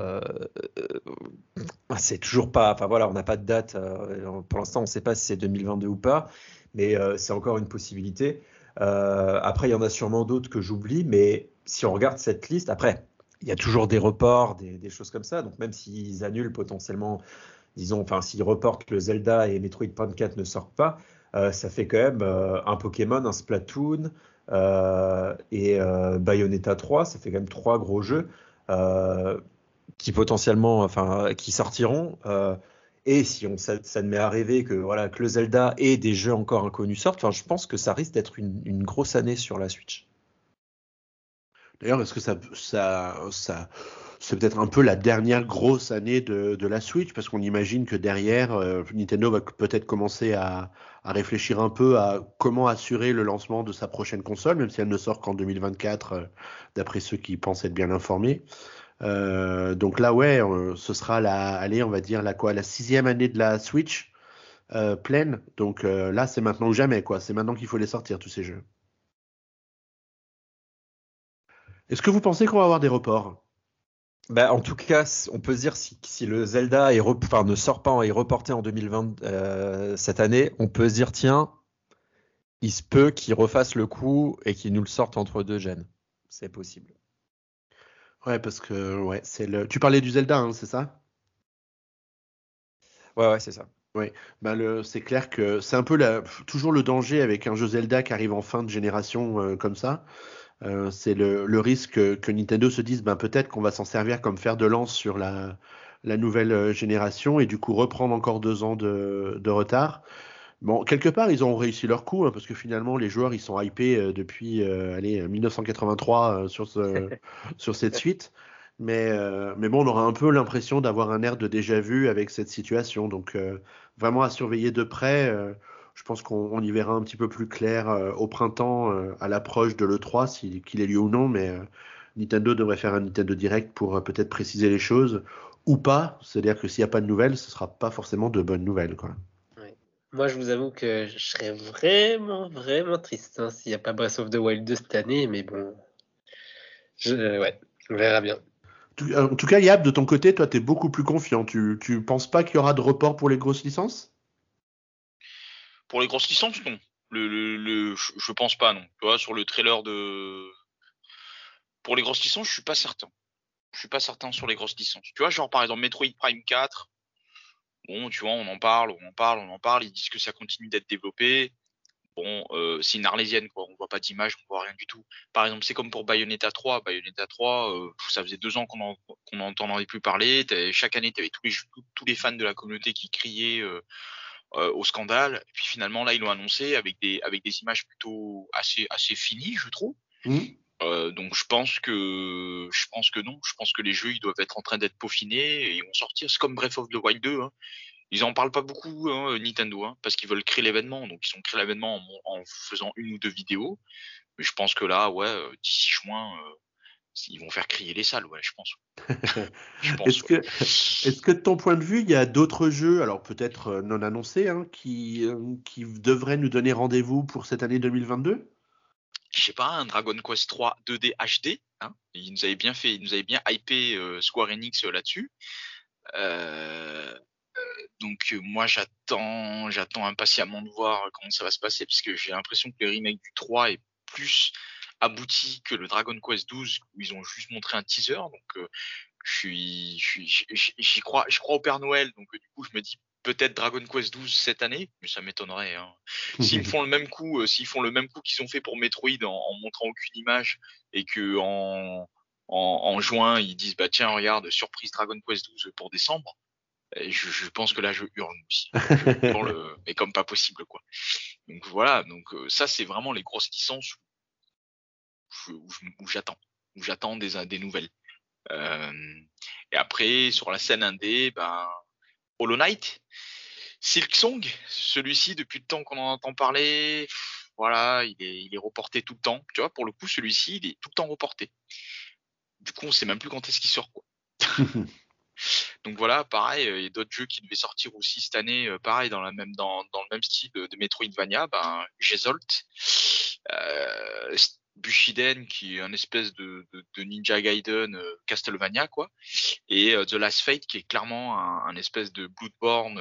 c'est toujours pas. Enfin voilà, on n'a pas de date. pour l'instant, on ne sait pas si c'est 2022 ou pas, mais c'est encore une possibilité. Après, il y en a sûrement d'autres que j'oublie, mais si on regarde cette liste, après, il y a toujours des reports, des, choses comme ça. Donc même s'ils annulent potentiellement, disons, enfin s'ils reportent le Zelda et Metroid Prime 4 ne sortent pas, euh, ça fait quand même euh, un Pokémon, un Splatoon euh, et Bayonetta 3. Ça fait quand même trois gros jeux qui potentiellement, enfin, qui sortiront. et si on, ça, ça met à rêver que voilà que le Zelda et des jeux encore inconnus sortent, je pense que ça risque d'être une grosse année sur la Switch. D'ailleurs, est-ce que ça, ça, ça, c'est peut-être un peu la dernière grosse année de, la Switch? Parce qu'on imagine que derrière, euh, Nintendo va peut-être commencer à, réfléchir un peu à comment assurer le lancement de sa prochaine console, même si elle ne sort qu'en 2024, euh, d'après ceux qui pensent être bien informés. Euh, donc là, ouais, ce sera la, allez, on va dire la quoi, la sixième année de la Switch pleine. Donc là, c'est maintenant ou jamais, quoi. C'est maintenant qu'il faut les sortir tous ces jeux. Est-ce que vous pensez qu'on va avoir des reports? Bah, en tout cas, on peut se dire si, si le Zelda est rep- enfin, ne sort pas et est reporté en 2020 euh, cette année, on peut se dire tiens, il se peut qu'il refasse le coup et qu'il nous le sorte entre deux gènes. C'est possible. Ouais, parce que ouais, c'est le. Tu parlais du Zelda, hein, c'est ça? Ouais, ouais, c'est ça. Bah c'est clair que c'est un peu la, toujours le danger avec un jeu Zelda qui arrive en fin de génération euh, comme ça. Euh, c'est le, le risque que, Nintendo se dise, ben peut-être qu'on va s'en servir comme fer de lance sur la, la nouvelle euh, génération et du coup reprendre encore deux ans de, de retard. Bon, quelque part, ils ont réussi leur coup hein, parce que finalement, les joueurs, ils sont hypés euh, depuis euh, allez, 1983 euh, sur, ce, [LAUGHS] sur cette suite. Mais, mais bon, on aura un peu l'impression d'avoir un air de déjà-vu avec cette situation. Donc, vraiment à surveiller de près. Je pense qu'on on y verra un petit peu plus clair euh, au printemps, euh, à l'approche de l'E3, si, qu'il ait lieu ou non. Mais euh, Nintendo devrait faire un Nintendo Direct pour peut-être préciser les choses ou pas. C'est-à-dire que s'il n'y a pas de nouvelles, ce sera pas forcément de bonnes nouvelles. Quoi. Moi, je vous avoue que je serais vraiment, vraiment triste hein, s'il n'y a pas Breath of the Wild 2 cette année, mais bon. Je, ouais, on verra bien. En tout cas, Yab, de ton côté, toi, tu es beaucoup plus confiant. Tu, tu penses pas qu'il y aura de report pour les grosses licences? Pour les grosses licences, non. Le, le, je, pense pas, non. Tu vois, sur le trailer de. Pour les grosses licences, je suis pas certain. Je suis pas certain sur les grosses licences. Tu vois, genre par exemple Metroid Prime 4. Bon, tu vois, on en parle, on en parle, on en parle. Ils disent que ça continue d'être développé. Bon, euh, c'est une arlésienne, quoi. On voit pas d'image, on voit rien du tout. Par exemple, c'est comme pour Bayonetta 3. Bayonetta 3, euh, ça faisait deux ans qu'on en, qu'on plus parler. Chaque année, tu avais tous les, fans de la communauté qui criaient euh, au scandale. Et puis finalement, là, ils l'ont annoncé avec des, avec des images plutôt assez, assez finies, je trouve. Mhm. Euh, donc je pense que je pense que non. Je pense que les jeux ils doivent être en train d'être peaufinés et ils vont sortir. C'est comme Breath of the Wild 2. Hein. Ils en parlent pas beaucoup hein, Nintendo hein, parce qu'ils veulent créer l'événement. Donc ils ont créé l'événement en, en faisant une ou deux vidéos. Mais je pense que là, ouais, euh, d'ici juin, euh, ils vont faire crier les salles. Ouais, je pense. [LAUGHS] Est-ce ouais. que, de ton point de vue, il y a d'autres jeux, alors peut-être euh, non annoncés, hein, qui, euh, qui devraient nous donner rendez-vous pour cette année 2022 je sais pas, un Dragon Quest 3 2D HD. Hein il nous avait bien fait, il nous avait bien hypé euh, Square Enix euh, là-dessus. Euh, donc moi j'attends, j'attends impatiemment de voir comment ça va se passer parce que j'ai l'impression que le remake du 3 est plus abouti que le Dragon Quest 12 où ils ont juste montré un teaser. Donc euh, je suis, je suis, j'y- crois, je crois au Père Noël. Donc euh, du coup je me dis peut-être Dragon Quest 12 cette année, mais ça m'étonnerait. Hein. S'ils font le même coup, euh, s'ils font le même coup qu'ils ont fait pour Metroid en, en, montrant aucune image et que en, en, juin ils disent bah tiens regarde surprise Dragon Quest 12 pour décembre, je, je, pense que là je hurle aussi, le, [LAUGHS] mais comme pas possible quoi. Donc voilà, donc euh, ça c'est vraiment les grosses licences où, où j'attends, où j'attends des, des nouvelles. Euh, et après sur la scène indé, ben Hollow Knight, Silksong, celui-ci depuis le temps qu'on en entend parler, voilà, il est, il est reporté tout le temps. Tu vois, pour le coup, celui-ci, il est tout le temps reporté. Du coup, on sait même plus quand est-ce qu'il sort, quoi. [LAUGHS] Donc voilà, pareil, il y a d'autres jeux qui devaient sortir aussi cette année, euh, pareil dans la même dans, dans le même style de, Metroidvania, ben Gezolt, euh, Bushiden qui est un espèce de, de, Ninja Gaiden euh, Castlevania quoi, et euh, The Last Fate qui est clairement un, espèce de Bloodborne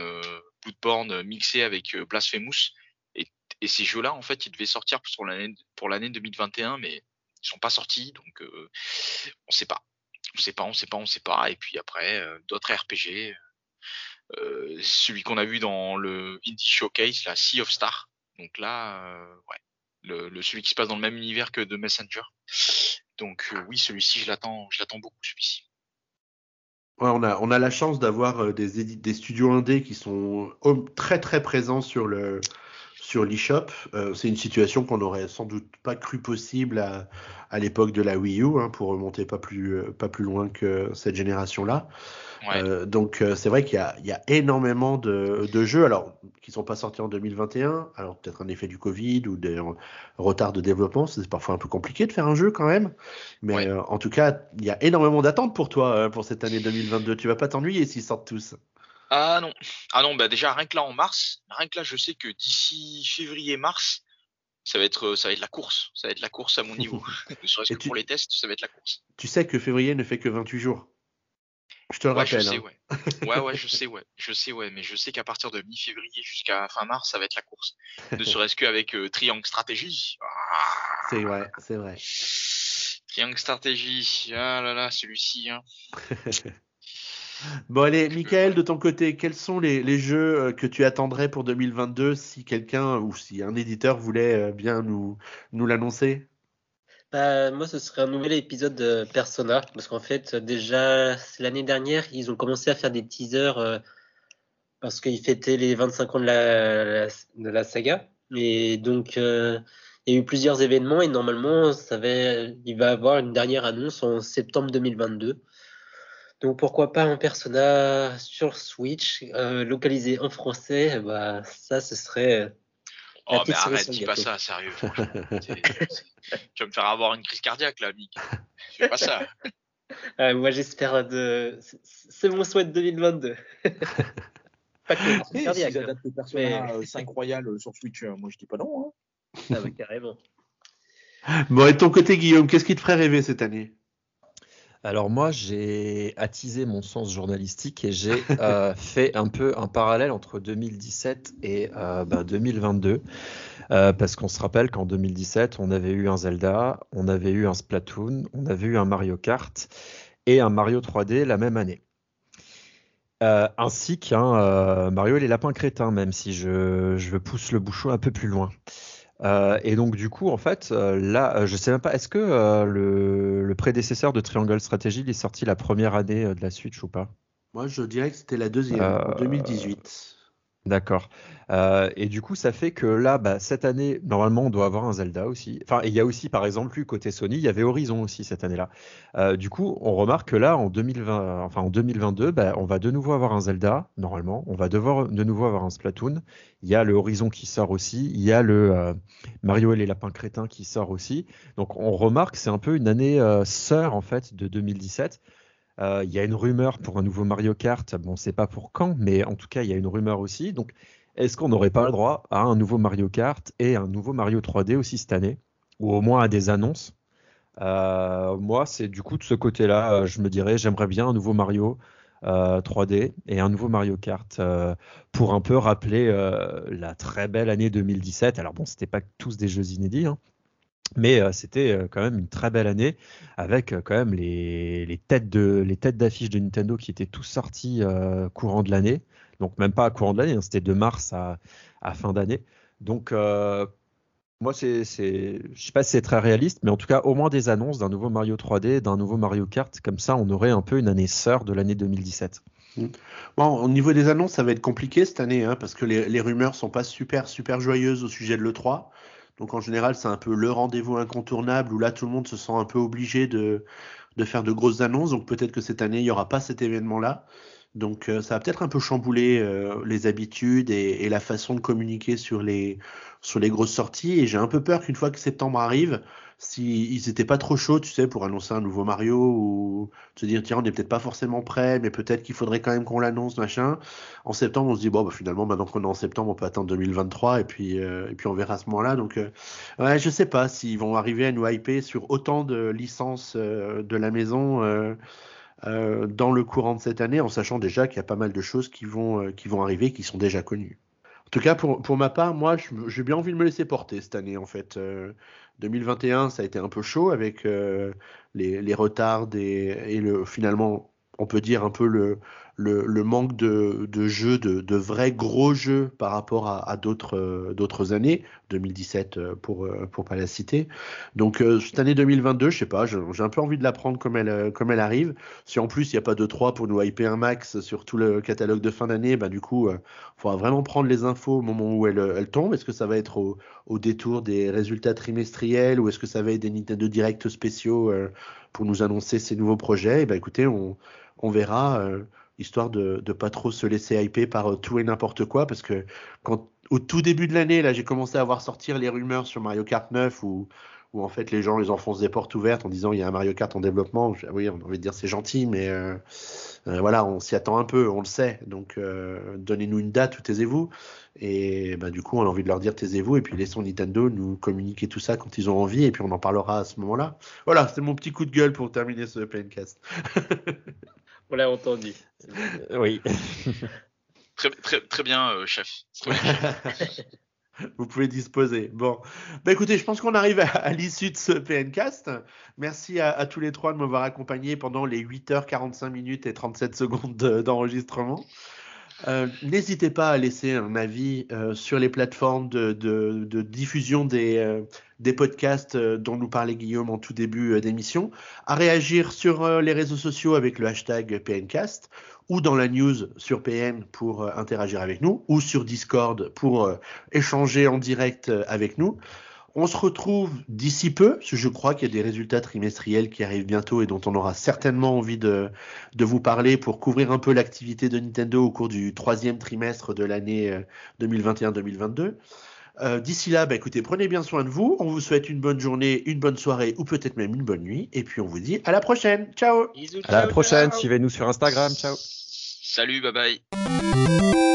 Bloodborne mixé avec Blasphemous. Et, et ces jeux-là en fait ils devaient sortir pour l'année pour l'année 2021, mais ils sont pas sortis donc on sait pas on sait pas, on sait pas, on sait pas. Et puis après, euh, d'autres RPG. Euh, celui qu'on a vu dans le Indie Showcase, la Sea of Star. Donc là, euh, ouais, le, celui qui se passe dans le même univers que The Messenger. Donc oui, celui-ci, je l'attends, je l'attends beaucoup, celui-ci. Ouais, on a, on a la chance d'avoir des, des studios indés qui sont très très présents sur le, sur l'eShop. Euh, c'est une situation qu'on n'aurait sans doute pas cru possible à, à l'époque de la Wii U, hein, pour remonter pas plus, euh, pas plus loin que cette génération-là. Euh, donc c'est vrai qu'il y, y a, énormément de, de, jeux, alors qui sont pas sortis en 2021, alors peut-être un effet du Covid ou des retards de développement, c'est parfois un peu compliqué de faire un jeu quand même, mais en tout cas il y a énormément d'attentes pour toi pour cette année 2022. Tu vas pas t'ennuyer s'ils sortent tous. Ah non, ah non, bah déjà rien que là en mars, rien que là je sais que d'ici février-mars, ça va être ça va être la course, ça va être la course à mon niveau. [LAUGHS] [LAUGHS] ne serait-ce que pour les tests, ça va être la course. Tu sais que février ne fait que 28 jours. Je te le rappelle. Je sais, hein. ouais. ouais, ouais, je sais, ouais, je sais, ouais, mais je sais qu'à partir de mi-février jusqu'à fin mars, ça va être la course. Ne [LAUGHS] serait-ce qu'avec euh, Triangle Stratégie. Ah. c'est vrai, c'est vrai. Triangle Stratégie, ah là là, celui-ci. Hein. Bon allez, Michael, de ton côté, quels sont les, jeux euh, que tu attendrais pour 2022 si quelqu'un ou si un éditeur voulait euh, bien nous, nous l'annoncer? Bah, Moi, ce serait un nouvel épisode de Persona, parce qu'en fait, déjà, l'année dernière, ils ont commencé à faire des teasers euh, parce qu'ils fêtaient les 25 ans de la, de la saga. Et donc, il y a eu plusieurs événements et normalement, ça va, il va y avoir une dernière annonce en septembre 2022. Donc pourquoi pas un personnage sur Switch euh, localisé en français Bah ça, ce serait. Euh, oh mais arrête, dis pas ça, sérieux. [LAUGHS] tu vas me faire avoir une crise cardiaque là, Mick. Fais pas ça. [LAUGHS] Euh, moi j'espère de. C'est mon souhait de 2022. [LAUGHS] pas que une crise cardiaque. Si hein. le personnage 5 Royal sur Switch, moi je dis pas non. Hein. Ah bah carrément. Bon, et de ton côté, Guillaume, qu'est-ce qui te ferait rêver cette année? Alors moi, j'ai attisé mon sens journalistique et j'ai euh, [LAUGHS] fait un peu un parallèle entre 2017 et euh, 2022. Ben, euh, parce qu'on se rappelle qu'en 2017, on avait eu un Zelda, on avait eu un Splatoon, on avait eu un Mario Kart et un Mario 3D la même année. Euh, ainsi qu'un Mario et les lapins crétins, même si je, je pousse le bouchon un peu plus loin. Euh, et donc du coup, en fait, euh, là, euh, je sais même pas, est-ce que le, le, prédécesseur de Triangle Strategy il est sorti la première année de la Switch ou pas? Moi, je dirais que c'était la deuxième, en 2018. D'accord. Euh, et du coup, ça fait que là, bah, cette année, normalement, on doit avoir un Zelda aussi. Enfin, il y a aussi, par exemple, lui, côté Sony, il y avait Horizon aussi cette année-là. Euh, du coup, on remarque que là, en 2020, enfin en 2022, bah, on va de nouveau avoir un Zelda, normalement. On va devoir de nouveau avoir un Splatoon. Il y a le Horizon qui sort aussi. Il y a le euh, Mario et les lapins crétins qui sort aussi. Donc, on remarque, c'est un peu une année sœur en fait de 2017. Euh, il y a une rumeur pour un nouveau Mario Kart. Bon, on ne sait pas pour quand, mais en tout cas, il y a une rumeur aussi. Donc, est-ce qu'on n'aurait pas le droit à un nouveau Mario Kart et un nouveau Mario 3D aussi cette année? Ou au moins à des annonces? Euh, Moi, c'est du coup de ce côté-là, euh, je me dirais, j'aimerais bien un nouveau Mario 3D et un nouveau Mario Kart pour un peu rappeler la très belle année 2017. Alors bon, c'était pas tous des jeux inédits, hein, mais euh, c'était euh, quand même une très belle année avec euh, quand même les, les têtes de les têtes d'affiche de Nintendo qui étaient tous sortis courant de l'année. donc même pas courant de l'année, hein, c'était de mars à, fin d'année. Donc moi, c'est, je sais pas si c'est très réaliste, mais en tout cas, au moins des annonces d'un nouveau Mario 3D, d'un nouveau Mario Kart, comme ça, on aurait un peu une année sœur de l'année 2017. Mm. Bon, au niveau des annonces, ça va être compliqué cette année, hein, parce que les, les, rumeurs sont pas super, super joyeuses au sujet de l'E3. Donc en général, c'est un peu le rendez-vous incontournable où là, tout le monde se sent un peu obligé de, faire de grosses annonces. Donc peut-être que cette année, il n'y aura pas cet événement-là. Donc euh, ça va peut-être un peu chambouler euh, les habitudes et, la façon de communiquer sur les, sur les grosses sorties. Et j'ai un peu peur qu'une fois que septembre arrive, s'ils si n'étaient pas trop chauds, tu sais, pour annoncer un nouveau Mario ou se dire tiens on n'est peut-être pas forcément prêt, mais peut-être qu'il faudrait quand même qu'on l'annonce, machin. En septembre, on se dit bon bah, finalement maintenant qu'on est en septembre, on peut attendre 2023 et puis euh, et puis on verra à ce moment-là. Donc ouais, je sais pas s'ils vont arriver à nous hyper sur autant de licences de la maison. Euh, dans le courant de cette année, en sachant déjà qu'il y a pas mal de choses qui vont, euh, qui vont arriver, qui sont déjà connues. En tout cas, pour, pour ma part, moi, j'ai bien envie de me laisser porter cette année, en fait. 2021, euh, ça a été un peu chaud avec les, les, retards et le, finalement, on peut dire un peu le, le, manque de, jeux, de, vrais gros jeux par rapport à, d'autres euh, d'autres années, 2017 euh, pour euh, pour pas la citer. Donc cette année 2022, je sais pas, j'ai un peu envie de la prendre comme elle elle arrive. Si en plus il n'y a pas de 3 pour nous hyper un max sur tout le catalogue de fin d'année, bah du coup, il faudra vraiment prendre les infos au moment où elles, elles tombent. Est-ce que ça va être au, détour des résultats trimestriels ou est-ce que ça va être des Nintendo Direct spéciaux pour nous annoncer ces nouveaux projets? Et eh ben écoutez, on verra histoire de ne pas trop se laisser hyper par euh, tout et n'importe quoi, parce que quand au tout début de l'année, là, j'ai commencé à voir sortir les rumeurs sur Mario Kart 9 où, en fait les gens les enfoncent des portes ouvertes en disant il y a un Mario Kart en développement. Oui, on a envie de dire c'est gentil, mais euh, euh, voilà, on s'y attend un peu, on le sait. Donc donnez-nous une date ou taisez-vous. Et bah, du coup, on a envie de leur dire taisez-vous et puis laissons Nintendo nous communiquer tout ça quand ils ont envie et puis on en parlera à ce moment-là. Voilà, c'était mon petit coup de gueule pour terminer ce Playcast. [LAUGHS] On l'a entendu. Euh, oui. [LAUGHS] très, très, très bien, euh, chef. [LAUGHS] Vous pouvez disposer. Bon, bah écoutez, je pense qu'on arrive à, l'issue de ce PNcast. Merci à, tous les trois de m'avoir accompagné pendant les 8h45 minutes et 37 secondes d'enregistrement. Euh, n'hésitez pas à laisser un avis euh, sur les plateformes de, diffusion des, euh, des podcasts dont nous parlait Guillaume en tout début d'émission, à réagir sur les réseaux sociaux avec le hashtag PNcast ou dans la news sur PN pour interagir avec nous ou sur Discord pour échanger en direct avec nous. On se retrouve d'ici peu, parce que je crois qu'il y a des résultats trimestriels qui arrivent bientôt et dont on aura certainement envie de, de vous parler pour couvrir un peu l'activité de Nintendo au cours du troisième trimestre de l'année 2021-2022. Euh, euh, d'ici là, bah, écoutez, prenez bien soin de vous. On vous souhaite une bonne journée, une bonne soirée ou peut-être même une bonne nuit. Et puis on vous dit à la prochaine. Ciao. à la prochaine. Suivez-nous sur Instagram. Ciao. Salut, bye bye.